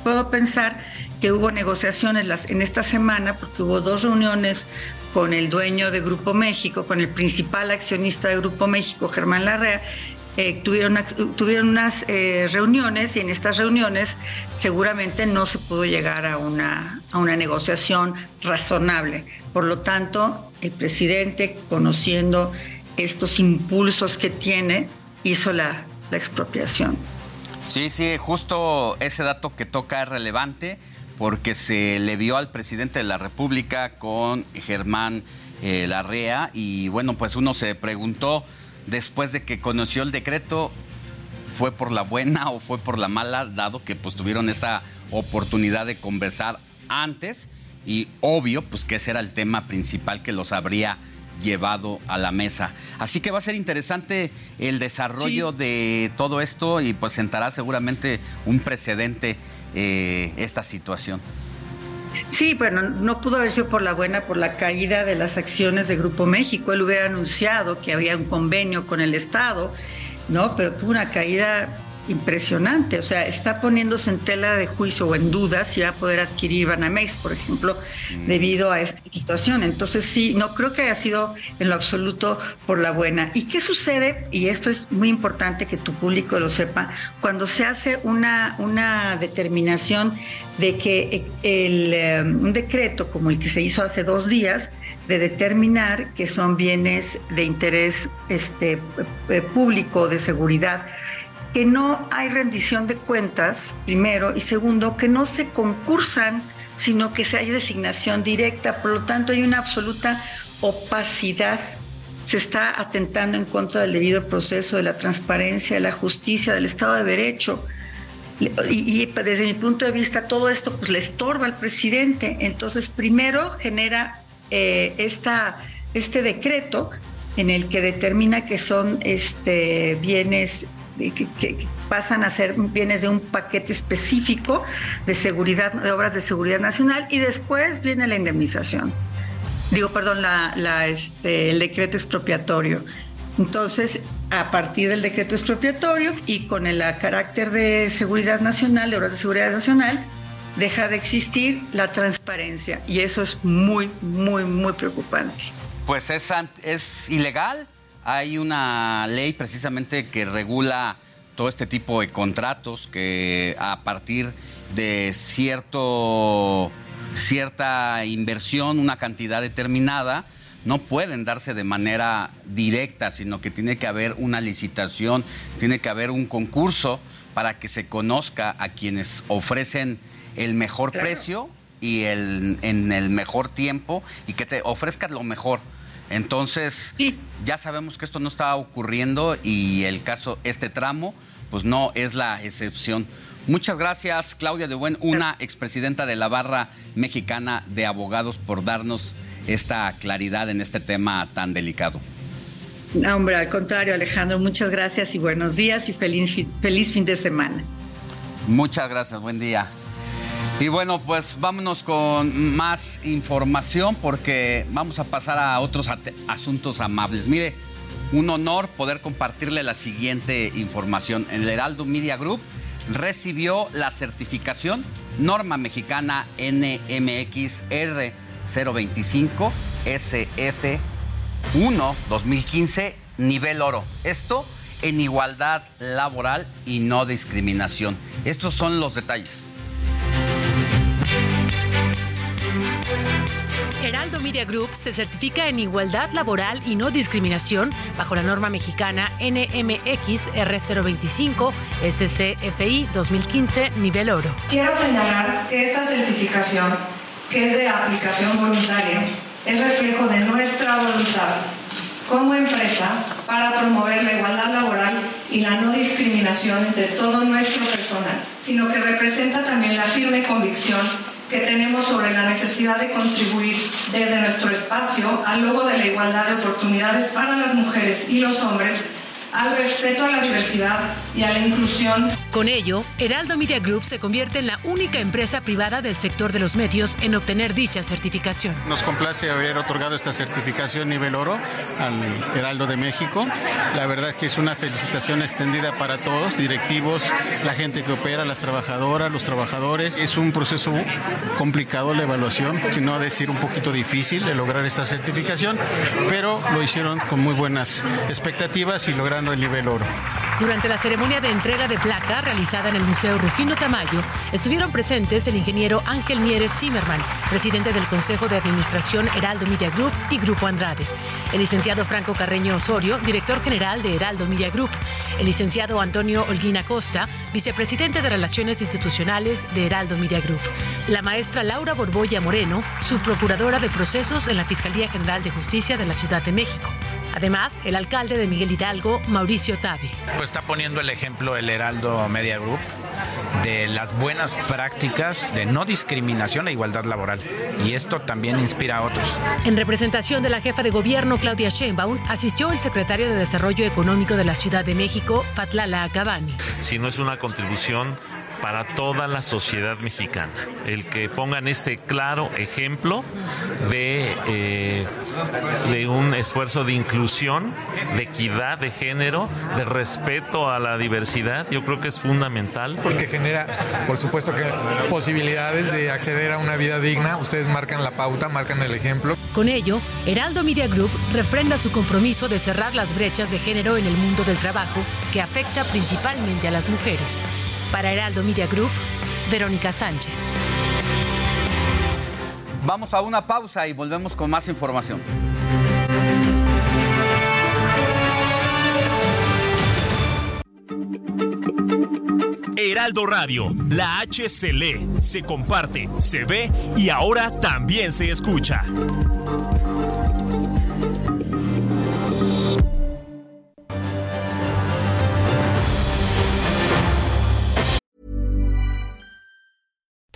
Speaker 24: puedo pensar que hubo negociaciones en esta semana, porque hubo dos reuniones con el dueño de Grupo México, con el principal accionista de Grupo México, Germán Larrea, eh, tuvieron, tuvieron unas eh, reuniones y en estas reuniones seguramente no se pudo llegar a una, a una negociación razonable. Por lo tanto, el presidente, conociendo estos impulsos que tiene, hizo la, la expropiación.
Speaker 7: Sí, sí, justo ese dato que toca es relevante porque se le vio al presidente de la República con Germán eh, Larrea y bueno, pues uno se preguntó después de que conoció el decreto, fue por la buena o fue por la mala, dado que pues tuvieron esta oportunidad de conversar antes y obvio pues que ese era el tema principal que los habría llevado a la mesa. Así que va a ser interesante el desarrollo de todo esto y pues sentará seguramente un precedente eh, esta situación.
Speaker 24: Sí, bueno, no pudo haber sido por la buena, por la caída de las acciones de Grupo México. Él hubiera anunciado que había un convenio con el Estado, ¿no? Pero tuvo una caída impresionante, o sea, está poniéndose en tela de juicio o en duda si va a poder adquirir Banamex, por ejemplo, mm. debido a esta situación. Entonces, sí, no creo que haya sido en lo absoluto por la buena. ¿Y qué sucede? Y esto es muy importante que tu público lo sepa, cuando se hace una, una determinación de que el, eh, un decreto como el que se hizo hace dos días, de determinar que son bienes de interés este, eh, público, de seguridad, que no hay rendición de cuentas, primero, y segundo, que no se concursan, sino que se hay designación directa. Por lo tanto, hay una absoluta opacidad. Se está atentando en contra del debido proceso, de la transparencia, de la justicia, del Estado de Derecho. Y, desde mi punto de vista, todo esto pues, le estorba al presidente. Entonces, primero genera eh, esta, este decreto en el que determina que son este, bienes que, pasan a ser bienes de un paquete específico de seguridad, de obras de seguridad nacional, y después viene la indemnización. Digo, perdón, la, este, el decreto expropiatorio. Entonces, a partir del decreto expropiatorio y con el carácter de seguridad nacional, de obras de seguridad nacional, deja de existir la transparencia y eso es muy, muy, muy preocupante.
Speaker 7: Pues es, es ilegal, hay una ley precisamente que regula todo este tipo de contratos que a partir de cierto, cierta inversión, una cantidad determinada, no pueden darse de manera directa, sino que tiene que haber una licitación, tiene que haber un concurso para que se conozca a quienes ofrecen el mejor precio y el, en el mejor tiempo y que te ofrezcas lo mejor. Entonces, ya sabemos que esto no está ocurriendo y el caso, este tramo, pues no es la excepción. Muchas gracias, Claudia de Buen, una expresidenta de la Barra Mexicana de Abogados, por darnos esta claridad en este tema tan delicado.
Speaker 24: No, hombre, al contrario, Alejandro, muchas gracias y buenos días y feliz, feliz fin de semana.
Speaker 7: Muchas gracias, buen día. Y bueno, pues vámonos con más información porque vamos a pasar a otros asuntos amables. Mire, un honor poder compartirle la siguiente información. El Heraldo Media Group recibió la certificación norma mexicana NMXR 025 SF1 2015 nivel oro. Esto en igualdad laboral y no discriminación. Estos son los detalles.
Speaker 25: Heraldo Media Group se certifica en igualdad laboral y no discriminación bajo la norma mexicana NMX R025 SCFI 2015 nivel oro.
Speaker 26: Quiero señalar que esta certificación, que es de aplicación voluntaria, es reflejo de nuestra voluntad como empresa para promover la igualdad laboral y la no discriminación de todo nuestro personal, sino que representa también la firme convicción que tenemos sobre la necesidad de contribuir desde nuestro espacio al logro de la igualdad de oportunidades para las mujeres y los hombres al respeto a la diversidad y a la inclusión.
Speaker 25: Con ello, Heraldo Media Group se convierte en la única empresa privada del sector de los medios en obtener dicha certificación.
Speaker 27: Nos complace haber otorgado esta certificación nivel oro al Heraldo de México. La verdad que es una felicitación extendida para todos, directivos, la gente que opera, las trabajadoras, los trabajadores. Es un proceso complicado la evaluación, sino decir un poquito difícil de lograr esta certificación, pero lo hicieron con muy buenas expectativas y logrando el nivel oro.
Speaker 25: Durante la ceremonia de entrega de placa realizada en el Museo Rufino Tamayo, estuvieron presentes el ingeniero Ángel Mieres Zimmerman, presidente del Consejo de Administración Heraldo Media Group y Grupo Andrade, el licenciado Franco Carreño Osorio, director general de Heraldo Media Group, el licenciado Antonio Holguín Acosta, vicepresidente de Relaciones Institucionales de Heraldo Media Group, la maestra Laura Borboya Moreno, subprocuradora de procesos en la Fiscalía General de Justicia de la Ciudad de México. Además, el alcalde de Miguel Hidalgo, Mauricio Tabe.
Speaker 28: Pues está poniendo el ejemplo el Heraldo Media Group de las buenas prácticas de no discriminación e igualdad laboral. Y esto también inspira a otros.
Speaker 25: En representación de la jefa de gobierno, Claudia Sheinbaum, asistió el secretario de Desarrollo Económico de la Ciudad de México, Fatlala Acabani.
Speaker 29: Si no es una contribución para toda la sociedad mexicana. El que pongan este claro ejemplo de, eh, de un esfuerzo de inclusión, de equidad de género, de respeto a la diversidad, yo creo que es fundamental.
Speaker 30: Porque genera, por supuesto, que posibilidades de acceder a una vida digna. Ustedes marcan la pauta, marcan el ejemplo.
Speaker 25: Con ello, Heraldo Media Group refrenda su compromiso de cerrar las brechas de género en el mundo del trabajo que afecta principalmente a las mujeres. Para Heraldo Media Group, Verónica Sánchez.
Speaker 7: Vamos a una pausa y volvemos con más información.
Speaker 14: Heraldo Radio, la H se lee, se comparte, se ve y ahora también se escucha.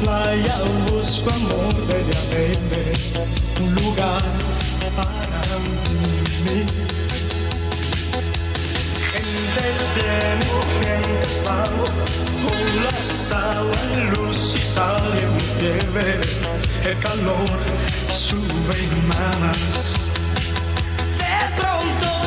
Speaker 31: Playa busco amor de verme, un lugar para mí. El desviene gentes van con las aguas, luz y sal y mi nieve, el calor sube más. De pronto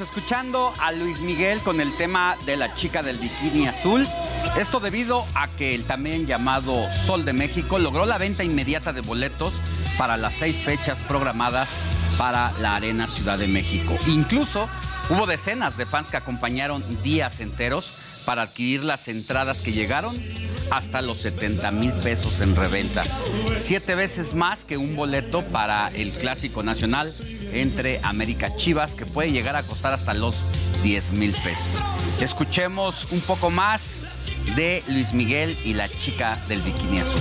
Speaker 7: Escuchando a Luis Miguel con el tema de la chica del bikini azul. Esto debido a que el también llamado Sol de México logró la venta inmediata de boletos para las seis fechas programadas para la Arena Ciudad de México. Incluso hubo decenas de fans que acompañaron días enteros para adquirir las entradas que llegaron hasta los 70 mil pesos en reventa. Siete veces más que un boleto para el Clásico Nacional entre América Chivas, que puede llegar a costar hasta los 10 mil pesos. Escuchemos un poco más de Luis Miguel y la chica del bikini azul.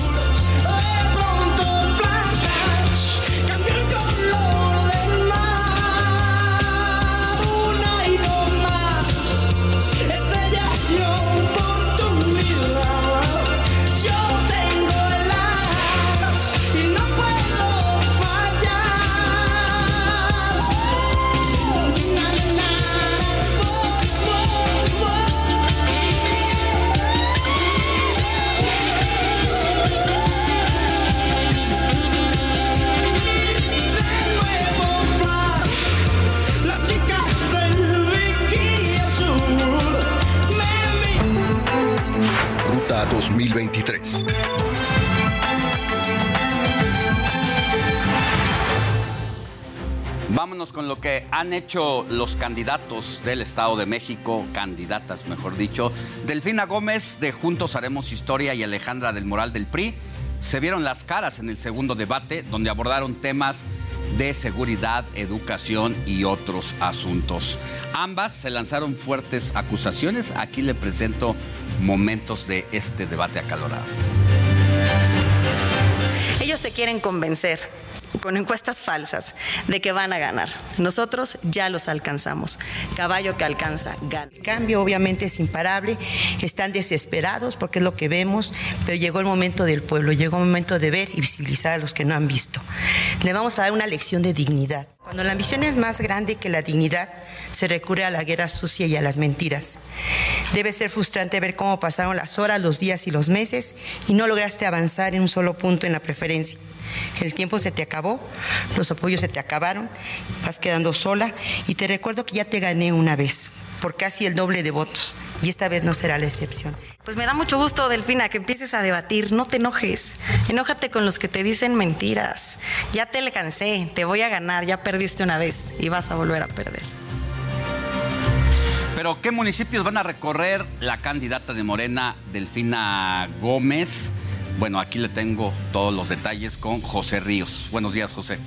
Speaker 7: Con lo que han hecho los candidatos del Estado de México, candidatas mejor dicho. Delfina Gómez de Juntos Haremos Historia y Alejandra del Moral del PRI se vieron las caras en el segundo debate donde abordaron temas de seguridad, educación y otros asuntos. Ambas se lanzaron fuertes acusaciones. Aquí le presento momentos de este debate acalorado.
Speaker 32: Ellos te quieren convencer con encuestas falsas de que van a ganar. Nosotros ya los alcanzamos. Caballo que alcanza, gana.
Speaker 33: El cambio obviamente es imparable, están desesperados porque es lo que vemos, pero llegó el momento del pueblo, llegó el momento de ver y visibilizar a los que no han visto. Le vamos a dar una lección de dignidad. Cuando la ambición es más grande que la dignidad, se recurre a la guerra sucia y a las mentiras. Debe ser frustrante ver cómo pasaron las horas, los días y los meses y no lograste avanzar en un solo punto en la preferencia. El tiempo se te acabó, los apoyos se te acabaron, vas quedando sola y te recuerdo que ya te gané una vez por casi el doble de votos y esta vez no será la excepción.
Speaker 32: Pues me da mucho gusto, Delfina, que empieces a debatir. No te enojes. Enójate con los que te dicen mentiras. Ya te le cansé, te voy a ganar, ya perdiste una vez y vas a volver a perder.
Speaker 7: Pero ¿qué municipios van a recorrer la candidata de Morena, Delfina Gómez? Bueno, aquí le tengo todos los detalles con José Ríos. Buenos días, José.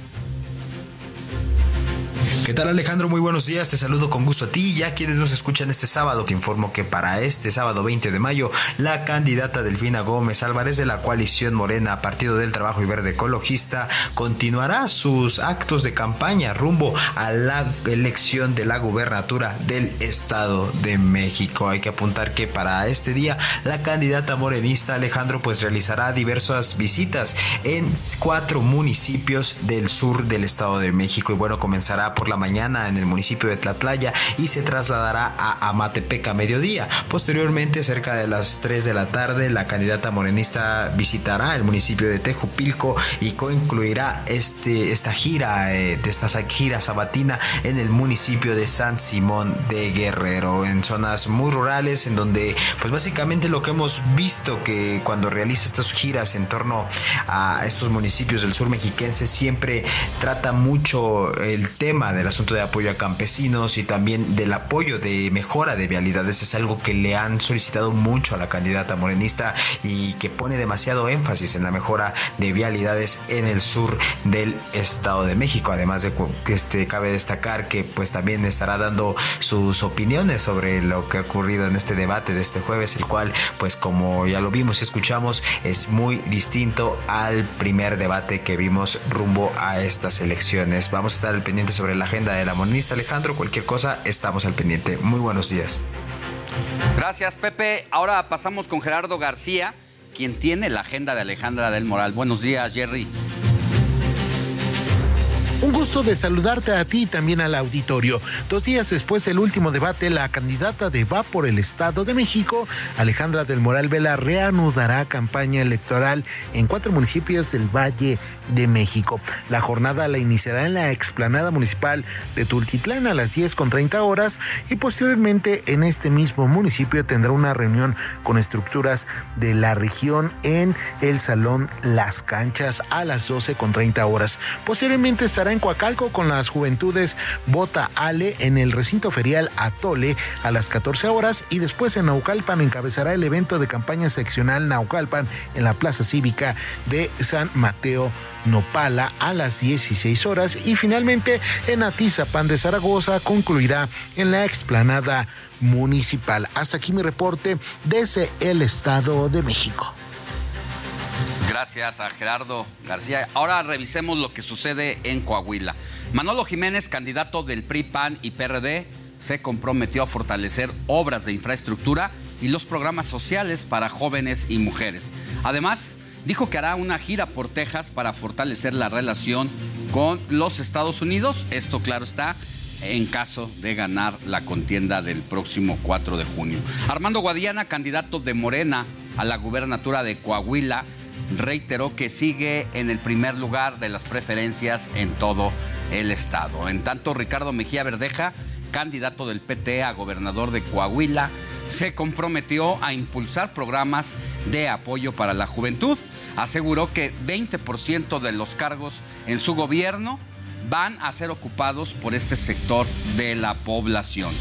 Speaker 34: ¿Qué tal Alejandro? Muy buenos días, te saludo con gusto a ti y a quienes nos escuchan este sábado. Te informo que para este sábado 20 de mayo, la candidata Delfina Gómez Álvarez de la coalición Morena, Partido del Trabajo y Verde Ecologista, continuará sus actos de campaña rumbo a la elección de la gubernatura del Estado de México. Hay que apuntar que para este día, la candidata morenista Alejandro pues realizará diversas visitas en cuatro municipios del sur del Estado de México y bueno, comenzará por la mañana en el municipio de Tlatlaya y se trasladará a Amatepec a mediodía. Posteriormente, cerca de las 3 de la tarde, la candidata morenista visitará el municipio de Tejupilco y concluirá este, esta gira, eh, de esta gira sabatina en el municipio de San Simón de Guerrero, en zonas muy rurales, en donde pues básicamente lo que hemos visto que cuando realiza estas giras en torno a estos municipios del sur mexiquense siempre trata mucho el tema del asunto de apoyo a campesinos y también del apoyo de mejora de vialidades es algo que le han solicitado mucho a la candidata morenista y que pone demasiado énfasis en la mejora de vialidades en el sur del Estado de México. Además de que este cabe destacar que pues también estará dando sus opiniones sobre lo que ha ocurrido en este debate de este jueves, el cual pues como ya lo vimos y escuchamos es muy distinto al primer debate que vimos rumbo a estas elecciones. Vamos a estar al pendiente sobre la agenda de la monista Alejandro. Cualquier cosa, estamos al pendiente. Muy buenos días.
Speaker 7: Gracias, Pepe. Ahora pasamos con Gerardo García, quien tiene la agenda de Alejandra del Moral. Buenos días, Jerry.
Speaker 35: Un gusto de saludarte a ti y también al auditorio. Dos días después del último debate, la candidata de Va por el Estado de México, Alejandra del Moral Vela, reanudará campaña electoral en cuatro municipios del Valle de México. La jornada la iniciará en la explanada municipal de Tultitlán a las 10 con 30 horas y posteriormente en este mismo municipio tendrá una reunión con estructuras de la región en el Salón Las Canchas a las 12 con 30 horas. Posteriormente estará en Coacalco con las juventudes Bota Ale en el recinto ferial Atole a las 14 horas y después en Naucalpan encabezará el evento de campaña seccional Naucalpan en la Plaza Cívica de San Mateo Nopala a las 16 horas y finalmente en Atizapán de Zaragoza concluirá en la explanada municipal. Hasta aquí mi reporte desde el Estado de México.
Speaker 7: Gracias a Gerardo García. Ahora revisemos lo que sucede en Coahuila. Manolo Jiménez, candidato del PRI, PAN y PRD, se comprometió a fortalecer obras de infraestructura y los programas sociales para jóvenes y mujeres. Además, dijo que hará una gira por Texas para fortalecer la relación con los Estados Unidos. Esto, claro está, en caso de ganar la contienda del próximo 4 de junio. Armando Guadiana, candidato de Morena a la gubernatura de Coahuila, reiteró que sigue en el primer lugar de las preferencias en todo el estado. En tanto, Ricardo Mejía Verdeja, candidato del PT a gobernador de Coahuila, se comprometió a impulsar programas de apoyo para la juventud. Aseguró que 20% de los cargos en su gobierno van a ser ocupados por este sector de la población.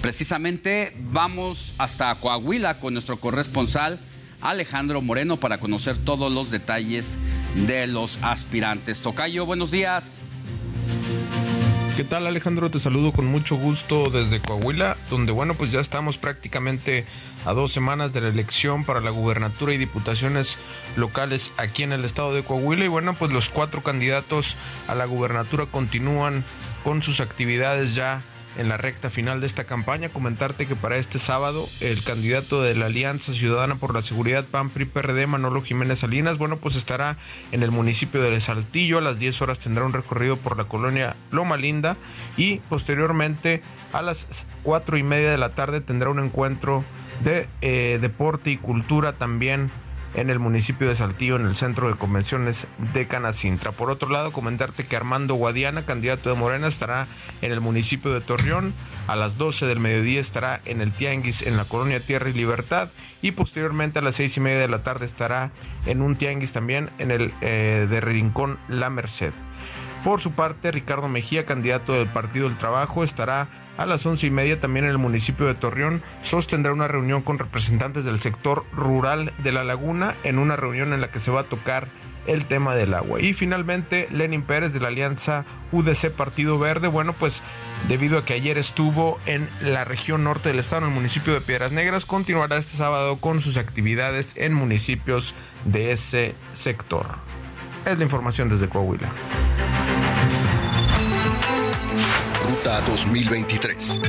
Speaker 7: Precisamente vamos hasta Coahuila con nuestro corresponsal Alejandro Moreno para conocer todos los detalles de los aspirantes. Tocayo, buenos días.
Speaker 36: ¿Qué tal Alejandro? Te saludo con mucho gusto desde Coahuila, donde bueno, pues ya estamos prácticamente a dos semanas de la elección para la gubernatura y diputaciones locales aquí en el estado de Coahuila. Y bueno, pues los cuatro candidatos a la gubernatura continúan con sus actividades ya en la recta final de esta campaña. Comentarte que para este sábado el candidato de la Alianza Ciudadana por la Seguridad PAN PRI PRD Manolo Jiménez Salinas, bueno, pues estará en el municipio de Saltillo. A las 10 horas tendrá un recorrido por la colonia Loma Linda y posteriormente a las 4 y media de la tarde tendrá un encuentro de eh, deporte y cultura también en el municipio de Saltillo, en el centro de convenciones de Canacintra. Por otro lado, comentarte que Armando Guadiana, candidato de Morena, estará en el municipio de Torreón. A las 12 del mediodía estará en el Tianguis en la colonia Tierra y Libertad. Y posteriormente a las seis y media de la tarde estará en un Tianguis también en el eh, de Rincón La Merced. Por su parte, Ricardo Mejía, candidato del Partido del Trabajo, estará a las once y media también en el municipio de Torreón sostendrá una reunión con representantes del sector rural de la laguna en una reunión en la que se va a tocar el tema del agua. Y finalmente, Lenin Pérez de la Alianza UDC Partido Verde, bueno, pues debido a que ayer estuvo en la región norte del estado, en el municipio de Piedras Negras, continuará este sábado con sus actividades en municipios de ese sector. Es la información desde Coahuila.
Speaker 37: Ruta 2023.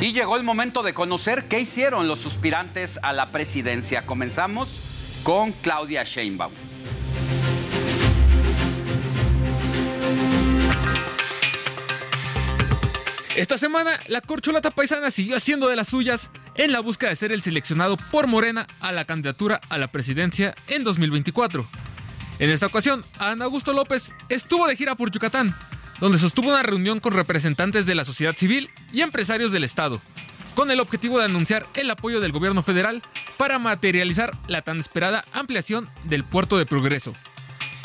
Speaker 7: Y llegó el momento de conocer qué hicieron los suspirantes a la presidencia. Comenzamos con Claudia Sheinbaum.
Speaker 38: Esta semana, la corcholata paisana siguió haciendo de las suyas en la búsqueda de ser el seleccionado por Morena a la candidatura a la presidencia en 2024. En esta ocasión, Ana Augusto López estuvo de gira por Yucatán, donde sostuvo una reunión con representantes de la sociedad civil y empresarios del Estado, con el objetivo de anunciar el apoyo del gobierno federal para materializar la tan esperada ampliación del puerto de Progreso.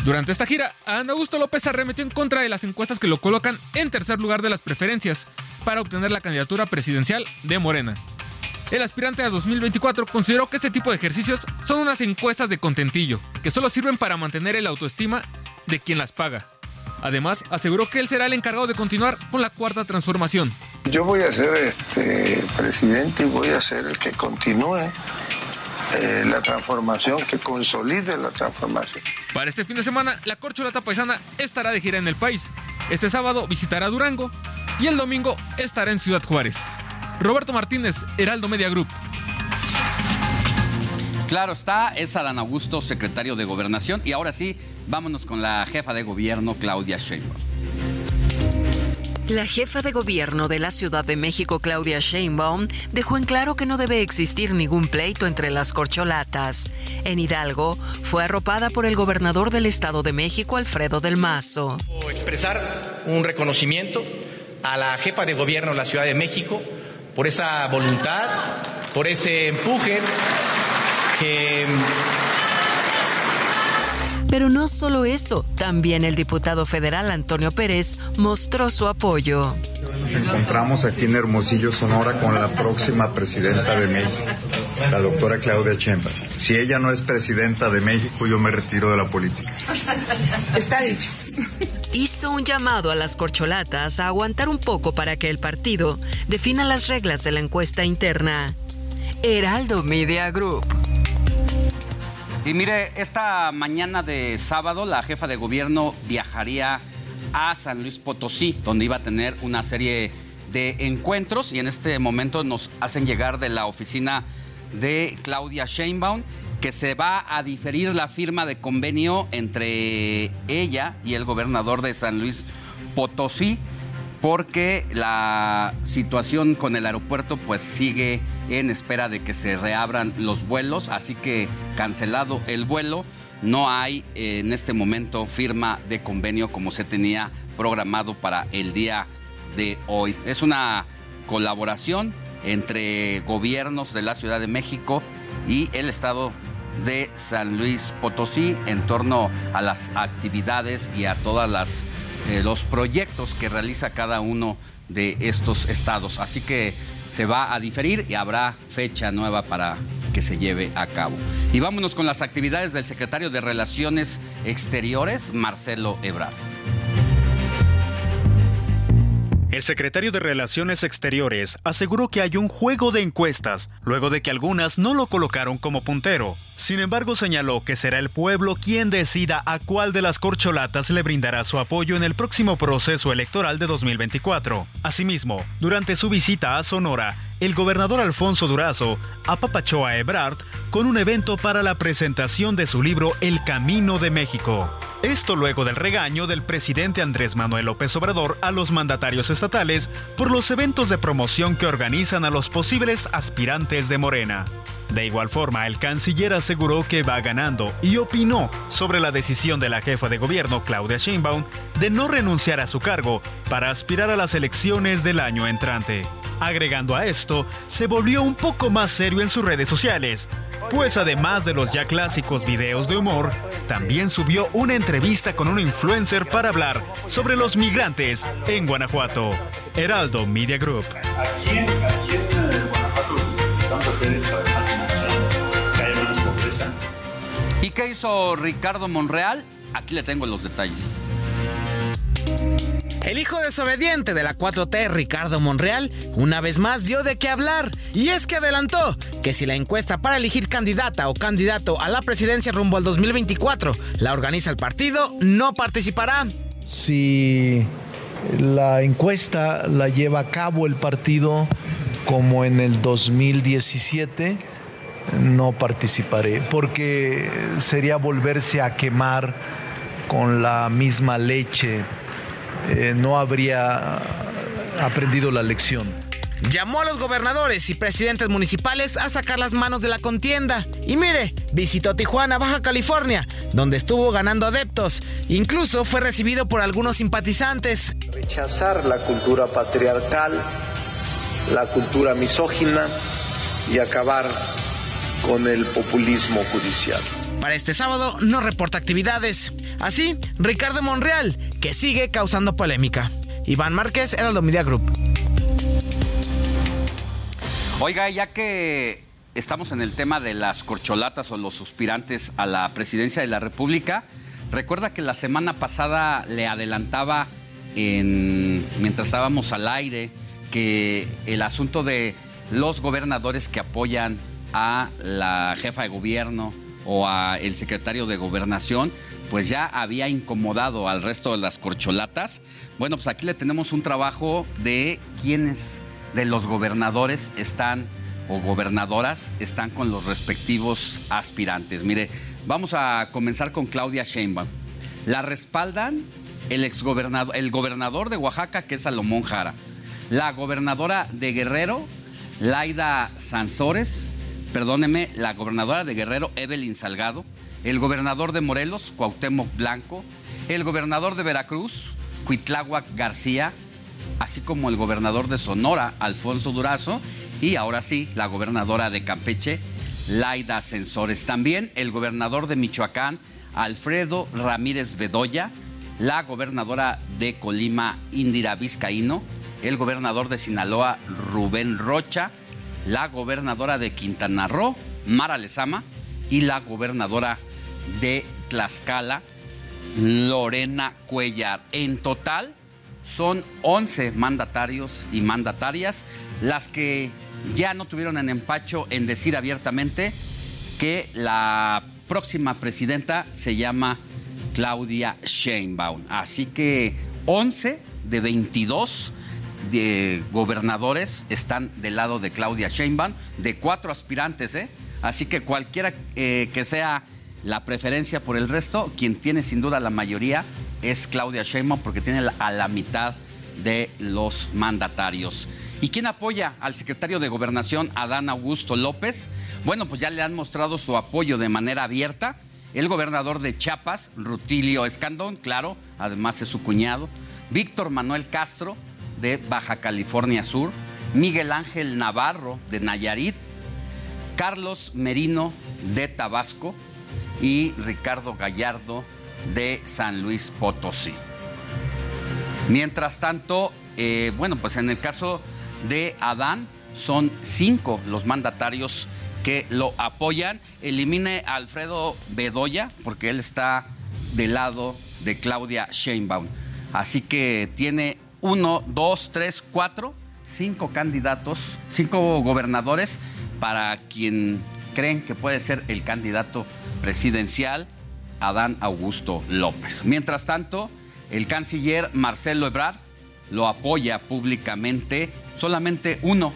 Speaker 38: Durante esta gira, Ana Augusto López arremetió en contra de las encuestas que lo colocan en tercer lugar de las preferencias para obtener la candidatura presidencial de Morena. El aspirante a 2024 consideró que este tipo de ejercicios son unas encuestas de contentillo, que solo sirven para mantener el autoestima de quien las paga. Además, aseguró que él será el encargado de continuar con la cuarta transformación.
Speaker 39: Yo voy a ser este, presidente y voy a ser el que continúe eh, la transformación, que consolide la transformación.
Speaker 38: Para este fin de semana, la corcholata paisana estará de gira en el país. Este sábado visitará Durango y el domingo estará en Ciudad Juárez. Roberto Martínez, Heraldo Media Group.
Speaker 7: Claro está, es Adán Augusto, secretario de Gobernación. Y ahora sí, vámonos con la jefa de gobierno, Claudia Sheinbaum.
Speaker 40: La jefa de gobierno de la Ciudad de México, Claudia Sheinbaum, dejó en claro que no debe existir ningún pleito entre las corcholatas. En Hidalgo, fue arropada por el gobernador del Estado de México, Alfredo del Mazo.
Speaker 41: Expresar un reconocimiento
Speaker 16: a la jefa de gobierno de la Ciudad de México por esa voluntad, por ese empuje que
Speaker 6: Pero no solo eso, también el diputado federal Antonio Pérez mostró su apoyo.
Speaker 39: Nos encontramos aquí en Hermosillo, Sonora, con la próxima presidenta de México, la doctora Claudia Sheinbaum. Si ella no es presidenta de México, yo me retiro de la política.
Speaker 6: Está dicho. Hizo un llamado a las corcholatas a aguantar un poco para que el partido defina las reglas de la encuesta interna. Heraldo Media Group.
Speaker 7: Y mire, esta mañana de sábado la jefa de gobierno viajaría a San Luis Potosí, donde iba a tener una serie de encuentros y en este momento nos hacen llegar de la oficina de Claudia Sheinbaum que se va a diferir la firma de convenio entre ella y el gobernador de San Luis Potosí porque la situación con el aeropuerto pues sigue en espera de que se reabran los vuelos, así que cancelado el vuelo, no hay en este momento firma de convenio como se tenía programado para el día de hoy. Es una colaboración entre gobiernos de la Ciudad de México y el estado de San Luis Potosí en torno a las actividades y a todas las eh, los proyectos que realiza cada uno de estos estados. Así que se va a diferir y habrá fecha nueva para que se lleve a cabo. Y vámonos con las actividades del secretario de Relaciones Exteriores, Marcelo Ebrard.
Speaker 14: El secretario de Relaciones Exteriores aseguró que hay un juego de encuestas, luego de que algunas no lo colocaron como puntero. Sin embargo, señaló que será el pueblo quien decida a cuál de las corcholatas le brindará su apoyo en el próximo proceso electoral de 2024. Asimismo, durante su visita a Sonora, el gobernador Alfonso Durazo apapachó a Ebrard con un evento para la presentación de su libro El Camino de México. Esto luego del regaño del presidente Andrés Manuel López Obrador a los mandatarios estatales por los eventos de promoción que organizan a los posibles aspirantes de Morena. De igual forma, el canciller aseguró que va ganando y opinó sobre la decisión de la jefa de gobierno Claudia Sheinbaum de no renunciar a su cargo para aspirar a las elecciones del año entrante. Agregando a esto, se volvió un poco más serio en sus redes sociales, pues además de los ya clásicos videos de humor, también subió una entrevista con un influencer para hablar sobre los migrantes en Guanajuato. Heraldo Media Group.
Speaker 42: Aquí aquí en eh, Guanajuato estamos haciendo esta asignación, que haya menos pobreza.
Speaker 7: ¿Y qué hizo Ricardo Monreal? Aquí le tengo los detalles.
Speaker 43: El hijo desobediente de la 4T, Ricardo Monreal, una vez más dio de qué hablar. Y es que adelantó que si la encuesta para elegir candidata o candidato a la presidencia rumbo al 2024 la organiza el partido, no participará.
Speaker 44: Si la encuesta la lleva a cabo el partido como en el 2017, no participaré, porque sería volverse a quemar con la misma leche eh, no habría aprendido la lección.
Speaker 43: Llamó a los gobernadores y presidentes municipales a sacar las manos de la contienda. Y mire, visitó Tijuana, Baja California, donde estuvo ganando adeptos. Incluso fue recibido por algunos simpatizantes.
Speaker 45: Rechazar la cultura patriarcal, la cultura misógina y acabar con el populismo judicial.
Speaker 43: Para este sábado no reporta actividades. Así, Ricardo Monreal, que sigue causando polémica. Iván Márquez, Heraldo Media Group.
Speaker 7: Oiga, ya que estamos en el tema de las corcholatas o los suspirantes a la presidencia de la República, recuerda que la semana pasada le adelantaba en, mientras estábamos al aire que el asunto de los gobernadores que apoyan a la jefa de gobierno o a el secretario de gobernación, pues ya había incomodado al resto de las corcholatas. Bueno, pues aquí le tenemos un trabajo de quiénes de los gobernadores están o gobernadoras están con los respectivos aspirantes. Mire, vamos a comenzar con Claudia Sheinbaum. La respaldan el exgobernador, el gobernador de Oaxaca, que es Salomón Jara, la gobernadora de Guerrero, Laida Sansores, perdóneme, la gobernadora de Guerrero, Evelyn Salgado, el gobernador de Morelos, Cuauhtémoc Blanco, el gobernador de Veracruz, Cuitláhuac García, así como el gobernador de Sonora, Alfonso Durazo, y ahora sí, la gobernadora de Campeche, Laida Sensores. También el gobernador de Michoacán, Alfredo Ramírez Bedoya, la gobernadora de Colima, Indira Vizcaíno, el gobernador de Sinaloa, Rubén Rocha, la gobernadora de Quintana Roo, Mara Lezama, y la gobernadora de Tlaxcala, Lorena Cuellar. En total son 11 mandatarios y mandatarias las que ya no tuvieron en empacho en decir abiertamente que la próxima presidenta se llama Claudia Sheinbaum. Así que 11 de 22 de gobernadores están del lado de Claudia Sheinbaum, de cuatro aspirantes, ¿eh? Así que cualquiera eh, que sea la preferencia por el resto, quien tiene sin duda la mayoría es Claudia Sheinbaum porque tiene a la mitad de los mandatarios. ¿Y quién apoya al secretario de Gobernación, Adán Augusto López? Bueno, pues ya le han mostrado su apoyo de manera abierta. El gobernador de Chiapas, Rutilio Escandón, claro, además es su cuñado. Víctor Manuel Castro, de Baja California Sur. Miguel Ángel Navarro, de Nayarit. Carlos Merino, de Tabasco. Y Ricardo Gallardo, de San Luis Potosí. Mientras tanto, eh, bueno, pues en el caso de Adán, son cinco los mandatarios que lo apoyan. Elimine a Alfredo Bedoya, porque él está del lado de Claudia Sheinbaum. Así que tiene uno, dos, tres, cuatro, cinco candidatos, cinco gobernadores para quien creen que puede ser el candidato presidencial, Adán Augusto López. Mientras tanto, el canciller Marcelo Ebrard lo apoya públicamente solamente uno,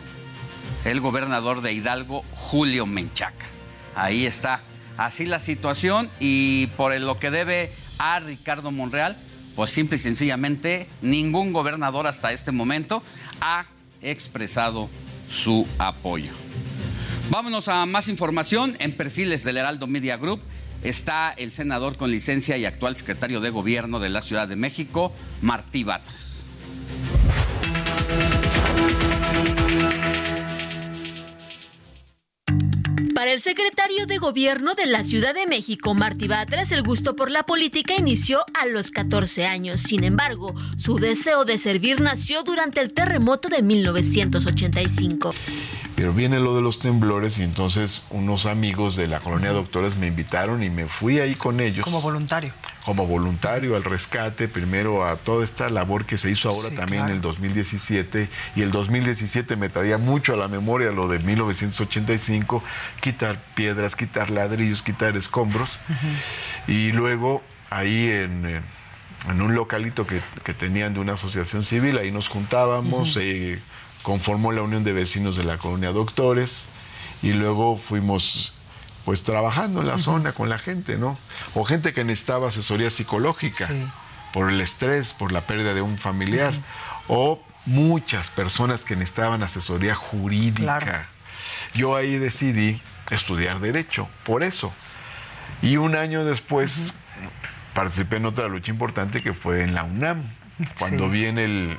Speaker 7: el gobernador de Hidalgo, Julio Menchaca. Ahí está. Así la situación y por lo que debe a Ricardo Monreal, pues simple y sencillamente ningún gobernador hasta este momento ha expresado su apoyo. Vámonos a más información en perfiles del Heraldo Media Group. Está el senador con licencia y actual secretario de gobierno de la Ciudad de México, Martí Batres.
Speaker 46: Para el secretario de Gobierno de la Ciudad de México, Martí Batres, el gusto por la política inició a los 14 años. Sin embargo, su deseo de servir nació durante el terremoto de 1985.
Speaker 47: Pero viene lo de los temblores y entonces unos amigos de la colonia Doctores me invitaron y me fui ahí con ellos.
Speaker 48: Como voluntario.
Speaker 47: Como voluntario al rescate, primero a toda esta labor que se hizo ahora
Speaker 48: Sí,
Speaker 47: también
Speaker 48: claro.
Speaker 47: en el 2017. Y el 2017 me traía mucho a la memoria lo de 1985, quitar piedras, quitar ladrillos, quitar escombros. Y luego ahí en, en un localito que, que tenían de una asociación civil, ahí nos juntábamos, se conformó la Unión de Vecinos de la Colonia Doctores y luego fuimos pues trabajando en la zona con la gente, ¿no? O gente que necesitaba asesoría psicológica por el estrés, por la pérdida de un familiar, o muchas personas que necesitaban asesoría jurídica. Yo ahí decidí estudiar derecho, por eso. Y un año después participé en otra lucha importante que fue en la UNAM, cuando
Speaker 46: Sí.
Speaker 47: viene el-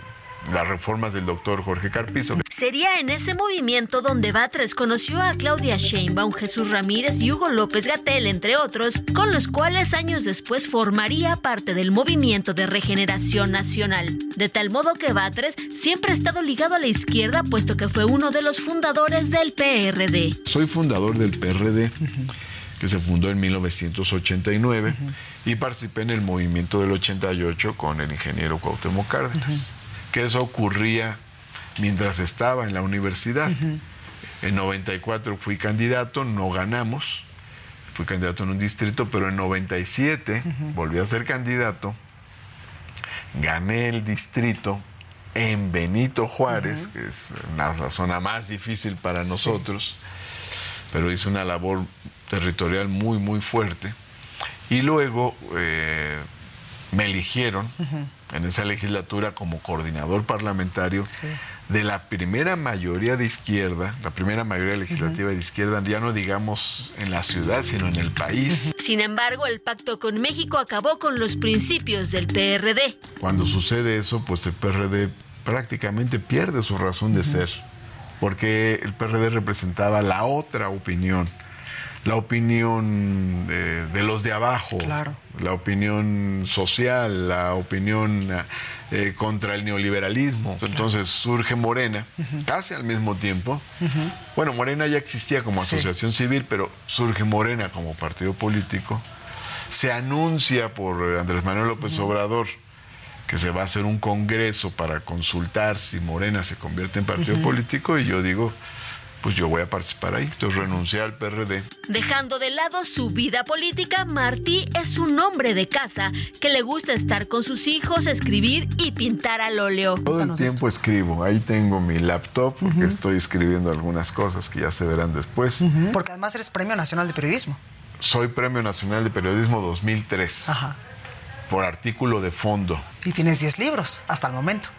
Speaker 47: las reformas del doctor Jorge Carpizo.
Speaker 46: Sería en ese movimiento donde Batres conoció a Claudia Sheinbaum, Jesús Ramírez y Hugo López Gatel, entre otros, con los cuales años después formaría parte del movimiento de regeneración nacional. De tal modo que Batres siempre ha estado ligado a la izquierda, puesto que fue uno de los fundadores del PRD.
Speaker 47: Soy fundador del PRD, que se fundó en 1989, y participé en el movimiento del 88 con el ingeniero Cuauhtémoc Cárdenas, que eso ocurría mientras estaba en la universidad. En 94 fui candidato, no ganamos, fui candidato en un distrito, pero en 97 volví a ser candidato, gané el distrito en Benito Juárez, que es la, la zona más difícil para nosotros, pero hice una labor territorial muy, muy fuerte. Y luego eh, me eligieron en esa legislatura como coordinador parlamentario de la primera mayoría de izquierda, la primera mayoría legislativa de izquierda, ya no digamos en la ciudad, sino en el país.
Speaker 46: Sin embargo, el pacto con México acabó con los principios del PRD.
Speaker 47: Cuando sucede eso, pues el PRD prácticamente pierde su razón de ser, porque el PRD representaba la otra opinión, la opinión de, de los de abajo, la opinión social, la opinión eh, contra el neoliberalismo. Entonces surge Morena, casi al mismo tiempo. Bueno, Morena ya existía como
Speaker 49: Sí.
Speaker 47: asociación civil, pero surge Morena como partido político. Se anuncia por Andrés Manuel López Obrador que se va a hacer un congreso para consultar si Morena se convierte en partido político y yo digo, pues yo voy a participar ahí. Entonces renuncié al PRD.
Speaker 46: Dejando de lado su vida política, Martí es un hombre de casa que le gusta estar con sus hijos, escribir y pintar al óleo.
Speaker 47: Todo el tiempo escribo. Ahí tengo mi laptop porque estoy escribiendo algunas cosas que ya se verán después.
Speaker 49: Porque además eres Premio Nacional de Periodismo.
Speaker 47: Soy Premio Nacional de Periodismo 2003
Speaker 49: Ajá.
Speaker 47: por artículo de fondo.
Speaker 49: Y tienes 10 libros hasta el momento.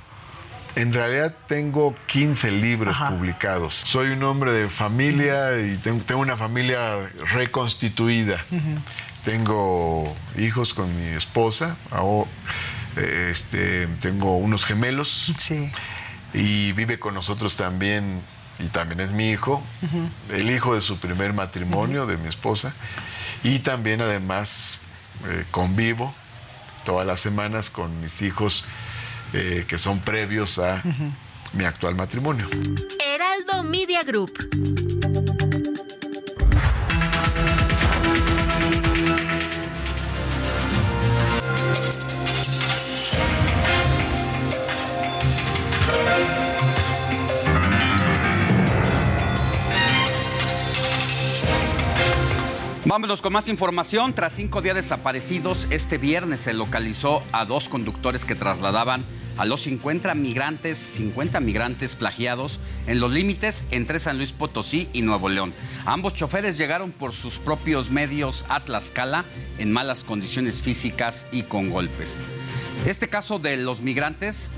Speaker 47: En realidad tengo 15 libros publicados. Soy un hombre de familia y tengo, una familia reconstituida. Tengo hijos con mi esposa. eh, Este, tengo unos gemelos. Y vive con nosotros también, y también es mi hijo, el hijo de su primer matrimonio, de mi esposa. Y también además eh, convivo todas las semanas con mis hijos eh, que son previos a mi actual matrimonio.
Speaker 46: Heraldo Media Group.
Speaker 7: Vámonos con más información. Tras cinco días desaparecidos, este viernes se localizó a dos conductores que trasladaban a los 50 migrantes, 50 migrantes plagiados en los límites entre San Luis Potosí y Nuevo León. Ambos choferes llegaron por sus propios medios a Tlaxcala en malas condiciones físicas y con golpes. Este caso de los migrantes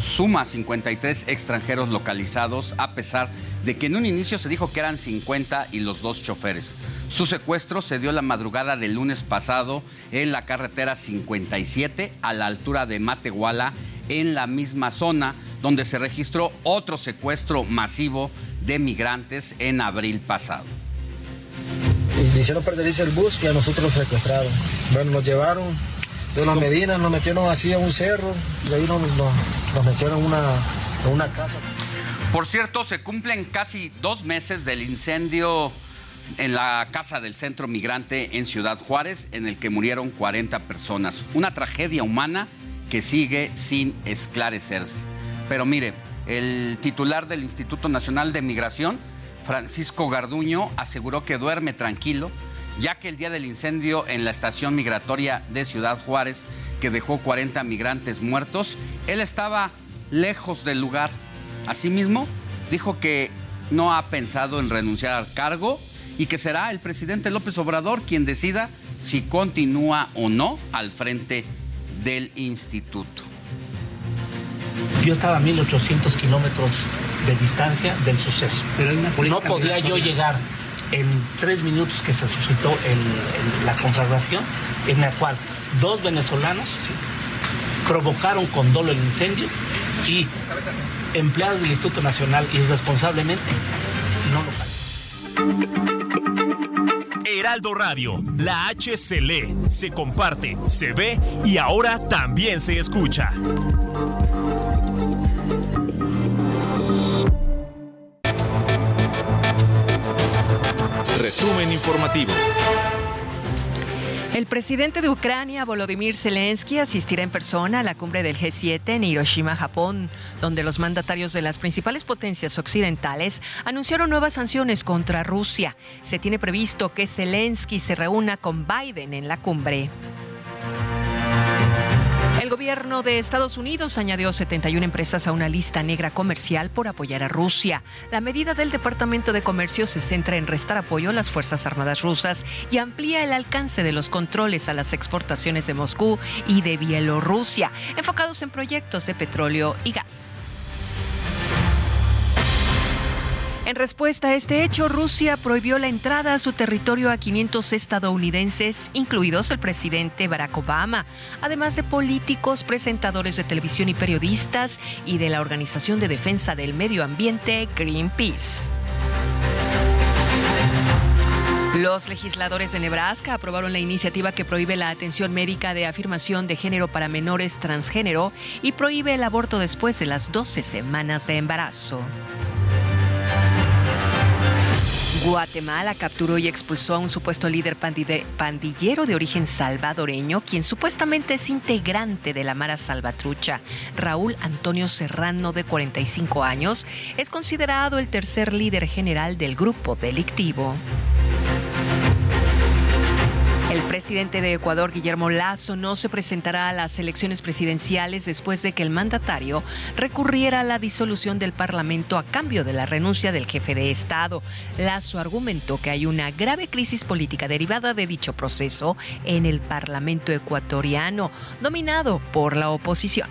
Speaker 7: suma 53 extranjeros localizados, a pesar de que en un inicio se dijo que eran 50 y los dos choferes. Su secuestro se dio la madrugada del lunes pasado en la carretera 57 a la altura de Matehuala, en la misma zona donde se registró otro secuestro masivo de migrantes en abril pasado.
Speaker 19: Hicieron perderse el bus que a nosotros nos secuestraron. Bueno, nos llevaron de la Medina, nos metieron así a un cerro, de ahí nos, nos- nos metieron en una, en una casa.
Speaker 7: Por cierto, se cumplen casi dos meses del incendio en la casa del centro migrante en Ciudad Juárez, en el que murieron 40 personas. Una tragedia humana que sigue sin esclarecerse. Pero mire, el titular del Instituto Nacional de Migración, Francisco Garduño, aseguró que duerme tranquilo, ya que el día del incendio en la estación migratoria de Ciudad Juárez, que dejó 40 migrantes muertos, él estaba lejos del lugar. Asimismo, dijo que no ha pensado en renunciar al cargo y que será el presidente López Obrador quien decida si continúa o no al frente del instituto.
Speaker 8: Yo estaba a 1800 kilómetros de distancia del suceso. no podía yo llegar en tres minutos que se suscitó la conflagración, en la cual dos venezolanos provocaron con dolo el incendio y empleados del Instituto Nacional irresponsablemente no lo pagaron.
Speaker 14: Heraldo Radio, la H se lee, se comparte, se ve y ahora también se escucha.
Speaker 28: Resumen informativo.
Speaker 6: El presidente de Ucrania, Volodymyr Zelensky, asistirá en persona a la cumbre del G7 en Hiroshima, Japón, donde los mandatarios de las principales potencias occidentales anunciaron nuevas sanciones contra Rusia. Se tiene previsto que Zelensky se reúna con Biden en la cumbre. Gobierno de Estados Unidos añadió 71 empresas a una lista negra comercial por apoyar a Rusia. La medida del Departamento de Comercio se centra en restar apoyo a las Fuerzas Armadas rusas y amplía el alcance de los controles a las exportaciones de Moscú y de Bielorrusia, enfocados en proyectos de petróleo y gas. En respuesta a este hecho, Rusia prohibió la entrada a su territorio a 500 estadounidenses, incluidos el presidente Barack Obama, además de políticos, presentadores de televisión y periodistas y de la Organización de Defensa del Medio Ambiente Greenpeace. Los legisladores de Nebraska aprobaron la iniciativa que prohíbe la atención médica de afirmación de género para menores transgénero y prohíbe el aborto después de las 12 semanas de embarazo. Guatemala capturó y expulsó a un supuesto líder pandillero de origen salvadoreño, quien supuestamente es integrante de la Mara Salvatrucha. Raúl Antonio Serrano, de 45 años, es considerado el tercer líder general del grupo delictivo. El presidente de Ecuador, Guillermo Lazo, no se presentará a las elecciones presidenciales después de que el mandatario recurriera a la disolución del Parlamento a cambio de la renuncia del jefe de Estado. Lazo argumentó que hay una grave crisis política derivada de dicho proceso en el Parlamento ecuatoriano, dominado por la oposición.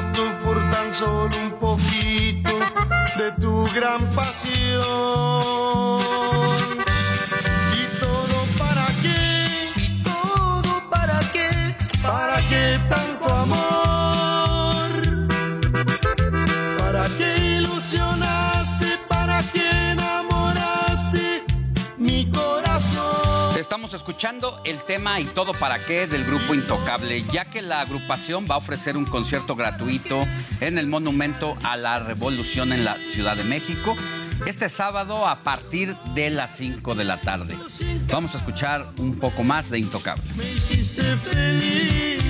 Speaker 50: tan solo un poquito de tu gran pasión.
Speaker 7: Escuchando el tema y todo para qué del grupo Intocable, ya que la agrupación va a ofrecer un concierto gratuito en el Monumento a la Revolución en la Ciudad de México este sábado a partir de las 5 de la tarde. Vamos a escuchar un poco más de Intocable.
Speaker 50: Me hiciste feliz.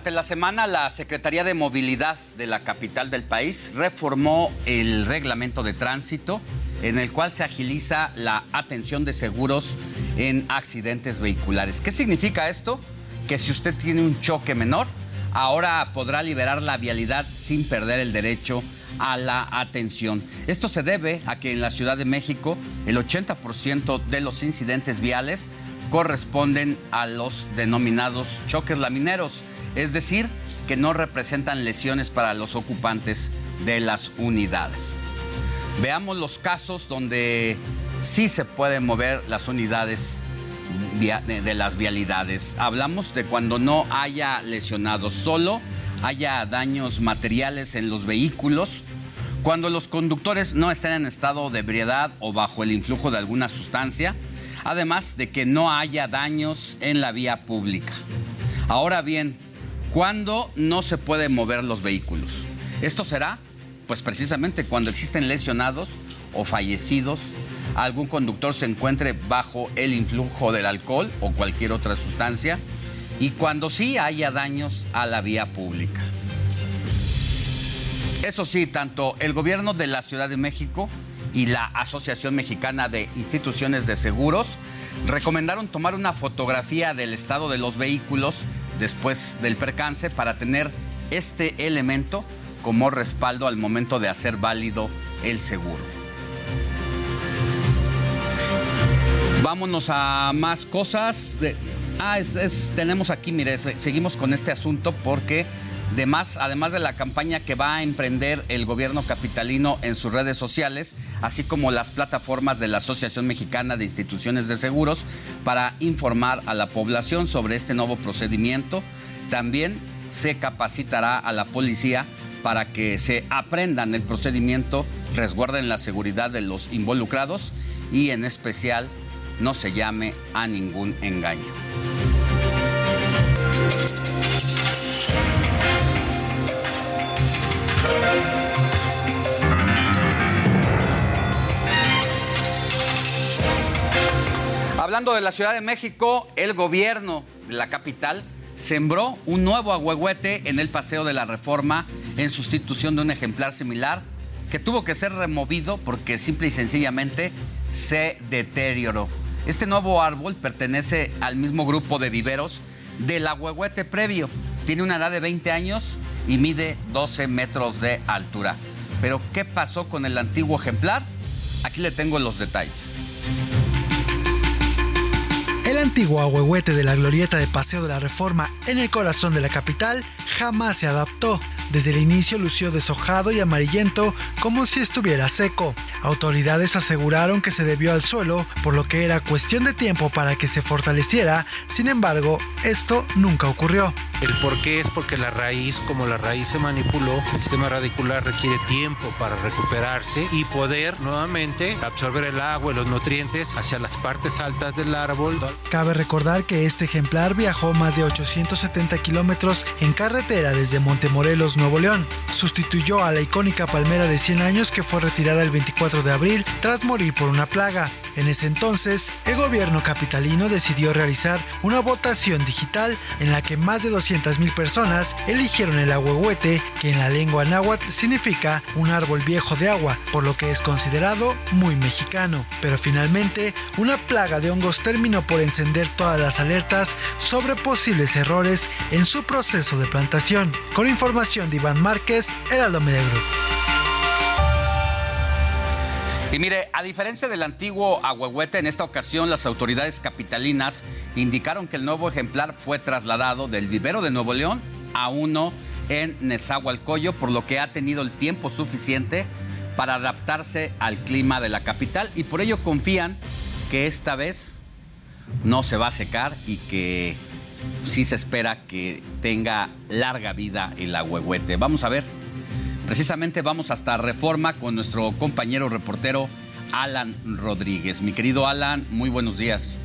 Speaker 7: Durante la semana la Secretaría de Movilidad de la capital del país reformó el reglamento de tránsito en el cual se agiliza la atención de seguros en accidentes vehiculares. ¿Qué significa esto? Que si usted tiene un choque menor, ahora podrá liberar la vialidad sin perder el derecho a la atención. Esto se debe a que en la Ciudad de México el 80% de los incidentes viales corresponden a los denominados choques lamineros, es decir, que no representan lesiones para los ocupantes de las unidades. Veamos los casos donde sí se pueden mover las unidades de las vialidades. Hablamos de cuando no haya lesionados, solo haya daños materiales en los vehículos, cuando los conductores no estén en estado de ebriedad o bajo el influjo de alguna sustancia, además de que no haya daños en la vía pública. Ahora bien, ¿cuándo no se pueden mover los vehículos? Esto será, pues precisamente cuando existen lesionados o fallecidos, algún conductor se encuentre bajo el influjo del alcohol o cualquier otra sustancia, y cuando sí haya daños a la vía pública. Eso sí, tanto el gobierno de la Ciudad de México y la Asociación Mexicana de Instituciones de Seguros recomendaron tomar una fotografía del estado de los vehículos después del percance para tener este elemento como respaldo al momento de hacer válido el seguro. vámonos a más cosas. ah, tenemos aquí, mire, seguimos con este asunto porque Además, de la campaña que va a emprender el gobierno capitalino en sus redes sociales, así como las plataformas de la Asociación Mexicana de Instituciones de Seguros para informar a la población sobre este nuevo procedimiento, también se capacitará a la policía para que se aprendan el procedimiento, resguarden la seguridad de los involucrados y en especial no se llame a ningún engaño. Hablando de la Ciudad de México, el gobierno de la capital sembró un nuevo agüehuete en el Paseo de la Reforma en sustitución de un ejemplar similar que tuvo que ser removido porque simple y sencillamente se deterioró. Este nuevo árbol pertenece al mismo grupo de viveros del agüehuete previo. Tiene una edad de 20 años y mide 12 metros de altura. Pero, ¿qué pasó con el antiguo ejemplar? Aquí le tengo los detalles.
Speaker 51: El antiguo ahuehuete de la glorieta de Paseo de la Reforma en el corazón de la capital jamás se adaptó. Desde el inicio lució deshojado y amarillento como si estuviera seco. Autoridades aseguraron que se debió al suelo, por lo que era cuestión de tiempo para que se fortaleciera. Sin embargo, esto nunca ocurrió.
Speaker 30: El por qué es porque la raíz, como la raíz se manipuló, el sistema radicular requiere tiempo para recuperarse y poder nuevamente absorber el agua y los nutrientes hacia las partes altas del árbol.
Speaker 51: Cabe recordar que este ejemplar viajó más de 870 kilómetros en carretera desde Montemorelos, Nuevo León. Sustituyó a la icónica palmera de 100 años que fue retirada el 24 de abril tras morir por una plaga. En ese entonces, el gobierno capitalino decidió realizar una votación digital en la que más de 200.000 personas eligieron el ahuehuete, que en la lengua náhuatl significa un árbol viejo de agua, por lo que es considerado muy mexicano. Pero finalmente, una plaga de hongos terminó por encender todas las alertas sobre posibles errores en su proceso de plantación. Con información de Iván Márquez, Heraldo Media Group.
Speaker 7: Y mire, a diferencia del antiguo ahuehuete, en esta ocasión las autoridades capitalinas indicaron que el nuevo ejemplar fue trasladado del vivero de Nuevo León a uno en Nezahualcóyotl, por lo que ha tenido el tiempo suficiente para adaptarse al clima de la capital y por ello confían que esta vez no se va a secar y que sí se espera que tenga larga vida el ahuehuete. Vamos a ver Precisamente vamos hasta Reforma con nuestro compañero reportero Alan Rodríguez. Mi querido Alan, muy buenos días.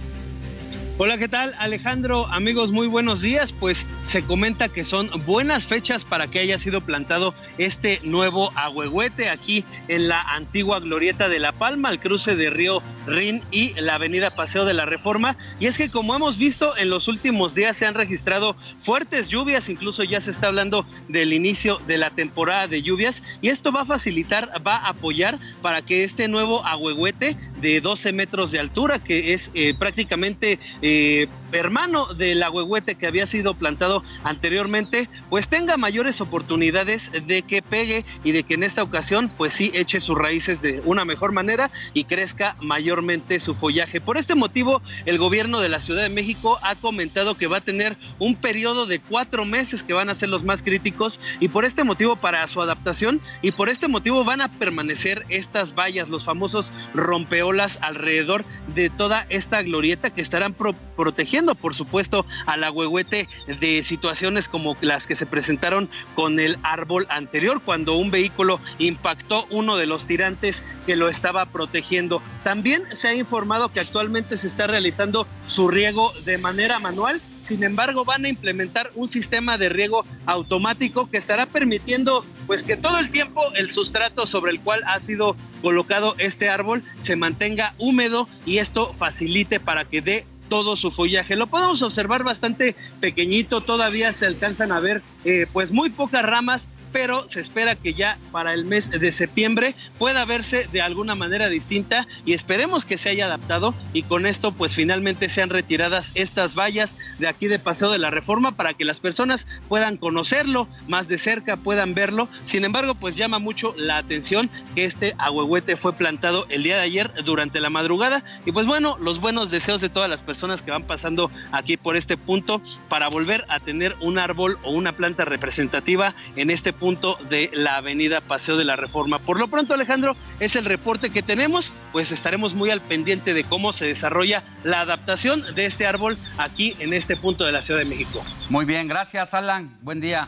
Speaker 20: Hola, ¿qué tal Alejandro? Amigos, muy buenos días. Pues se comenta que son buenas fechas para que haya sido plantado este nuevo agüehuete aquí en la antigua glorieta de La Palma, al cruce de Río Rin y la avenida Paseo de la Reforma. Y es que como hemos visto en los últimos días se han registrado fuertes lluvias, incluso ya se está hablando del inicio de la temporada de lluvias y esto va a facilitar, va a apoyar para que este nuevo agüehuete de 12 metros de altura, que es eh, prácticamente eh, hermano del agüehuete que había sido plantado anteriormente, pues tenga mayores oportunidades de que pegue y de que en esta ocasión, pues sí, eche sus raíces de una mejor manera y crezca mayormente su follaje. Por este motivo, el gobierno de la Ciudad de México ha comentado que va a tener un periodo de cuatro meses que van a ser los más críticos y por este motivo para su adaptación y por este motivo van a permanecer estas vallas, los famosos rompeolas alrededor de toda esta glorieta que estarán protegiendo, por supuesto, al agüehuete de situaciones como las que se presentaron con el árbol anterior, cuando un vehículo impactó uno de los tirantes que lo estaba protegiendo. También se ha informado que actualmente se está realizando su riego de manera manual sin embargo, van a implementar un sistema de riego automático que estará permitiendo pues que todo el tiempo el sustrato sobre el cual ha sido colocado este árbol se mantenga húmedo y esto facilite para que dé todo su follaje. Lo podemos observar bastante pequeñito, todavía se alcanzan a ver eh, pues muy pocas ramas pero se espera que ya para el mes de septiembre pueda verse de alguna manera distinta y esperemos que se haya adaptado y con esto pues finalmente sean retiradas estas vallas de aquí de Paseo de la Reforma para que las personas puedan conocerlo más de cerca, puedan verlo. Sin embargo, pues llama mucho la atención que este ahuehuete fue plantado el día de ayer durante la madrugada y pues bueno, los buenos deseos de todas las personas que van pasando aquí por este punto para volver a tener un árbol o una planta representativa en este punto de la avenida Paseo de la Reforma. Por lo pronto, Alejandro, es el reporte que tenemos, pues estaremos muy al pendiente de cómo se desarrolla la adaptación de este árbol aquí en este punto de la Ciudad de México.
Speaker 7: Muy bien, gracias Alan, buen día.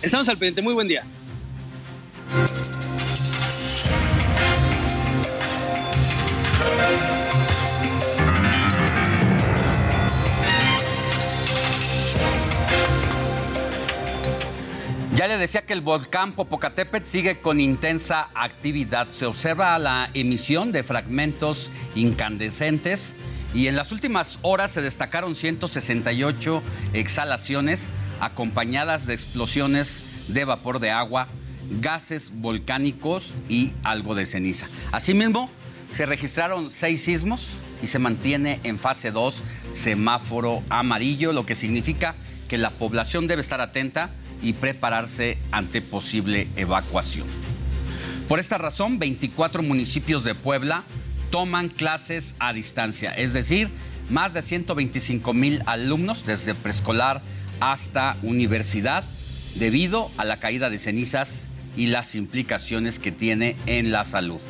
Speaker 20: Estamos al pendiente, muy buen día.
Speaker 7: Ya le decía que el volcán Popocatépetl sigue con intensa actividad. Se observa la emisión de fragmentos incandescentes y en las últimas horas se destacaron 168 exhalaciones acompañadas de explosiones de vapor de agua, gases volcánicos y algo de ceniza. Asimismo, se registraron seis sismos y se mantiene en fase 2 semáforo amarillo, lo que significa que la población debe estar atenta y prepararse ante posible evacuación. Por esta razón, 24 municipios de Puebla toman clases a distancia, es decir, más de 125 mil alumnos desde preescolar hasta universidad, debido a la caída de cenizas y las implicaciones que tiene en la salud.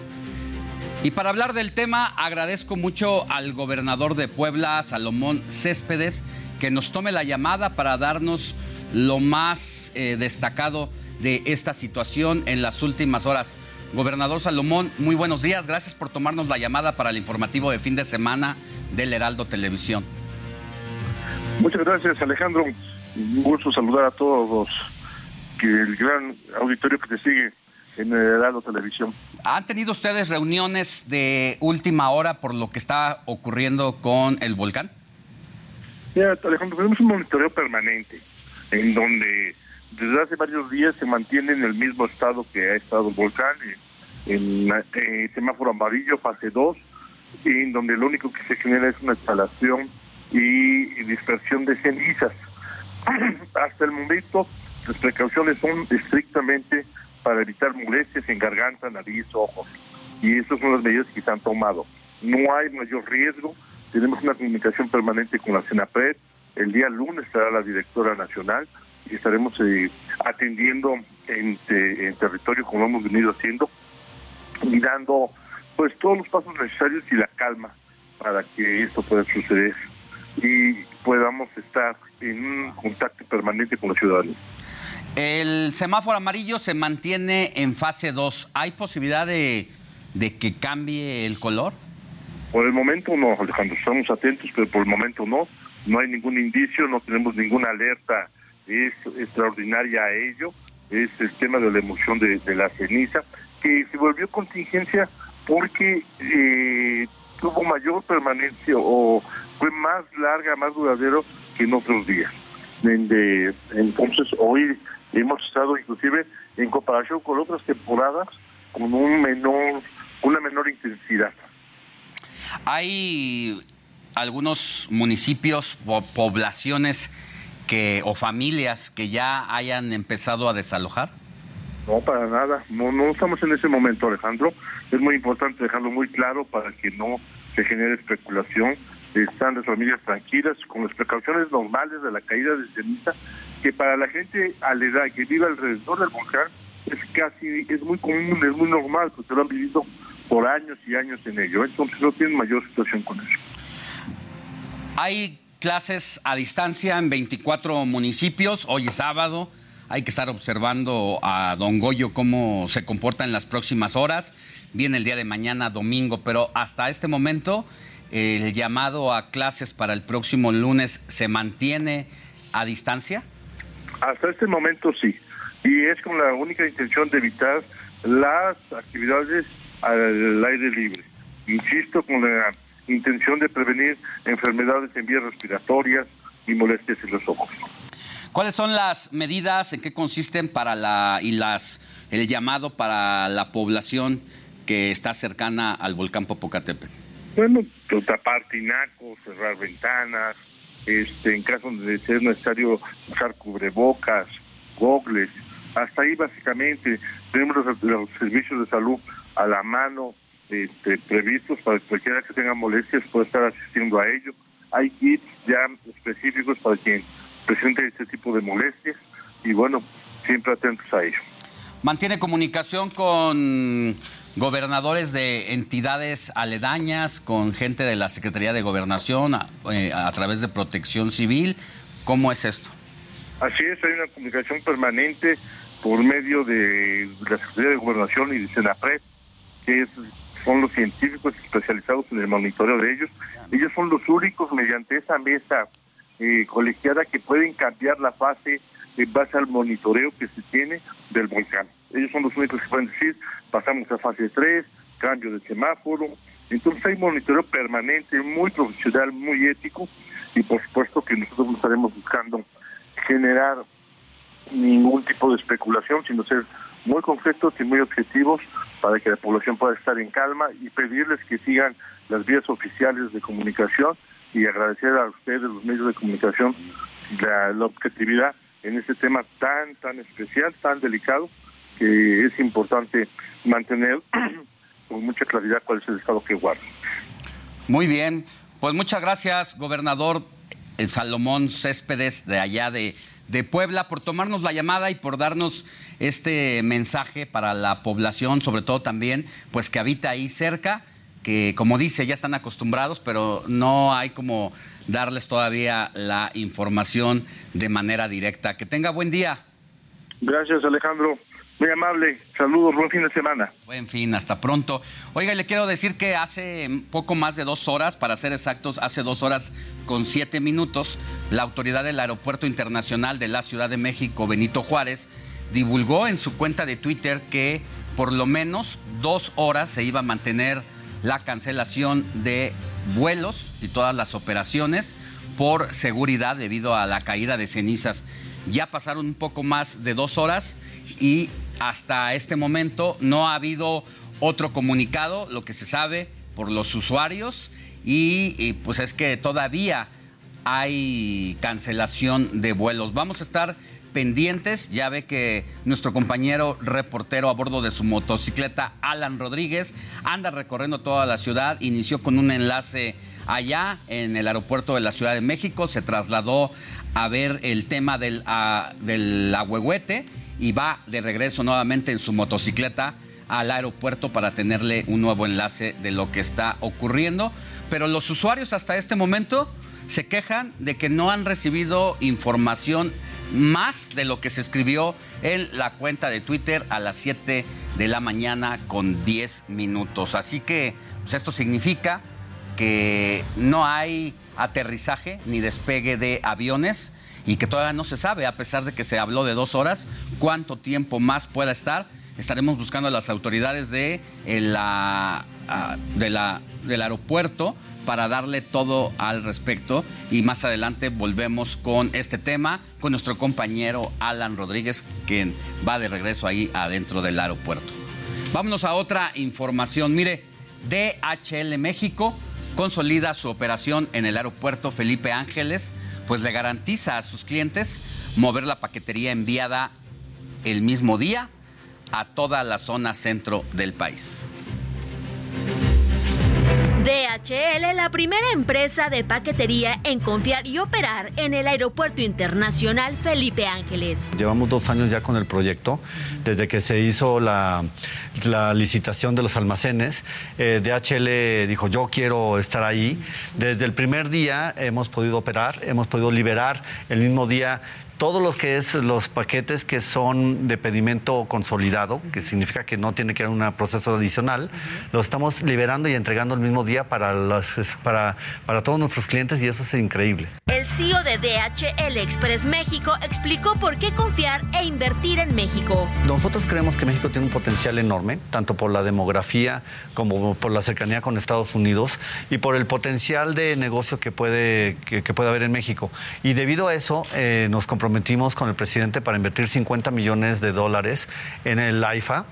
Speaker 7: Y para hablar del tema, agradezco mucho al gobernador de Puebla, Salomón Céspedes, que nos tome la llamada para darnos lo más eh, destacado de esta situación en las últimas horas. Gobernador Salomón, muy buenos días. Gracias por tomarnos la llamada para el informativo de fin de semana del Heraldo Televisión.
Speaker 52: Muchas gracias, Alejandro. Un gusto saludar a todos que el gran auditorio que te sigue en el Heraldo Televisión.
Speaker 7: ¿Han tenido ustedes reuniones de última hora por lo que está ocurriendo con el volcán?
Speaker 52: Mira, Alejandro, tenemos un monitoreo permanente en donde desde hace varios días se mantiene en el mismo estado que ha estado el volcán, en, en semáforo amarillo, fase 2, en donde lo único que se genera es una instalación y dispersión de cenizas. <clears throat> Hasta el momento, las precauciones son estrictamente para evitar molestias en garganta, nariz, ojos. Y esas son las medidas que se han tomado. No hay mayor riesgo. Tenemos una comunicación permanente con la CENAPRED, el día lunes estará la directora nacional y estaremos eh, atendiendo en, en, territorio como hemos venido haciendo y dando pues todos los pasos necesarios y la calma para que esto pueda suceder y podamos estar en un contacto permanente con los ciudadanos.
Speaker 7: El semáforo amarillo se mantiene en fase 2. ¿Hay posibilidad de, de que cambie el color?
Speaker 52: Por el momento no, Alejandro. Estamos atentos, pero por el momento no no hay ningún indicio, no tenemos ninguna alerta es extraordinaria a ello, es el tema de la emoción de, la ceniza, que se volvió contingencia porque eh, tuvo mayor permanencia o fue más larga, más duradero que en otros días. entonces hoy hemos estado inclusive en comparación con otras temporadas con una menor intensidad.
Speaker 7: Hay algunos municipios o poblaciones que o familias que ya hayan empezado a desalojar?
Speaker 52: No, para nada. No, no estamos en ese momento, Alejandro. Es muy importante dejarlo muy claro para que no se genere especulación. Están las familias tranquilas con las precauciones normales de la caída de ceniza, que para la gente a la edad que vive alrededor del volcán es casi, es muy común, es muy normal, porque lo han vivido por años y años en ello. Entonces no tienen mayor situación con eso.
Speaker 7: Hay clases a distancia en 24 municipios. Hoy es sábado. Hay que estar observando a Don Goyo cómo se comporta en las próximas horas. Viene el día de mañana, domingo, pero hasta este momento el llamado a clases para el próximo lunes se mantiene a distancia.
Speaker 52: Hasta este momento sí. Y es con la única intención de evitar las actividades al aire libre. Insisto, con la intención de prevenir enfermedades en vías respiratorias y molestias en los ojos.
Speaker 7: ¿Cuáles son las medidas, en qué consisten para la y las el llamado para la población que está cercana al volcán Popocatépetl?
Speaker 52: Bueno, pues, tapar tinacos, cerrar ventanas, este, en caso de ser necesario usar cubrebocas, gogles, hasta ahí básicamente tenemos los, los servicios de salud a la mano este, previstos para que cualquiera que tenga molestias pueda estar asistiendo a ello. Hay kits ya específicos para quien presente este tipo de molestias y bueno, siempre atentos a ello.
Speaker 7: ¿Mantiene comunicación con gobernadores de entidades aledañas, con gente de la Secretaría de Gobernación a, eh, a través de Protección Civil? ¿Cómo es esto?
Speaker 52: Así es, hay una comunicación permanente por medio de la Secretaría de Gobernación y de Senapred, que es- son los científicos especializados en el monitoreo de ellos. Ellos son los únicos mediante esa mesa eh, colegiada que pueden cambiar la fase en base al monitoreo que se tiene del volcán. Ellos son los únicos que pueden decir, pasamos a fase 3, cambio de semáforo. Entonces hay monitoreo permanente, muy profesional, muy ético, y por supuesto que nosotros no estaremos buscando generar ningún tipo de especulación, sino ser muy concretos y muy objetivos para que la población pueda estar en calma y pedirles que sigan las vías oficiales de comunicación y agradecer a ustedes, los medios de comunicación, la, objetividad en este tema tan, tan especial, tan delicado, que es importante mantener <clears throat> con mucha claridad cuál es el estado que guarda.
Speaker 7: Muy bien, pues muchas gracias, gobernador eh, Salomón Céspedes de allá de, de Puebla, por tomarnos la llamada y por darnos este mensaje para la población, sobre todo también, pues que habita ahí cerca, que como dice, ya están acostumbrados, pero no hay como darles todavía la información de manera directa. Que tenga buen día.
Speaker 52: Gracias, Alejandro. Muy amable. Saludos, buen fin de semana.
Speaker 7: Buen fin, hasta pronto. Oiga, le quiero decir que hace poco más de dos horas, para ser exactos, hace dos horas con siete minutos, la autoridad del Aeropuerto Internacional de la Ciudad de México, Benito Juárez, divulgó en su cuenta de Twitter que por lo menos dos horas se iba a mantener la cancelación de vuelos y todas las operaciones por seguridad debido a la caída de cenizas. Ya pasaron un poco más de dos horas y hasta este momento no ha habido otro comunicado, lo que se sabe por los usuarios y, pues es que todavía hay cancelación de vuelos. Vamos a estar pendientes, ya ve que nuestro compañero reportero a bordo de su motocicleta, Alan Rodríguez, anda recorriendo toda la ciudad, inició con un enlace allá en el aeropuerto de la Ciudad de México, se trasladó a ver el tema del, ah, del y va de regreso nuevamente en su motocicleta al aeropuerto para tenerle un nuevo enlace de lo que está ocurriendo. Pero los usuarios hasta este momento se quejan de que no han recibido información más de lo que se escribió en la cuenta de Twitter a las 7 de la mañana con 10 minutos. Así que pues esto significa que no hay aterrizaje ni despegue de aviones y que todavía no se sabe, a pesar de que se habló de dos horas, cuánto tiempo más pueda estar. Estaremos buscando a las autoridades de, la, de la, del aeropuerto para darle todo al respecto y más adelante volvemos con este tema con nuestro compañero Alan Rodríguez, quien va de regreso ahí adentro del aeropuerto. Vámonos a otra información. Mire, DHL México consolida su operación en el aeropuerto Felipe Ángeles, pues le garantiza a sus clientes mover la paquetería enviada el mismo día a toda la zona centro del país.
Speaker 46: DHL, la primera empresa de paquetería en confiar y operar en el Aeropuerto Internacional Felipe Ángeles.
Speaker 53: Llevamos dos años ya con el proyecto, desde que se hizo la, licitación de los almacenes. Eh, DHL dijo, yo quiero estar ahí. Desde el primer día hemos podido operar, hemos podido liberar el mismo día todo lo que es los paquetes que son de pedimento consolidado, que significa que no tiene que haber un proceso adicional, lo estamos liberando y entregando el mismo día para, los, para, para todos nuestros clientes y eso es increíble.
Speaker 46: El CEO de DHL Express México explicó por qué confiar e invertir en México.
Speaker 53: Nosotros creemos que México tiene un potencial enorme, tanto por la demografía como por la cercanía con Estados Unidos y por el potencial de negocio que puede, que, que puede haber en México. Y debido a eso eh, nos comprometemos comprometimos con el presidente para invertir 50 millones de dólares en el AIFA.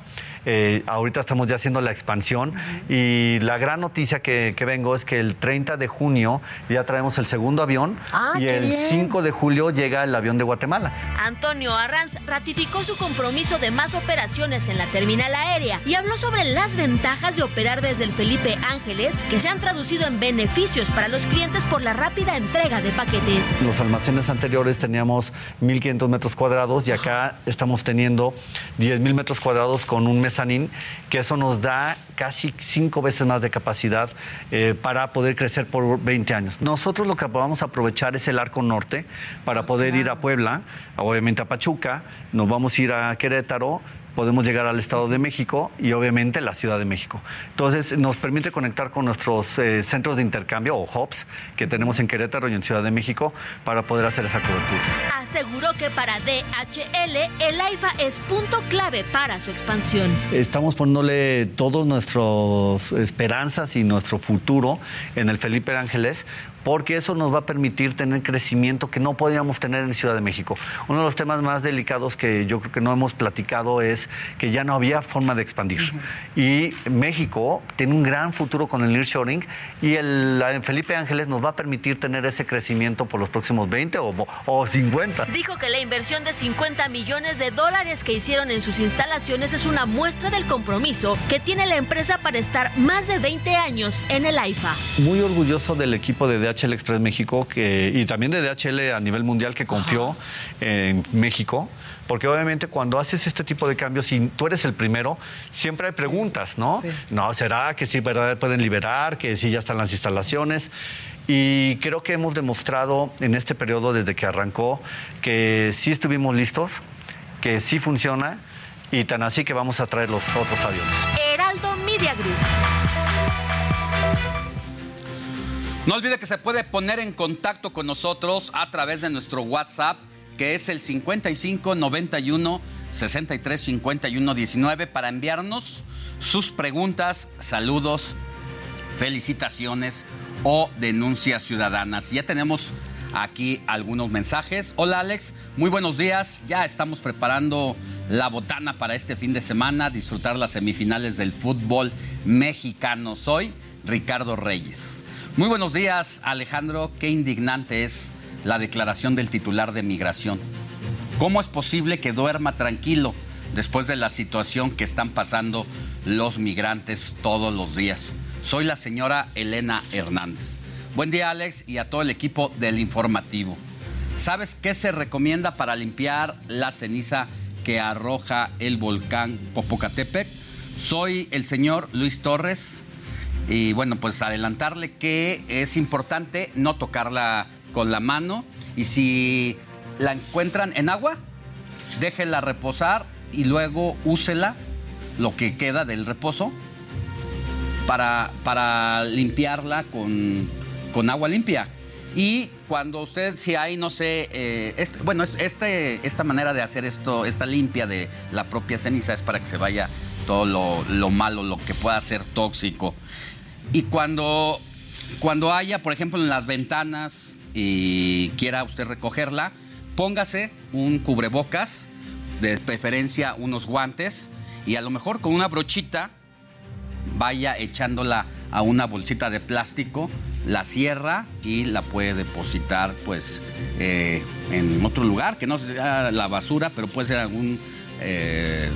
Speaker 53: Eh, ahorita estamos ya haciendo la expansión y la gran noticia que, que, vengo es que el 30 de junio ya traemos el segundo avión
Speaker 46: ah,
Speaker 53: y el
Speaker 46: bien.
Speaker 53: 5 de julio llega el avión de Guatemala.
Speaker 46: Antonio Arranz ratificó su compromiso de más operaciones en la terminal aérea y habló sobre las ventajas de operar desde el Felipe Ángeles que se han traducido en beneficios para los clientes por la rápida entrega de paquetes.
Speaker 53: Los almacenes anteriores teníamos 1.500 metros cuadrados y acá estamos teniendo 10.000 metros cuadrados con un mes mezanín, que eso nos da casi cinco veces más de capacidad eh, para poder crecer por 20 años. Nosotros lo que vamos a aprovechar es el arco norte para poder ir a Puebla, obviamente a Pachuca, nos vamos a ir a Querétaro, podemos llegar al Estado de México y obviamente la Ciudad de México. Entonces nos permite conectar con nuestros eh, centros de intercambio o hubs que tenemos en Querétaro y en Ciudad de México para poder hacer esa cobertura.
Speaker 46: Aseguró que para DHL el AIFA es punto clave para su expansión.
Speaker 53: Estamos poniéndole todas nuestras esperanzas y nuestro futuro en el Felipe Ángeles porque eso nos va a permitir tener crecimiento que no podíamos tener en Ciudad de México. Uno de los temas más delicados que yo creo que no hemos platicado es que ya no había forma de expandir. Uh -huh. Y México tiene un gran futuro con el nearshoring y el, el, Felipe Ángeles nos va a permitir tener ese crecimiento por los próximos 20 o, o 50.
Speaker 46: Dijo que la inversión de 50 millones de dólares que hicieron en sus instalaciones es una muestra del compromiso que tiene la empresa para estar más de 20 años en el AIFA.
Speaker 53: Muy orgulloso del equipo de DHL Express México que, y también de DHL a nivel mundial que confió Ajá. en México. Porque obviamente cuando haces este tipo de cambios y tú eres el primero, siempre hay preguntas, ¿no? Sí. No, ¿será que sí verdad, pueden liberar? ¿Que sí ya están las instalaciones? Y creo que hemos demostrado en este periodo desde que arrancó que sí estuvimos listos, que sí funciona y tan así que vamos a traer los otros aviones.
Speaker 46: Heraldo Media Group.
Speaker 7: No olvide que se puede poner en contacto con nosotros a través de nuestro WhatsApp, que es el 55 91 63 51 19, para enviarnos sus preguntas, saludos, felicitaciones o denuncias ciudadanas. Ya tenemos aquí algunos mensajes. Hola Alex, muy buenos días. Ya estamos preparando la botana para este fin de semana, disfrutar las semifinales del fútbol mexicano. Soy Ricardo Reyes. Muy buenos días, Alejandro. Qué indignante es la declaración del titular de migración. ¿Cómo es posible que duerma tranquilo después de la situación que están pasando los migrantes todos los días? Soy la señora Elena Hernández. Buen día, Alex, y a todo el equipo del informativo. ¿Sabes qué se recomienda para limpiar la ceniza que arroja el volcán Popocatépetl? Soy el señor Luis Torres y bueno, pues adelantarle que es importante no tocarla con la mano y si la encuentran en agua, déjela reposar y luego úsela, lo que queda del reposo, para, para limpiarla con, con, agua limpia. Y cuando usted, si hay, no sé, eh, este, bueno, este, esta manera de hacer esto, esta limpia de la propia ceniza es para que se vaya todo lo, lo malo, lo que pueda ser tóxico. Y cuando, cuando haya, por ejemplo, en las ventanas y quiera usted recogerla, póngase un cubrebocas, de preferencia unos guantes, y a lo mejor con una brochita vaya echándola a una bolsita de plástico, la cierra y la puede depositar pues eh, en otro lugar, que no sea la basura, pero puede ser algún eh,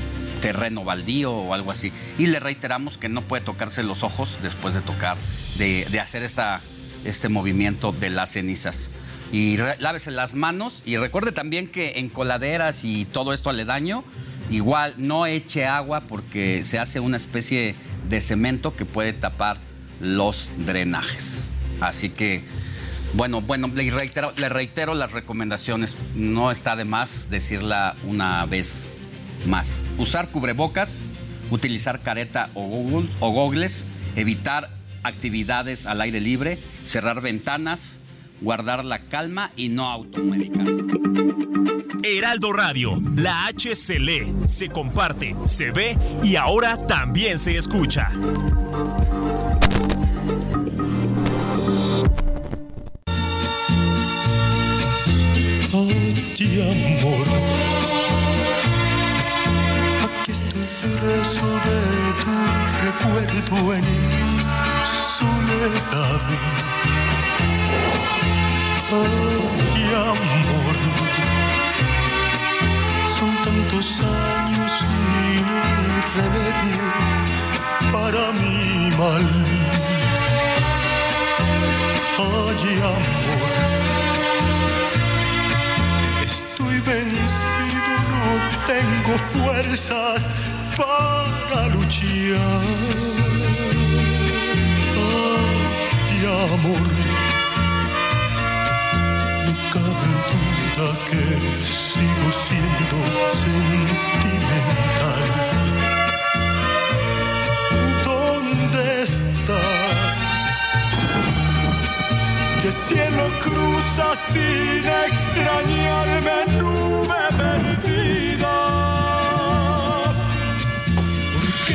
Speaker 7: terreno baldío o algo así. Y le reiteramos que no puede tocarse los ojos después de tocar, de, de hacer esta, este movimiento de las cenizas. Y re, lávese las manos y recuerde también que en coladeras y todo esto aledaño, igual no eche agua porque se hace una especie de cemento que puede tapar los drenajes. Así que, bueno, bueno, le reitero, le reitero las recomendaciones. No está de más decirla una vez más. Usar cubrebocas, utilizar careta o goggles, o gogles, evitar actividades al aire libre, cerrar ventanas, guardar la calma y no automedicarse.
Speaker 54: Heraldo Radio, la H se lee, se comparte, se ve y ahora también se escucha. Ay, aquí estoy preso de tu recuerdo en mi soledad. Ay, amor, son tantos años sin remedio para mi mal. Ay, amor, tengo fuerzas para luchar. Ay, amor, no cabe duda que sigo siendo sentimental. ¿Dónde estás? Que cielo cruza sin extrañarme, nube perdida.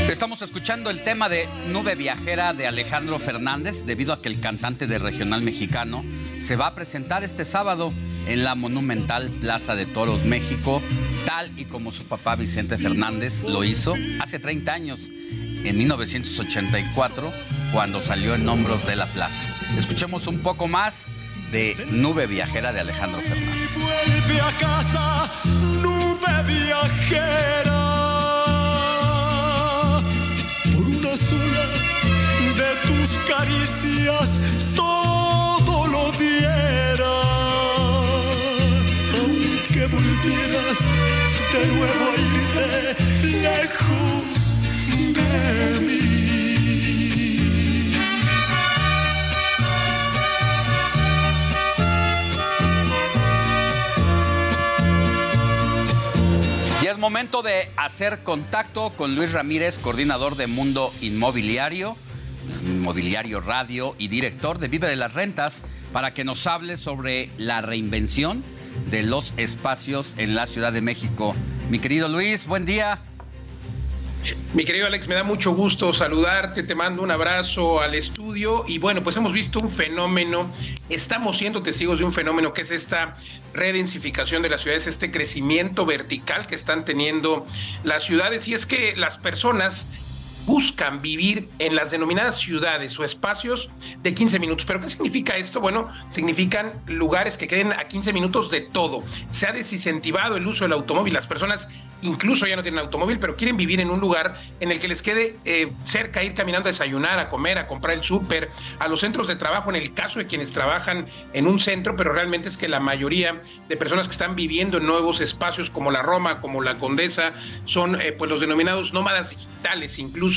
Speaker 7: Estamos escuchando el tema de Nube Viajera de Alejandro Fernández debido a que el cantante de regional mexicano se va a presentar este sábado en la monumental Plaza de Toros México, tal y como su papá Vicente Fernández lo hizo hace 30 años, en 1984, cuando salió en Hombros de la Plaza. Escuchemos un poco más de Nube Viajera de Alejandro Fernández.
Speaker 54: Vuelve a casa, nube viajera. Por una sola de tus caricias, todo lo diera. Aunque volvieras de nuevo a irte lejos de mí.
Speaker 7: Momento de hacer contacto con Luis Ramírez, coordinador de Mundo Inmobiliario, Inmobiliario Radio y director de Vive de las Rentas, para que nos hable sobre la reinvención de los espacios en la Ciudad de México. Mi querido Luis, buen día.
Speaker 55: Mi querido Alex, me da mucho gusto saludarte, te mando un abrazo al estudio y bueno, pues hemos visto un fenómeno, estamos siendo testigos de un fenómeno que es esta redensificación de las ciudades, este crecimiento vertical que están teniendo las ciudades y es que las personas buscan vivir en las denominadas ciudades o espacios de 15 minutos. ¿Pero qué significa esto? Bueno, significan lugares que queden a 15 minutos de todo. Se ha desincentivado el uso del automóvil. Las personas incluso ya no tienen automóvil, pero quieren vivir en un lugar en el que les quede eh, cerca, ir caminando a desayunar, a comer, a comprar el súper, a los centros de trabajo, en el caso de quienes trabajan en un centro, pero realmente es que la mayoría de personas que están viviendo en nuevos espacios como la Roma, como la Condesa, son eh, pues los denominados nómadas digitales, incluso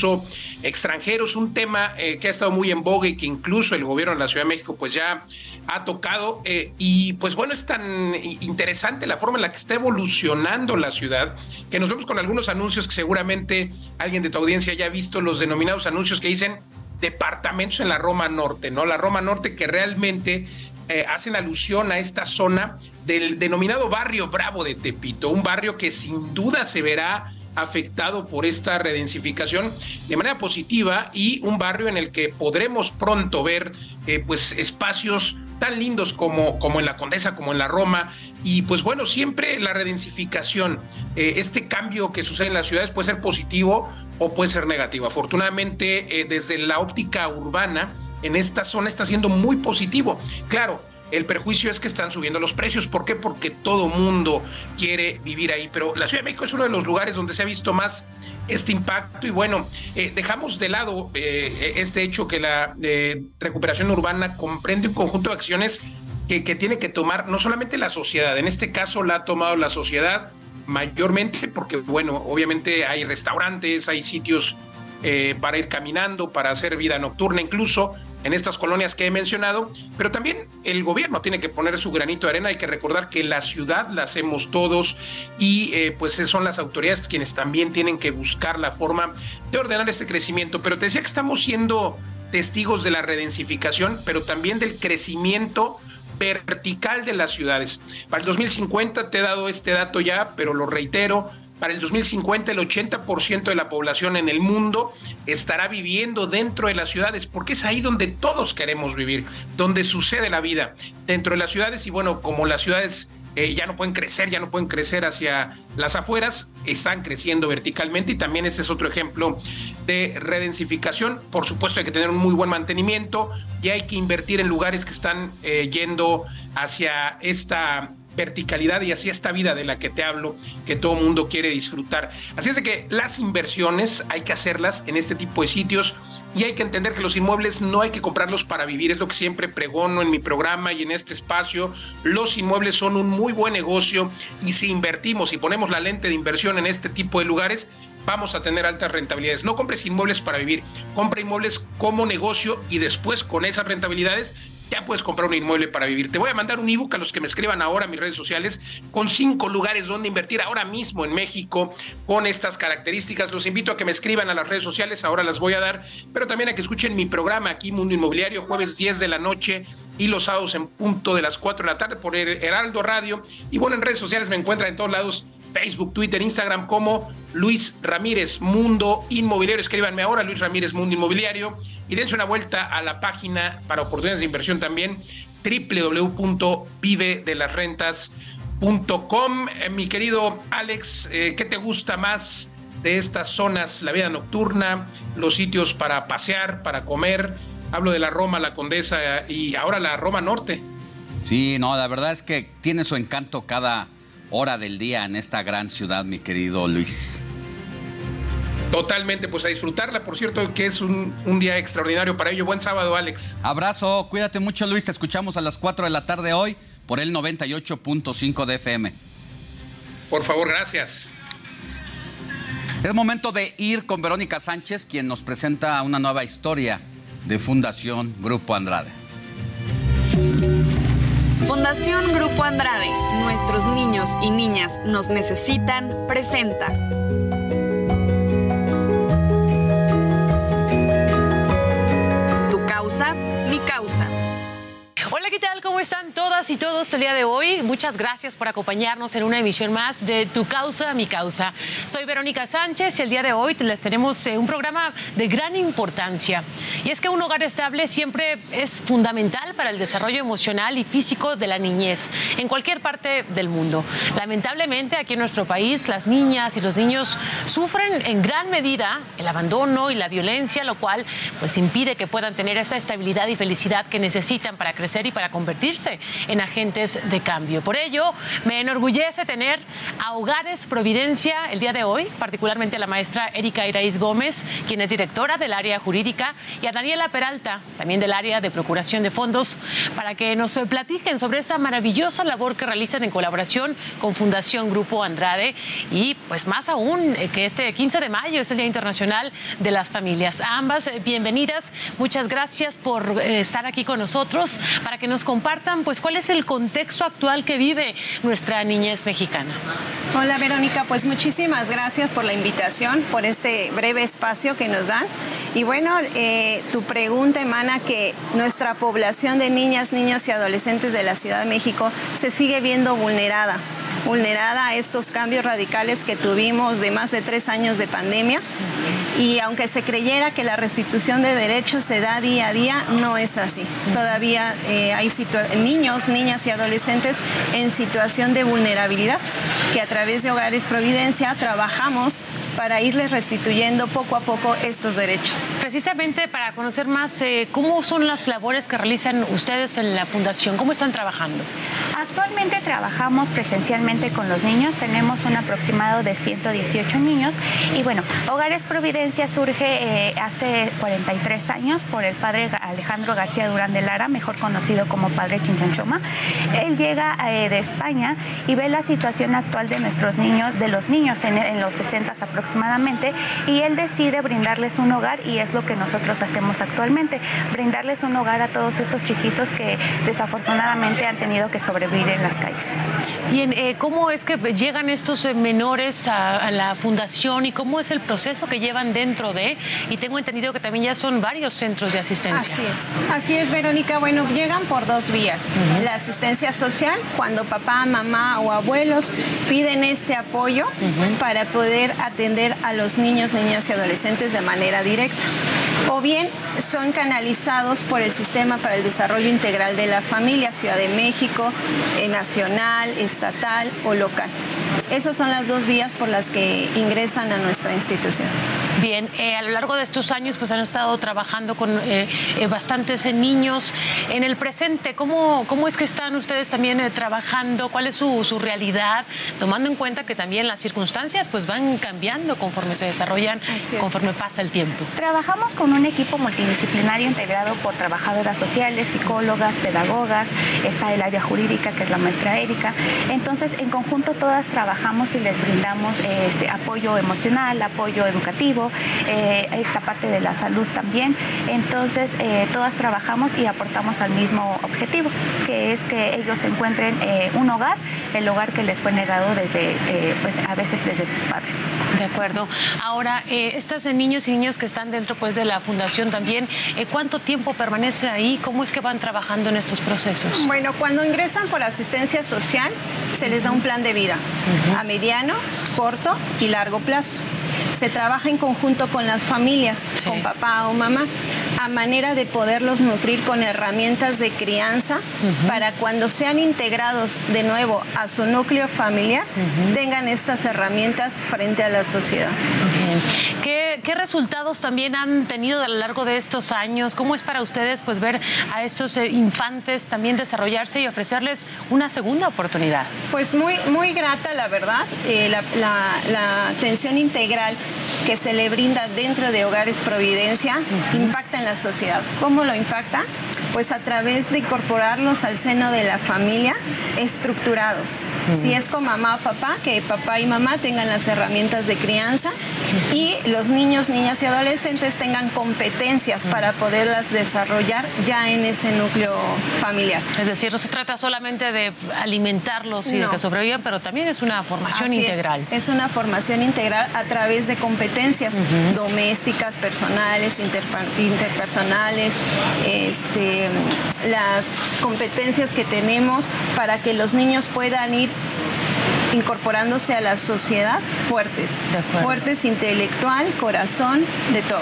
Speaker 55: extranjeros, un tema eh, que ha estado muy en boga y que incluso el gobierno de la Ciudad de México pues ya ha tocado eh, y pues bueno, es tan interesante la forma en la que está evolucionando la ciudad que nos vemos con algunos anuncios que seguramente alguien de tu audiencia ya ha visto, los denominados anuncios que dicen departamentos en la Roma Norte, ¿no? La Roma Norte que realmente eh, hacen alusión a esta zona del denominado barrio Bravo de Tepito, un barrio que sin duda se verá afectado por esta redensificación de manera positiva y un barrio en el que podremos pronto ver eh, pues espacios tan lindos como, como en la Condesa, como en la Roma. Y pues bueno, siempre la redensificación, eh, este cambio que sucede en las ciudades puede ser positivo o puede ser negativo. Afortunadamente, eh, desde la óptica urbana, en esta zona está siendo muy positivo. Claro, el perjuicio es que están subiendo los precios. ¿Por qué? Porque todo mundo quiere vivir ahí. Pero la Ciudad de México es uno de los lugares donde se ha visto más este impacto y bueno, eh, dejamos de lado eh, este hecho que la eh, recuperación urbana comprende un conjunto de acciones que, que tiene que tomar no solamente la sociedad, en este caso la ha tomado la sociedad mayormente porque bueno, obviamente hay restaurantes, hay sitios eh, para ir caminando, para hacer vida nocturna, incluso en estas colonias que he mencionado, pero también el gobierno tiene que poner su granito de arena, hay que recordar que la ciudad la hacemos todos y eh, pues son las autoridades quienes también tienen que buscar la forma de ordenar este crecimiento, pero te decía que estamos siendo testigos de la redensificación, pero también del crecimiento vertical de las ciudades. Para el 2050 te he dado este dato ya, pero lo reitero, para el 2050 el 80% de la población en el mundo estará viviendo dentro de las ciudades, porque es ahí donde todos queremos vivir, donde sucede la vida, dentro de las ciudades y bueno, como las ciudades eh, ya no pueden crecer, ya no pueden crecer hacia las afueras, están creciendo verticalmente y también ese es otro ejemplo de redensificación. Por supuesto hay que tener un muy buen mantenimiento y hay que invertir en lugares que están eh, yendo hacia esta verticalidad y hacia esta vida de la que te hablo, que todo mundo quiere disfrutar. Así es de que las inversiones hay que hacerlas en este tipo de sitios y hay que entender que los inmuebles no hay que comprarlos para vivir, es lo que siempre pregono en mi programa y en este espacio. Los inmuebles son un muy buen negocio y si invertimos y ponemos la lente de inversión en este tipo de lugares, vamos a tener altas rentabilidades. No compres inmuebles para vivir, compra inmuebles como negocio y después con esas rentabilidades ya puedes comprar un inmueble para vivir. Te voy a mandar un ebook a los que me escriban ahora en mis redes sociales con cinco lugares donde invertir ahora mismo en México con estas características. Los invito a que me escriban a las redes sociales, ahora las voy a dar, pero también a que escuchen mi programa aquí, Mundo Inmobiliario, jueves 10 de la noche y los sábados en punto de las 4 de la tarde por Heraldo Radio. Y bueno, en redes sociales me encuentran en todos lados Facebook, Twitter, Instagram como Luis Ramírez Mundo Inmobiliario. Escríbanme ahora, Luis Ramírez Mundo Inmobiliario, y dense una vuelta a la página para oportunidades de inversión también, www.vivedelasrentas.com. Eh, mi querido Alex, eh, ¿qué te gusta más de estas zonas? La vida nocturna, los sitios para pasear, para comer. Hablo de la Roma, la Condesa y ahora la Roma Norte.
Speaker 7: Sí, no, la verdad es que tiene su encanto cada hora del día en esta gran ciudad, mi querido Luis.
Speaker 55: Totalmente, pues a disfrutarla, por cierto, que es un, día extraordinario para ello. Buen sábado, Alex.
Speaker 7: Abrazo, cuídate mucho, Luis. Te escuchamos a las 4 de la tarde hoy por el 98.5 de FM.
Speaker 55: Por favor, gracias.
Speaker 7: Es momento de ir con Verónica Sánchez, quien nos presenta una nueva historia de Fundación Grupo Andrade.
Speaker 56: Fundación Grupo Andrade, nuestros niños y niñas nos necesitan, presenta.
Speaker 25: Hola, ¿qué tal? ¿Cómo están todas y todos el día de hoy? Muchas gracias por acompañarnos en una emisión más de Tu causa, mi causa. Soy Verónica Sánchez y el día de hoy les tenemos eh, un programa de gran importancia. Y es que un hogar estable siempre es fundamental para el desarrollo emocional y físico de la niñez en cualquier parte del mundo. Lamentablemente, aquí en nuestro país, las niñas y los niños sufren en gran medida el abandono y la violencia, lo cual pues impide que puedan tener esa estabilidad y felicidad que necesitan para crecer y para convertirse en agentes de cambio. Por ello, me enorgullece tener a Hogares Providencia el día de hoy, particularmente a la maestra Erika Iraíz Gómez, quien es directora del área jurídica, y a Daniela Peralta, también del área de procuración de fondos, para que nos platiquen sobre esta maravillosa labor que realizan en colaboración con Fundación Grupo Andrade y pues más aún eh, que este 15 de mayo es el Día Internacional de las Familias. ambas, eh, bienvenidas. Muchas gracias por eh, estar aquí con nosotros para que nos compartan pues cuál es el contexto actual que vive nuestra niñez mexicana.
Speaker 26: Hola Verónica, pues muchísimas gracias por la invitación, por este breve espacio que nos dan. Y bueno, eh, tu pregunta emana que nuestra población de niñas, niños y adolescentes de la Ciudad de México se sigue viendo vulnerada, vulnerada a estos cambios radicales que tuvimos de más de tres años de pandemia. Y aunque se creyera que la restitución de derechos se da día a día, no es así. Todavía eh, hay niños, niñas y adolescentes en situación de vulnerabilidad, que a través de Hogares Providencia trabajamos para irles restituyendo poco a poco estos derechos.
Speaker 25: Precisamente para conocer más eh, cómo son las labores que realizan ustedes en la Fundación, cómo están trabajando.
Speaker 57: Actualmente trabajamos presencialmente con los niños, tenemos un aproximado de 118 niños y bueno, Hogares Providencia surge eh, hace 43 años por el padre Alejandro García Durán de Lara, mejor conocido como padre Chinchanchoma. Él llega eh, de España y ve la situación actual de nuestros niños, de los niños en, en los 60 aproximadamente aproximadamente y él decide brindarles un hogar y es lo que nosotros hacemos actualmente, brindarles un hogar a todos estos chiquitos que desafortunadamente han tenido que sobrevivir en las calles.
Speaker 25: Bien, eh, ¿cómo es que llegan estos eh, menores a, la fundación y cómo es el proceso que llevan dentro de? Y tengo entendido que también ya son varios centros de asistencia.
Speaker 26: Así es, así es, Verónica. Bueno, llegan por dos vías. La asistencia social, cuando papá, mamá o abuelos piden este apoyo para poder atender a los niños, niñas y adolescentes de manera directa. o bien son canalizados por el Sistema para el Desarrollo Integral de la Familia, Ciudad de México, eh, nacional, estatal o local. Esas son las dos vías por las que ingresan a nuestra institución.
Speaker 25: Bien, eh, a lo largo de estos años pues han estado trabajando con eh, eh, bastantes niños. En el presente, ¿cómo, cómo es que están ustedes también trabajando? ¿Cuál es su, su, realidad? Tomando en cuenta que también las circunstancias pues van cambiando conforme se desarrollan, conforme pasa el tiempo.
Speaker 57: Trabajamos con un equipo multidisciplinario integrado por trabajadoras sociales, psicólogas, pedagogas, está el área jurídica que es la maestra Erika. Entonces, en conjunto todas trabajamos y les brindamos este, apoyo emocional, apoyo educativo, eh, esta parte de la salud también. Entonces, eh, todas trabajamos y aportamos al mismo objetivo, que es que ellos encuentren eh, un hogar, el hogar que les fue negado desde, pues a veces desde sus padres.
Speaker 25: De acuerdo. Ahora, estas niños y niños que están dentro pues de la fundación también, ¿cuánto tiempo permanece ahí? ¿Cómo es que van trabajando en estos procesos?
Speaker 26: Bueno, cuando ingresan por asistencia social, se les da un plan de vida a mediano, corto y largo plazo se trabaja en conjunto con las familias, con papá o mamá, a manera de poderlos nutrir con herramientas de crianza para cuando sean integrados de nuevo a su núcleo familiar, tengan estas herramientas frente a la sociedad.
Speaker 25: ¿Qué, ¿Qué, resultados también han tenido a lo largo de estos años? ¿Cómo es para ustedes pues ver a estos eh, infantes también desarrollarse y ofrecerles una segunda oportunidad?
Speaker 26: Pues muy, muy grata, la verdad. Eh, la, la, la atención integral que se le brinda dentro de Hogares Providencia impacta en la sociedad. ¿Cómo lo impacta? Pues a través de incorporarlos al seno de la familia estructurados. Si es con mamá o papá, que papá y mamá tengan las herramientas de crianza y los niños, niñas y adolescentes tengan competencias para poderlas desarrollar ya en ese núcleo familiar.
Speaker 25: Es decir, no se trata solamente de alimentarlos y de que sobrevivan, pero también es una formación integral.
Speaker 26: Es, es una formación integral a través de competencias domésticas, personales, interpersonales, este, las competencias que tenemos para que los niños puedan ir incorporándose a la sociedad fuertes, fuertes intelectual, corazón, de todo.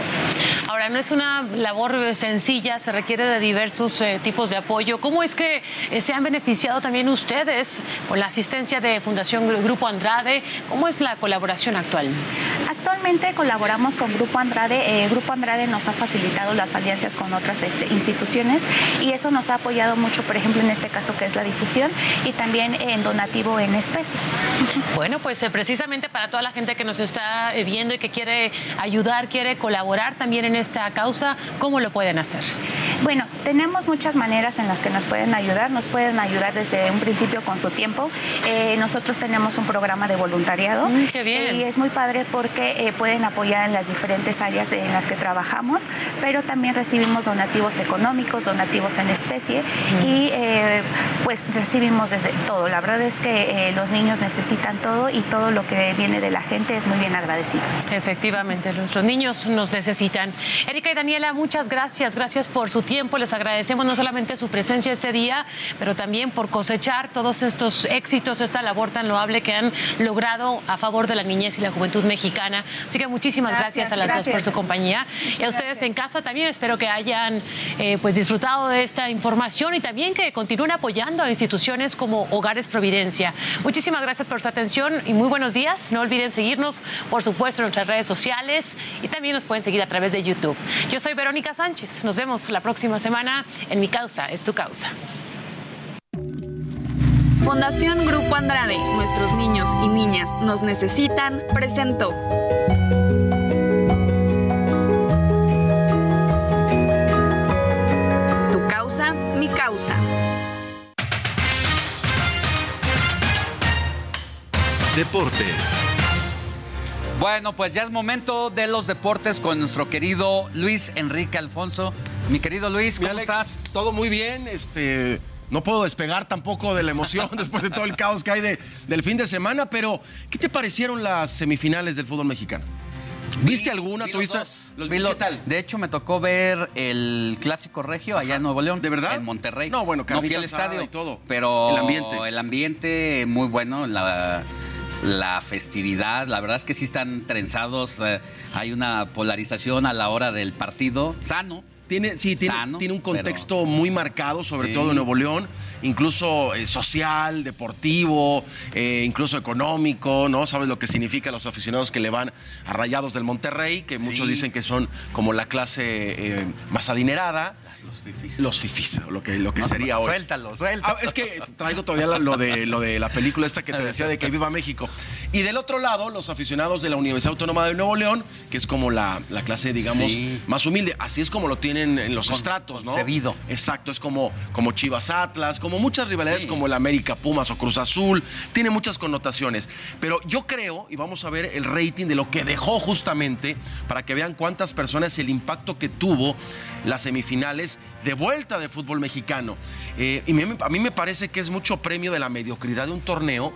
Speaker 25: Ahora, no es una labor sencilla, se requiere de diversos eh, tipos de apoyo. ¿Cómo es que eh, se han beneficiado también ustedes con la asistencia de Fundación Grupo Andrade? ¿Cómo es la colaboración actual?
Speaker 57: Actualmente colaboramos con Grupo Andrade. Eh, Grupo Andrade nos ha facilitado las alianzas con otras este, instituciones y eso nos ha apoyado mucho, por ejemplo, en este caso que es la difusión y también en donativo en especie. <laughs>
Speaker 25: Bueno, pues eh, precisamente para toda la gente que nos está eh, viendo y que quiere ayudar, quiere colaborar también en esta causa, ¿cómo lo pueden hacer?
Speaker 57: Bueno, tenemos muchas maneras en las que nos pueden ayudar. Nos pueden ayudar desde un principio con su tiempo. Eh, nosotros tenemos un programa de voluntariado.
Speaker 25: Mm, qué bien.
Speaker 57: y es muy padre porque pueden apoyar en las diferentes áreas en las que trabajamos, pero también recibimos donativos económicos, donativos en especie y pues recibimos desde todo. La verdad es que los niños necesitan todo y todo lo que viene de la gente es muy bien agradecido.
Speaker 25: Efectivamente, nuestros niños nos necesitan. Erika y Daniela, muchas gracias. Gracias por su tiempo. Les agradecemos no solamente su presencia este día, pero también por cosechar todos estos éxitos, esta labor tan loable que han logrado a favor de la niñez y la juventud mexicana. Así que muchísimas gracias, a las dos por su compañía. Y a ustedes en casa también espero que hayan eh, pues disfrutado de esta información y también que continúen apoyando a instituciones como Hogares Providencia. Muchísimas gracias por su atención y muy buenos días. No olviden seguirnos, por supuesto, en nuestras redes sociales y también nos pueden seguir a través de YouTube. Yo soy Verónica Sánchez. Nos vemos la próxima semana en Mi Causa es tu causa.
Speaker 56: Fundación Grupo Andrade, nuestros niños y niñas nos necesitan, presentó. Tu causa, mi causa.
Speaker 54: Deportes.
Speaker 7: Bueno, pues ya es momento de los deportes con nuestro querido Luis Enrique Alfonso. Mi querido Luis, ¿cómo estás?
Speaker 58: Todo muy bien, este... No puedo despegar tampoco de la emoción <laughs> después de todo el caos que hay de, del fin de semana, pero ¿qué te parecieron las semifinales del fútbol mexicano? ¿Viste alguna?
Speaker 7: Vi
Speaker 58: ¿Tuviste? Los-
Speaker 7: Vi lo-
Speaker 58: ¿Qué tal?
Speaker 7: De hecho, me tocó ver el clásico regio allá en Nuevo León. ¿De
Speaker 58: verdad?
Speaker 7: En Monterrey.
Speaker 58: No, bueno,
Speaker 7: no fui al estadio
Speaker 58: y todo.
Speaker 7: Pero
Speaker 58: El ambiente.
Speaker 7: el ambiente muy bueno. La, la festividad. La verdad es que sí están trenzados. eh, hay una polarización a la hora del partido. Sano.
Speaker 58: Tiene, sí, tiene,
Speaker 7: Sano,
Speaker 58: tiene un
Speaker 7: pero-
Speaker 58: contexto muy marcado, sobre
Speaker 7: Sí.
Speaker 58: todo en Nuevo León, incluso eh, social, deportivo, eh, incluso económico, ¿no? Sabes lo que significa los aficionados que le van a Rayados del Monterrey, que muchos
Speaker 7: Sí.
Speaker 58: dicen que son como la clase más adinerada.
Speaker 7: Los fifis.
Speaker 58: Los fifis, lo que, lo que
Speaker 7: No,
Speaker 58: sería hoy.
Speaker 7: Suéltalo, suéltalo.
Speaker 58: Ah, es que traigo todavía lo de, lo de la película esta que te decía de que viva México. Y del otro lado, los aficionados de la Universidad Autónoma de Nuevo León, que es como la, la clase, digamos,
Speaker 7: Sí.
Speaker 58: más humilde. Así es como lo tienen en los estratos, ¿no?
Speaker 7: concebido.
Speaker 58: Exacto, es como, como Chivas Atlas, como muchas rivalidades
Speaker 7: Sí.
Speaker 58: como el América Pumas o Cruz Azul. Tiene muchas connotaciones. Pero yo creo, y vamos a ver el rating de lo que dejó justamente, para que vean cuántas personas el impacto que tuvo las semifinales de vuelta de fútbol mexicano. Eh, y a mí me parece que es mucho premio de la mediocridad de un torneo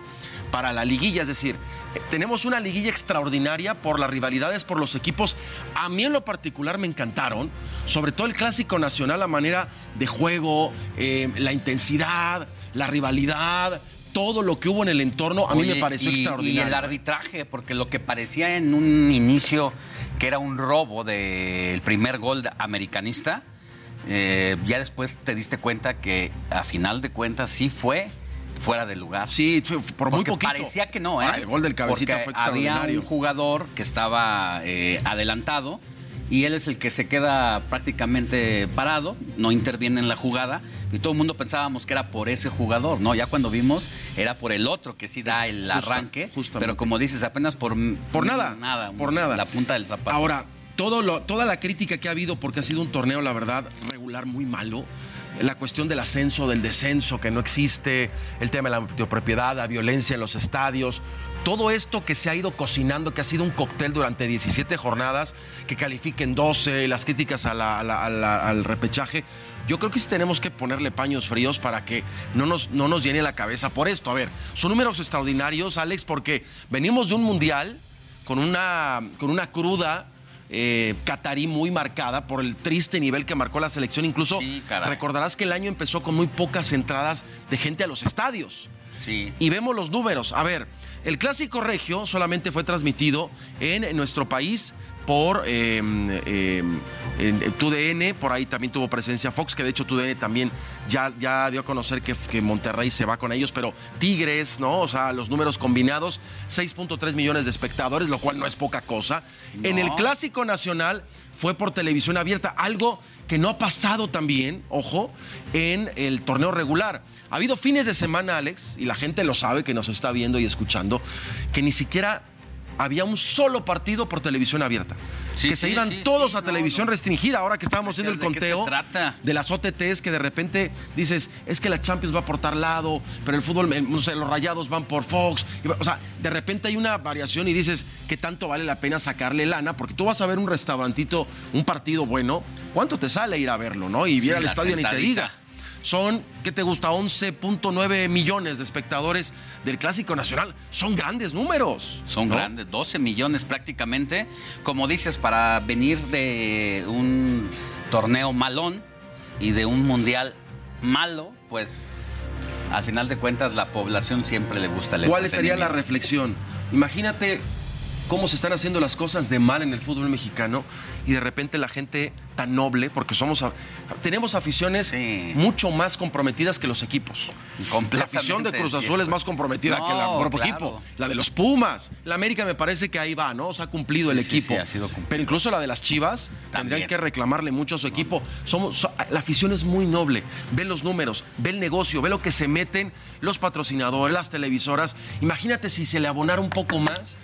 Speaker 58: para la liguilla, es decir, eh, tenemos una liguilla extraordinaria por las rivalidades, por los equipos. A mí en lo particular me encantaron, sobre todo el clásico nacional, la manera de juego, eh, la intensidad, la rivalidad, todo lo que hubo en el entorno, a mí
Speaker 7: Oye,
Speaker 58: me pareció
Speaker 7: y-
Speaker 58: extraordinario.
Speaker 7: Y el arbitraje, porque lo que parecía en un inicio que era un robo del primer gol americanista, eh, ya después te diste cuenta que a final de cuentas sí fue fuera de lugar.
Speaker 58: Sí, por muy
Speaker 7: Porque
Speaker 58: poquito.
Speaker 7: parecía que no, ¿eh?
Speaker 58: Ah, el gol del cabecita
Speaker 7: Porque
Speaker 58: fue extraordinario.
Speaker 7: Había un jugador que estaba eh, adelantado y él es el que se queda prácticamente parado, no interviene en la jugada y todo el mundo pensábamos que era por ese jugador, ¿no? Ya cuando vimos era por el otro que sí da el
Speaker 58: Justa-
Speaker 7: arranque,
Speaker 58: justamente.
Speaker 7: pero como dices, apenas por
Speaker 58: Por nada,
Speaker 7: nada,
Speaker 58: por nada.
Speaker 7: la punta del zapato.
Speaker 58: Ahora, todo lo- toda la crítica que ha habido, porque ha sido un torneo, la verdad, regular, muy malo. La cuestión del ascenso, del descenso, que no existe, el tema de la propiedad, la violencia en los estadios, todo esto que se ha ido cocinando, que ha sido un cóctel durante 17 jornadas, que califiquen 12, las críticas al repechaje. Yo creo que sí tenemos que ponerle paños fríos para que no nos, no nos llene la cabeza por esto. A ver, son números extraordinarios, Alex, porque venimos de un mundial con una, con una cruda eh, catarí muy marcada por el triste nivel que marcó la selección. Incluso recordarás que el año empezó con muy pocas entradas de gente a los estadios.
Speaker 7: Sí.
Speaker 58: Y vemos los números. A ver, el clásico regio solamente fue transmitido en nuestro país por eh, eh, en TUDN, por ahí también tuvo presencia Fox, que de hecho TUDN también ya, ya dio a conocer que, que Monterrey se va con ellos, pero Tigres, ¿no? O sea, los números combinados, 6.3 millones de espectadores, lo cual no es poca cosa. En el clásico nacional fue por televisión abierta, algo que no ha pasado también, ojo, en el torneo regular. Ha habido fines de semana, Alex, y la gente lo sabe que nos está viendo y escuchando, que ni siquiera había un solo partido por televisión abierta.
Speaker 7: Sí,
Speaker 58: que se iban
Speaker 7: sí,
Speaker 58: todos a
Speaker 7: no,
Speaker 58: televisión
Speaker 7: no.
Speaker 58: restringida. Ahora que estábamos haciendo el
Speaker 7: ¿De qué se
Speaker 58: conteo
Speaker 7: trata?
Speaker 58: de las OTTs, que de repente dices, es que la Champions va por tal lado, pero el fútbol, no sé, los rayados van por Fox. O sea, de repente hay una variación y dices, ¿qué tanto vale la pena sacarle lana? Porque tú vas a ver un restaurantito, un partido bueno, ¿cuánto te sale ir a verlo, no? Y al
Speaker 7: la
Speaker 58: estadio ni te digas. Son, ¿qué te gusta? 11.9 millones de espectadores del Clásico Nacional. Son grandes números.
Speaker 7: Son
Speaker 58: ¿no?
Speaker 7: grandes, 12 millones prácticamente. Como dices, para venir de un torneo malón y de un mundial malo, pues al final de cuentas la población siempre le gusta el
Speaker 58: ¿Cuál sería la reflexión? Imagínate cómo se están haciendo las cosas de mal en el fútbol mexicano y de repente la gente tan noble, porque somos tenemos aficiones mucho más comprometidas que los equipos. La afición de Cruz Azul es más comprometida
Speaker 7: No,
Speaker 58: que la propio
Speaker 7: claro.
Speaker 58: equipo. La de los Pumas. La América me parece que ahí va, ¿no? Se ha cumplido el
Speaker 7: Sí,
Speaker 58: equipo.
Speaker 7: sí, ha sido cumplido.
Speaker 58: Pero incluso la de las Chivas
Speaker 7: También.
Speaker 58: tendrían que reclamarle mucho a su equipo. Somos, so- la afición es muy noble. Ve los números, ve el negocio, ve lo que se meten los patrocinadores, las televisoras. Imagínate si se le abonara un poco más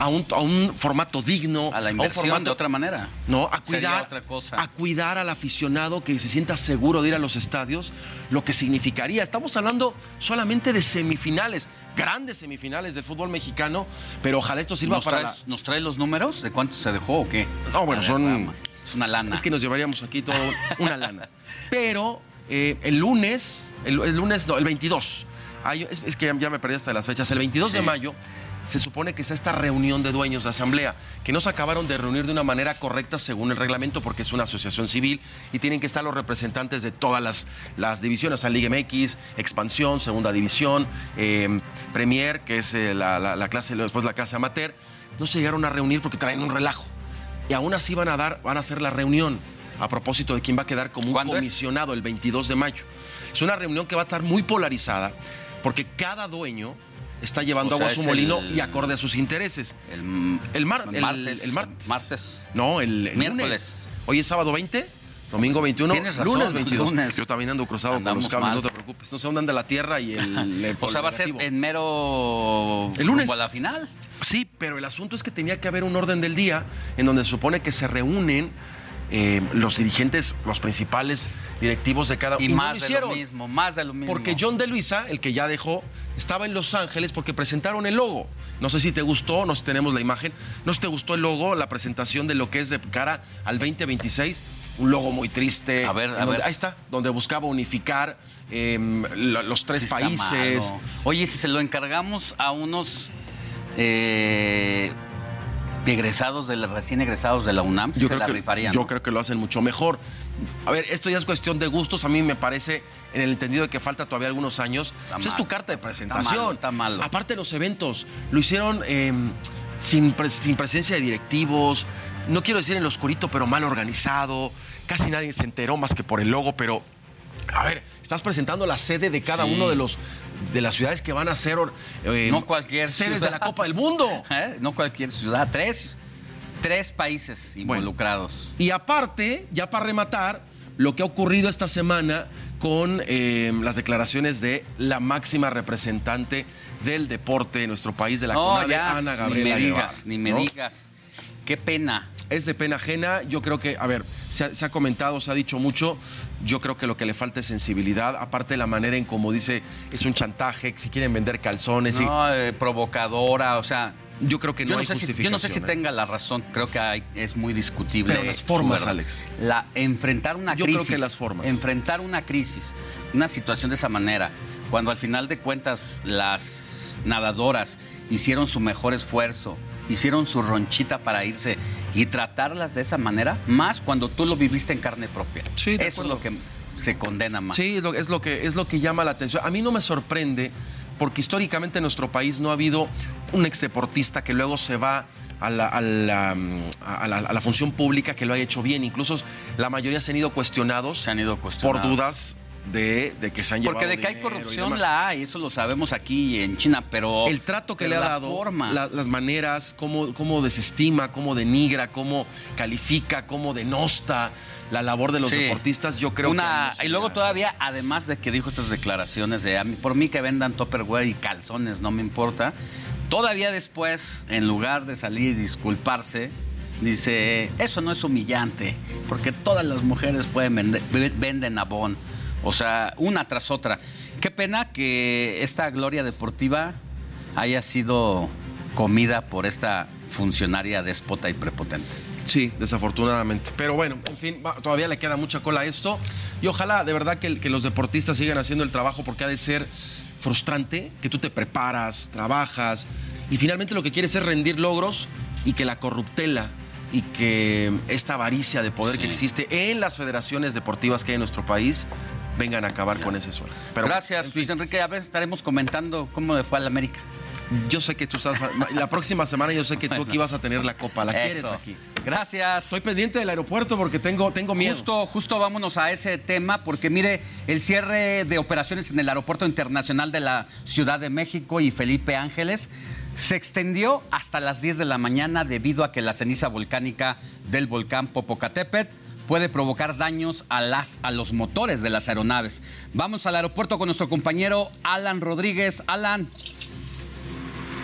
Speaker 58: a un, a un formato digno.
Speaker 7: A la
Speaker 58: un
Speaker 7: inversión
Speaker 58: formato-
Speaker 7: de otra manera.
Speaker 58: no, a cuidar,
Speaker 7: otra cosa.
Speaker 58: a cuidar al aficionado que se sienta seguro de ir a los estadios, lo que significaría. Estamos hablando solamente de semifinales, grandes semifinales del fútbol mexicano, pero ojalá esto sirva
Speaker 7: ¿Nos
Speaker 58: para
Speaker 7: traes, ¿Nos traes los números de cuánto se dejó o qué?
Speaker 58: No, bueno,
Speaker 7: ver,
Speaker 58: son-.
Speaker 7: Es una lana.
Speaker 58: Es que nos llevaríamos aquí todo una lana. <laughs> Pero eh, el lunes, el, el lunes, no, el 22. hay- es, es que ya, me perdí hasta las fechas. El 22 de mayo se supone que es esta reunión de dueños de asamblea, que no se acabaron de reunir de una manera correcta según el reglamento, porque es una asociación civil y tienen que estar los representantes de todas las, las divisiones, o sea, Liga MX, Expansión, Segunda División, eh, Premier, que es eh, la, la- la clase, después la clase amateur. No se llegaron a reunir porque traen un relajo. Y aún así van a dar, van a hacer la reunión a propósito de quién va a quedar como un comisionado el 22 de mayo. Es una reunión que va a estar muy polarizada porque cada dueño está llevando
Speaker 7: O sea,
Speaker 58: agua a su molino
Speaker 7: el-
Speaker 58: y acorde a sus intereses.
Speaker 7: El,
Speaker 58: el, mar- el-
Speaker 7: martes,
Speaker 58: el martes.
Speaker 7: martes.
Speaker 58: No, el,
Speaker 7: Miércoles.
Speaker 58: lunes. Hoy es sábado 20, domingo 21,
Speaker 7: Tienes razón,
Speaker 58: lunes 22.
Speaker 7: lunes.
Speaker 58: Yo también ando cruzado
Speaker 7: Andamos
Speaker 58: con los cables,
Speaker 7: mal.
Speaker 58: no te preocupes. No sé dónde anda la tierra y <laughs> el,
Speaker 7: O sea, va a ser en mero.
Speaker 58: El lunes.
Speaker 7: a la final.
Speaker 58: Sí, pero el asunto es que tenía que haber un orden del día en donde se supone que se reúnen eh, los dirigentes, los principales directivos de cada
Speaker 7: Y,
Speaker 58: no
Speaker 7: más
Speaker 58: lo
Speaker 7: de lo mismo, más de lo mismo.
Speaker 58: Porque John de Luisa, el que ya dejó, estaba en Los Ángeles porque presentaron el logo. No sé si te gustó, no tenemos la imagen. No sé si te gustó el logo, la presentación de lo que es de cara al 2026. Un logo muy triste.
Speaker 7: A ver, a
Speaker 58: donde-
Speaker 7: ver.
Speaker 58: Ahí está, donde buscaba unificar eh, lo- los tres
Speaker 7: Sí
Speaker 58: países.
Speaker 7: malo. Oye, si se lo encargamos a unos eh, egresados de la- recién egresados de la UNAM,
Speaker 58: Yo
Speaker 7: se
Speaker 58: creo,
Speaker 7: la
Speaker 58: que,
Speaker 7: rifarían.
Speaker 58: yo creo que lo hacen mucho mejor. A ver, esto ya es cuestión de gustos. A mí me parece, en el entendido de que falta todavía algunos años, pues es tu carta de presentación.
Speaker 7: malo, está malo.
Speaker 58: Aparte de los eventos, lo hicieron eh, sin, pres- sin presencia de directivos. No quiero decir en lo oscurito, pero mal organizado. Casi nadie se enteró más que por el logo, pero a ver, estás presentando la sede de cada
Speaker 7: Sí.
Speaker 58: uno de los de las ciudades que van a ser eh,
Speaker 7: no cualquier
Speaker 58: sedes
Speaker 7: ciudad.
Speaker 58: de la Copa del Mundo. <laughs>
Speaker 7: ¿Eh? No cualquier ciudad, tres, tres países involucrados.
Speaker 58: Y aparte, ya para rematar, lo que ha ocurrido esta semana con eh, las declaraciones de la máxima representante del deporte de nuestro país, de la
Speaker 7: No,
Speaker 58: CONADE,
Speaker 7: ya,
Speaker 58: Ana
Speaker 7: ni
Speaker 58: Gabriela
Speaker 7: me
Speaker 58: Guevara,
Speaker 7: digas, ni me
Speaker 58: ¿no?
Speaker 7: digas. Qué pena.
Speaker 58: Es de pena ajena. Yo creo que, a ver, se ha, se ha comentado, se ha dicho mucho. Yo creo que lo que le falta es sensibilidad. Aparte de la manera en como dice, es un chantaje, si quieren vender calzones. y-
Speaker 7: No, eh, provocadora, o sea.
Speaker 58: yo creo que no,
Speaker 7: yo, no
Speaker 58: hay
Speaker 7: sé si,
Speaker 58: justificación.
Speaker 7: yo no sé si
Speaker 58: ¿eh?
Speaker 7: tenga la razón, creo que hay- es muy discutible.
Speaker 58: Pero las formas. Alex.
Speaker 7: La, enfrentar una
Speaker 58: Yo creo
Speaker 7: crisis.
Speaker 58: que las formas.
Speaker 7: Enfrentar una crisis, una situación de esa manera, cuando al final de cuentas las nadadoras hicieron su mejor esfuerzo, hicieron su ronchita para irse y tratarlas de esa manera, más cuando tú lo viviste en carne propia.
Speaker 58: Sí, de
Speaker 7: Eso es lo que se condena más.
Speaker 58: Sí, es lo, que, es lo que llama la atención. A mí no me sorprende porque históricamente en nuestro país no ha habido un exdeportista que luego se va a la, a la, a la- a la función pública que lo haya hecho bien. Incluso la mayoría se han ido cuestionados
Speaker 7: Se han ido
Speaker 58: por
Speaker 7: cuestionados.
Speaker 58: dudas de, de que se han
Speaker 7: Porque
Speaker 58: llevado
Speaker 7: de que hay corrupción la hay, eso lo sabemos aquí en China, pero
Speaker 58: el trato que le ha
Speaker 7: la
Speaker 58: dado,
Speaker 7: forma.
Speaker 58: la- las maneras, cómo, cómo desestima, cómo denigra, cómo califica, cómo denosta la labor de los
Speaker 7: Sí.
Speaker 58: deportistas, yo creo
Speaker 7: Una-
Speaker 58: que...
Speaker 7: y luego todavía, además de que dijo estas declaraciones de "A mí- por mí que vendan Tupperware y calzones, no me importa. Todavía después, en lugar de salir y disculparse, dice, eso no es humillante, porque todas las mujeres pueden vender, ve- venden Avon. O sea, una tras otra. Qué pena que esta gloria deportiva haya sido comida por esta funcionaria déspota y prepotente.
Speaker 58: Sí, desafortunadamente. Pero bueno, en fin, todavía le queda mucha cola a esto. Y ojalá de verdad que, que los deportistas sigan haciendo el trabajo porque ha de ser frustrante que tú te preparas, trabajas y finalmente lo que quieres es rendir logros y que la corruptela y que esta avaricia de poder que existe en las federaciones deportivas que hay en nuestro país vengan a acabar con ese suelo. Pero
Speaker 7: Gracias, Luis Enrique. A ver, estaremos comentando cómo le fue al América.
Speaker 58: yo sé que tú estás la próxima semana yo sé que tú aquí vas a tener la copa, la quieres
Speaker 7: Eso.
Speaker 58: aquí.
Speaker 7: Gracias.
Speaker 58: Estoy pendiente del aeropuerto porque tengo tengo miedo.
Speaker 7: Justo, justo vámonos a ese tema, porque mire, el cierre de operaciones en el Aeropuerto Internacional de la Ciudad de México y Felipe Ángeles se extendió hasta las 10 de la mañana debido a que la ceniza volcánica del volcán Popocatépetl puede provocar daños a, las, a los motores de las aeronaves. Vamos al aeropuerto con nuestro compañero Alan Rodríguez. Alan.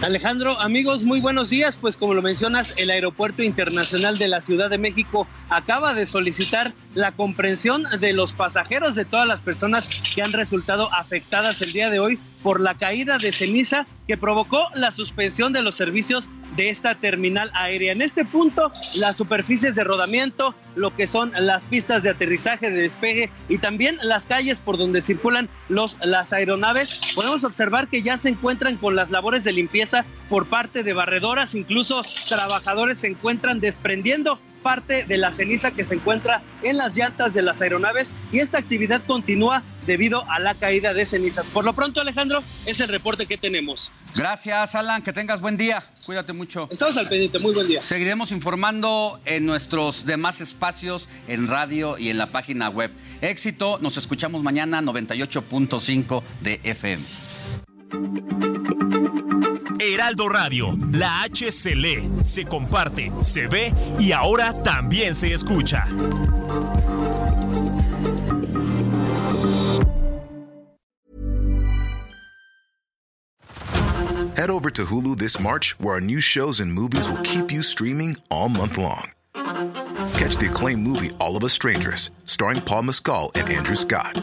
Speaker 20: Alejandro, amigos, muy buenos días. Pues como lo mencionas, el Aeropuerto Internacional de la Ciudad de México acaba de solicitar la comprensión de los pasajeros de todas las personas que han resultado afectadas el día de hoy por la caída de ceniza que provocó la suspensión de los servicios de esta terminal aérea. En este punto, las superficies de rodamiento, lo que son las pistas de aterrizaje, de despegue y también las calles por donde circulan los, las aeronaves, podemos observar que ya se encuentran con las labores de limpieza por parte de barredoras, incluso trabajadores se encuentran desprendiendo parte de la ceniza que se encuentra en las llantas de las aeronaves y esta actividad continúa debido a la caída de cenizas. Por lo pronto, Alejandro, es el reporte que tenemos.
Speaker 7: Gracias, Alan. Que tengas buen día. Cuídate mucho.
Speaker 20: Estamos al pendiente. Muy buen día.
Speaker 7: Seguiremos informando en nuestros demás espacios, en radio y en la página web. Éxito. Nos escuchamos mañana 98.5 de FM.
Speaker 54: Heraldo Radio, la H se lee, se comparte, se ve y ahora también se escucha.
Speaker 59: Head over to Hulu this March, where our new shows and movies will keep you streaming all month long. Catch the acclaimed movie All of Us Strangers, starring Paul Mescal and Andrew Scott.